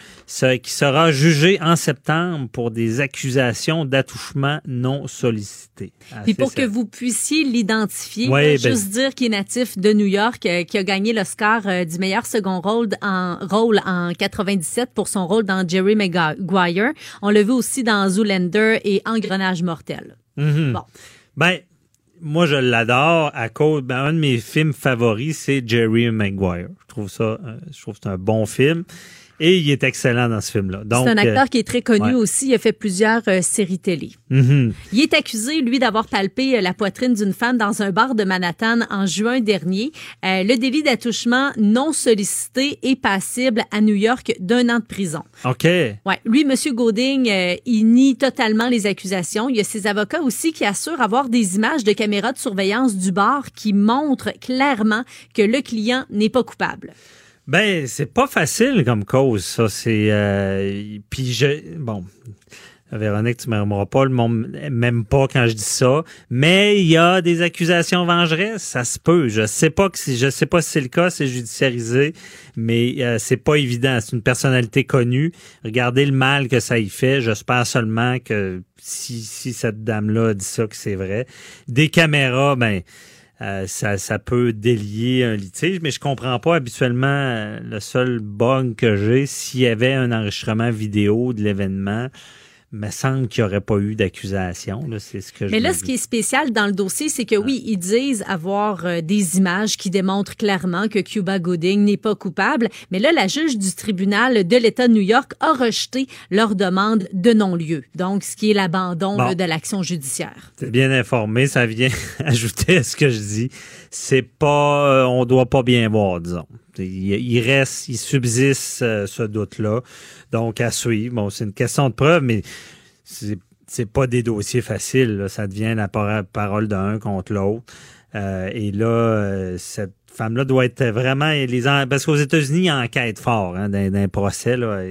qui sera jugé en septembre pour des accusations d'attouchement non sollicité. Ah, Puis pour que vous puissiez l'identifier, ben juste dire qu'il est natif de New York, euh, qui a gagné l'Oscar euh, du meilleur second rôle en rôle en 97 pour son rôle dans Jerry Maguire. On l'a vu aussi dans Zoolander et Engrenage mortel. Bon. Ben, moi, je l'adore à cause. Ben, un de mes films favoris, c'est Jerry Maguire. Je trouve ça, euh, je trouve que c'est un bon film. Et il est excellent dans ce film-là. C'est un acteur euh, qui est très connu aussi. Il a fait plusieurs euh, séries télé. Mm-hmm. Il est accusé, lui, d'avoir palpé euh, la poitrine d'une femme dans un bar de Manhattan en juin dernier. le délit d'attouchement non sollicité est passible à New York d'un an de prison. OK. Ouais. Lui, M. Goding, il nie totalement les accusations. Il y a ses avocats aussi qui assurent avoir des images de caméras de surveillance du bar qui montrent clairement que le client n'est pas coupable. Ben, c'est pas facile comme cause, ça. C'est. Euh, puis, je. Bon. Véronique, tu m'aimeras pas, le même pas quand je dis ça, mais il y a des accusations vengeresses, ça se peut. Je sais pas que si, je sais pas si c'est le cas, c'est judiciarisé, mais euh, c'est pas évident. C'est une personnalité connue. Regardez le mal que ça y fait. J'espère seulement que si, si cette dame-là dit ça, que c'est vrai. Des caméras, ben euh, ça, ça, peut délier un litige, mais je comprends pas habituellement euh, le seul bug que j'ai s'il y avait un enregistrement vidéo de l'événement me semble qu'il n'y aurait pas eu d'accusation. C'est ce que Mais là, ce qui est spécial dans le dossier, c'est que oui, ils disent avoir euh, des images qui démontrent clairement que Cuba Gooding n'est pas coupable. Mais là, la juge du tribunal de l'État de New York a rejeté leur demande de non-lieu. Donc, ce qui est l'abandon de l'action judiciaire. C'est bien informé. Ça vient ajouter à ce que je dis. C'est pas, euh, on doit pas bien voir, disons. Il, reste, il subsiste euh, ce doute-là. Donc, à suivre. Bon, c'est une question de preuve, mais c'est, c'est pas des dossiers faciles. Ça devient la parole d'un contre l'autre. Euh, et là, euh, cette femme-là doit être vraiment. Parce qu'aux États-Unis, il enquête fort hein, d'un, procès. Là,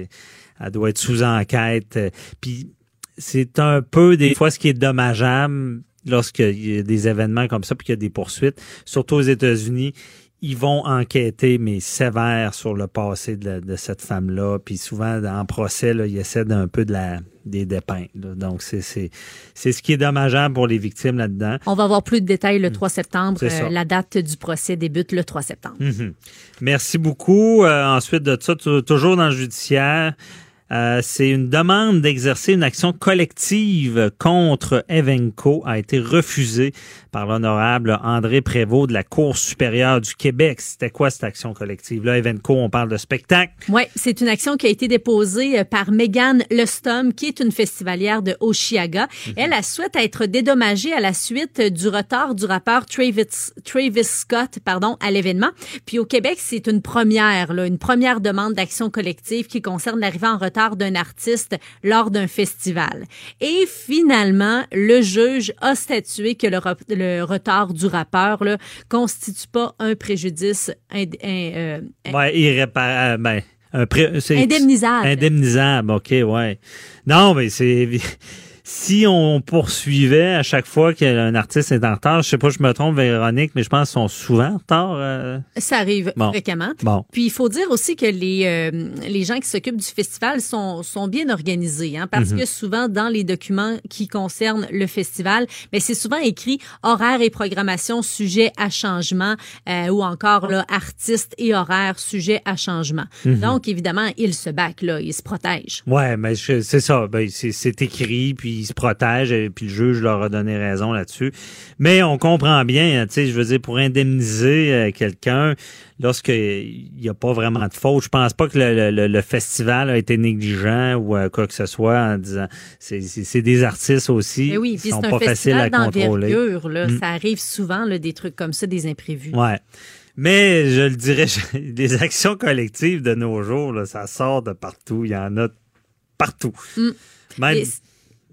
elle doit être sous enquête. Puis c'est un peu des fois ce qui est dommageable lorsqu'il y a des événements comme ça, puis qu'il y a des poursuites, surtout aux États-Unis ils vont enquêter, mais sévère, sur le passé de, cette femme-là. Puis souvent, en procès, là, ils essaient d'un peu de la des dépeintes. Donc, c'est ce qui est dommageable pour les victimes là-dedans. On va avoir plus de détails le 3 septembre. Euh, la date du procès débute le 3 septembre. Mhm. Merci beaucoup. Euh, ensuite de ça, toujours dans le judiciaire, euh, c'est une demande d'exercer une action collective contre Evenco a été refusée par l'honorable André Prévost de la Cour supérieure du Québec. C'était quoi cette action collective là Evenco, on parle de spectacle. Oui, c'est une action qui a été déposée euh, par Megan Lustom qui est une festivalière de Oshiaga. Mhm. Elle a souhaité être dédommagée à la suite du retard du rappeur Travis, Travis Scott, pardon, à l'événement. Puis au Québec, c'est une première là, une première demande d'action collective qui concerne l'arrivée en retard d'un artiste lors d'un festival. Et finalement, le juge a statué que le, retard du rappeur ne constitue pas un préjudice euh, irréparable. Ben, indemnisable. Indemnisable, OK, ouais. Non, mais c'est si on poursuivait à chaque fois qu'un artiste est en retard, je sais pas, je me trompe, Véronique, mais je pense qu'ils sont souvent en retard. Euh. Ça arrive fréquemment. Bon. Puis il faut dire aussi que les euh, les gens qui s'occupent du festival sont sont bien organisés, hein, parce mhm. que souvent dans les documents qui concernent le festival, mais c'est souvent écrit horaire et programmation sujet à changement euh, ou encore là artistes et horaire sujet à changement. Mhm. Donc évidemment ils se battent là, ils se protègent. Ouais, mais c'est ça, ben, c'est écrit puis ils se protègent et puis le juge leur a donné raison là-dessus. Mais on comprend bien, tu sais, je veux dire, pour indemniser euh, quelqu'un, lorsqu'il n'y a pas vraiment de faute, je pense pas que le, festival a été négligent ou euh, quoi que ce soit en disant c'est des artistes aussi. Mais oui, sont pas faciles à contrôler. Là, mm. Ça arrive souvent, là, des trucs comme ça, des imprévus. Ouais. Mais je le dirais, les actions collectives de nos jours, là, ça sort de partout. Il y en a partout. Mm. Même,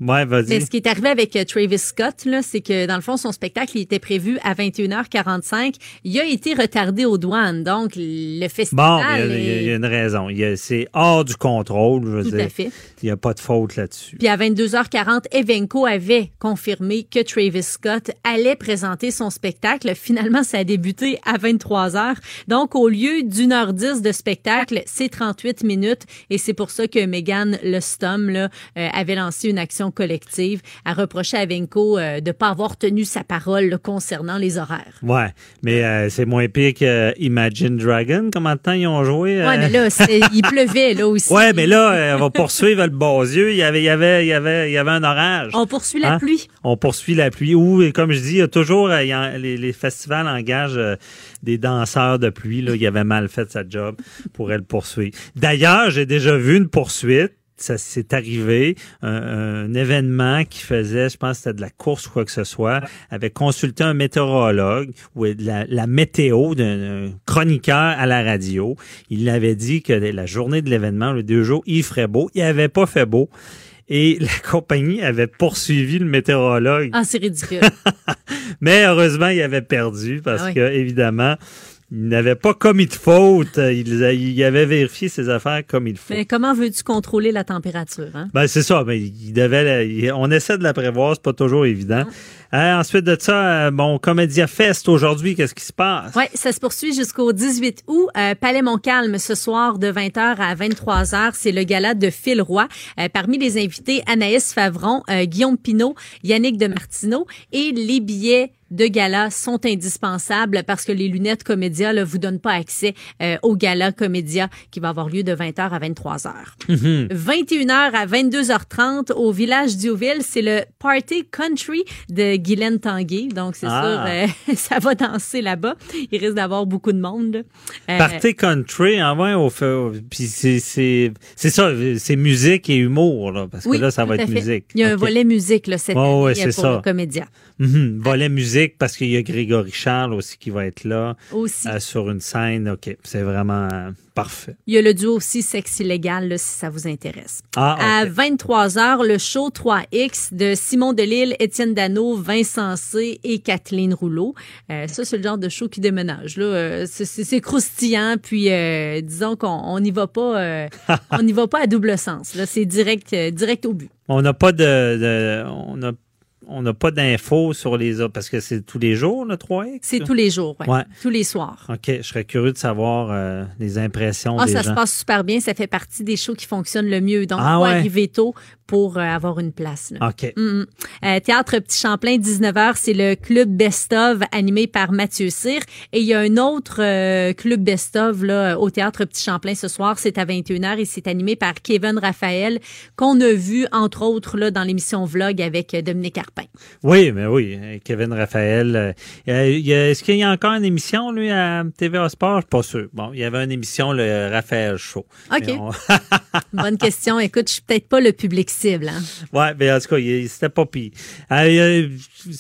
Ouais, vas-y. Mais ce qui est arrivé avec euh, Travis Scott, là, c'est que dans le fond, son spectacle il était prévu à 21h45. Il a été retardé aux douanes. Donc, le festival. Bon, il y, a, une raison. C'est hors du contrôle, je veux Tout à fait. Il n'y a pas de faute là-dessus. Puis à 22h40, Evenco avait confirmé que Travis Scott allait présenter son spectacle. Finalement, ça a débuté à 23h. Donc, au lieu d'une heure dix de spectacle, c'est 38 minutes. Et c'est pour ça que Megan Lustom là, euh, avait lancé une action collective à reprocher à Venko euh, de ne pas avoir tenu sa parole concernant les horaires. Ouais, mais euh, c'est moins pire que Imagine Dragon. Comment de temps ils ont joué? Ouais, mais là, il pleuvait là aussi. Ouais, mais là, on va poursuivre le Bosieux. Il y avait, il y avait, il y avait, il y avait un orage. On poursuit la hein? pluie. On poursuit la pluie. Ou, comme je dis, il y a toujours, les, les, festivals engagent des danseurs de pluie. Là, il avait mal fait sa job pour elle poursuivre. D'ailleurs, j'ai déjà vu une poursuite ça s'est arrivé, un, événement qui faisait, je pense que c'était de la course ou quoi que ce soit, avait consulté un météorologue ou la, la météo d'un chroniqueur à la radio. Il avait dit que la journée de l'événement, le deux jours, il ferait beau. Il avait pas fait beau. Et la compagnie avait poursuivi le météorologue. Ah, c'est ridicule. Mais heureusement, il avait perdu parce ah que, évidemment, il n'avait pas commis de faute. Il, avait vérifié ses affaires comme il faut. Mais comment veux-tu contrôler la température? Hein? Ben, c'est ça. Mais il devait, on essaie de la prévoir, c'est pas toujours évident. Euh, ensuite de ça, euh, bon, Comédia Fest aujourd'hui, qu'est-ce qui se passe? Oui, ça se poursuit jusqu'au 18 août. Euh, Palais Montcalm ce soir de 20h à 23h, c'est le gala de Phil Roy. parmi les invités, Anaïs Favron, Guillaume Pinault, Yannick de Martineau et les billets de gala sont indispensables parce que les lunettes Comédia ne vous donnent pas accès au gala Comédia qui va avoir lieu de 20h à 23h. 21h à 22h30 au village d'Youville, c'est le Party Country de Guylaine Tanguay. Donc, c'est ah. sûr, euh, ça va danser là-bas. Il risque d'avoir beaucoup de monde. Euh, Party country, en vrai, au Puis c'est, ça, c'est musique et humour, là, parce que là, ça va être musique. Il y a un volet musique, là, cette oh, année pour ça. le comédien. Mhm. Volet musique, parce qu'il y a Grégory Charles aussi qui va être là. Aussi. Euh, sur une scène. OK, c'est vraiment... Parfait. Il y a le duo aussi Sexe illégal, là, si ça vous intéresse. Ah, À 23h, le show 3X de Simon Delille, Étienne Dano, Vincent C et Kathleen Rouleau. Euh, ça, c'est le genre de show qui déménage. Là. Euh, c'est croustillant, puis euh, disons qu'on n'y va pas on n'y va pas à double sens. Là, c'est direct, direct au but. On n'a pas de, de on a on n'a pas d'infos sur les autres parce que c'est tous les jours le 3X? C'est tous les jours, oui. Ouais. Tous les soirs. OK. Je serais curieux de savoir euh, les impressions ah, des ça se passe super bien. Ça fait partie des shows qui fonctionnent le mieux. Donc, ah, faut arriver tôt pour euh, avoir une place. OK. Mm, mm. Théâtre Petit Champlain, 19h, c'est le club Best of animé par Mathieu Cyr. Et il y a un autre club Best of là, au Théâtre Petit Champlain ce soir. C'est à 21h et c'est animé par Kevin Raphaël qu'on a vu, entre autres, là, dans l'émission Vlog avec Dominique Arpin. Oui, mais oui, Kevin Raphaël. Euh, est-ce qu'il y a encore une émission, lui, à TVA Sport? Je suis pas sûr. Bon, il y avait une émission, le Raphaël Show. OK. Bonne question. Écoute, je suis peut-être pas le public cible. Hein? Oui, mais en tout cas, c'était pas pire. Euh,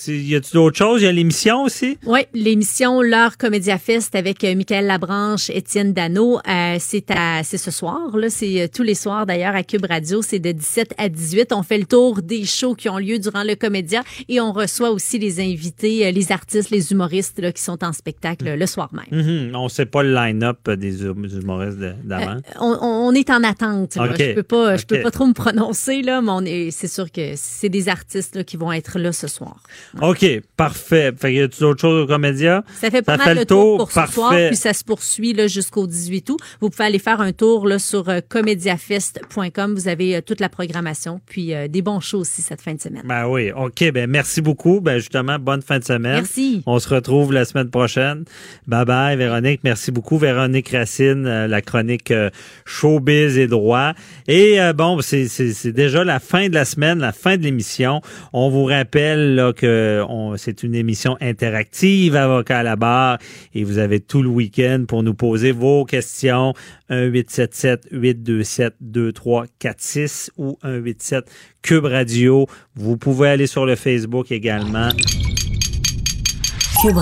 y a-t-il d'autres choses? Il y a l'émission aussi? Oui, l'émission L'heure Comédia Fest avec euh, Michael Labranche, Étienne Dano. c'est c'est ce soir, là. C'est tous les soirs, d'ailleurs, à Cube Radio. C'est de 17 à 18. On fait le tour des shows qui ont lieu durant le Comédia médias. Et on reçoit aussi les invités, les artistes, les humoristes là, qui sont en spectacle le soir même. Mm-hmm. On ne sait pas le line-up des hum, humoristes d'avant. on, est en attente. Je peux pas, je peux pas trop me prononcer là, mais c'est sûr que c'est des artistes là, qui vont être là ce soir. OK, parfait. Fait y a d'autres choses au Comédia? Ça fait pas mal le tour, pour ce soir, puis ça se poursuit jusqu'au 18 août. Vous pouvez aller faire un tour là, sur euh, comediafest.com. Vous avez euh, toute la programmation, puis euh, des bons shows aussi cette fin de semaine. Ben oui, OK. Ben merci beaucoup. Ben justement, bonne fin de semaine. Merci. On se retrouve la semaine prochaine. Bye bye, Véronique. Merci beaucoup, Véronique Racine, la chronique Showbiz et droit. Et bon, c'est déjà la fin de la semaine, la fin de l'émission. On vous rappelle là, que c'est une émission interactive, avocat à la barre, et vous avez tout le week-end pour nous poser vos questions. 1-877-827-2346 ou 187 Cube Radio. Vous pouvez aller sur le Facebook également. Cube.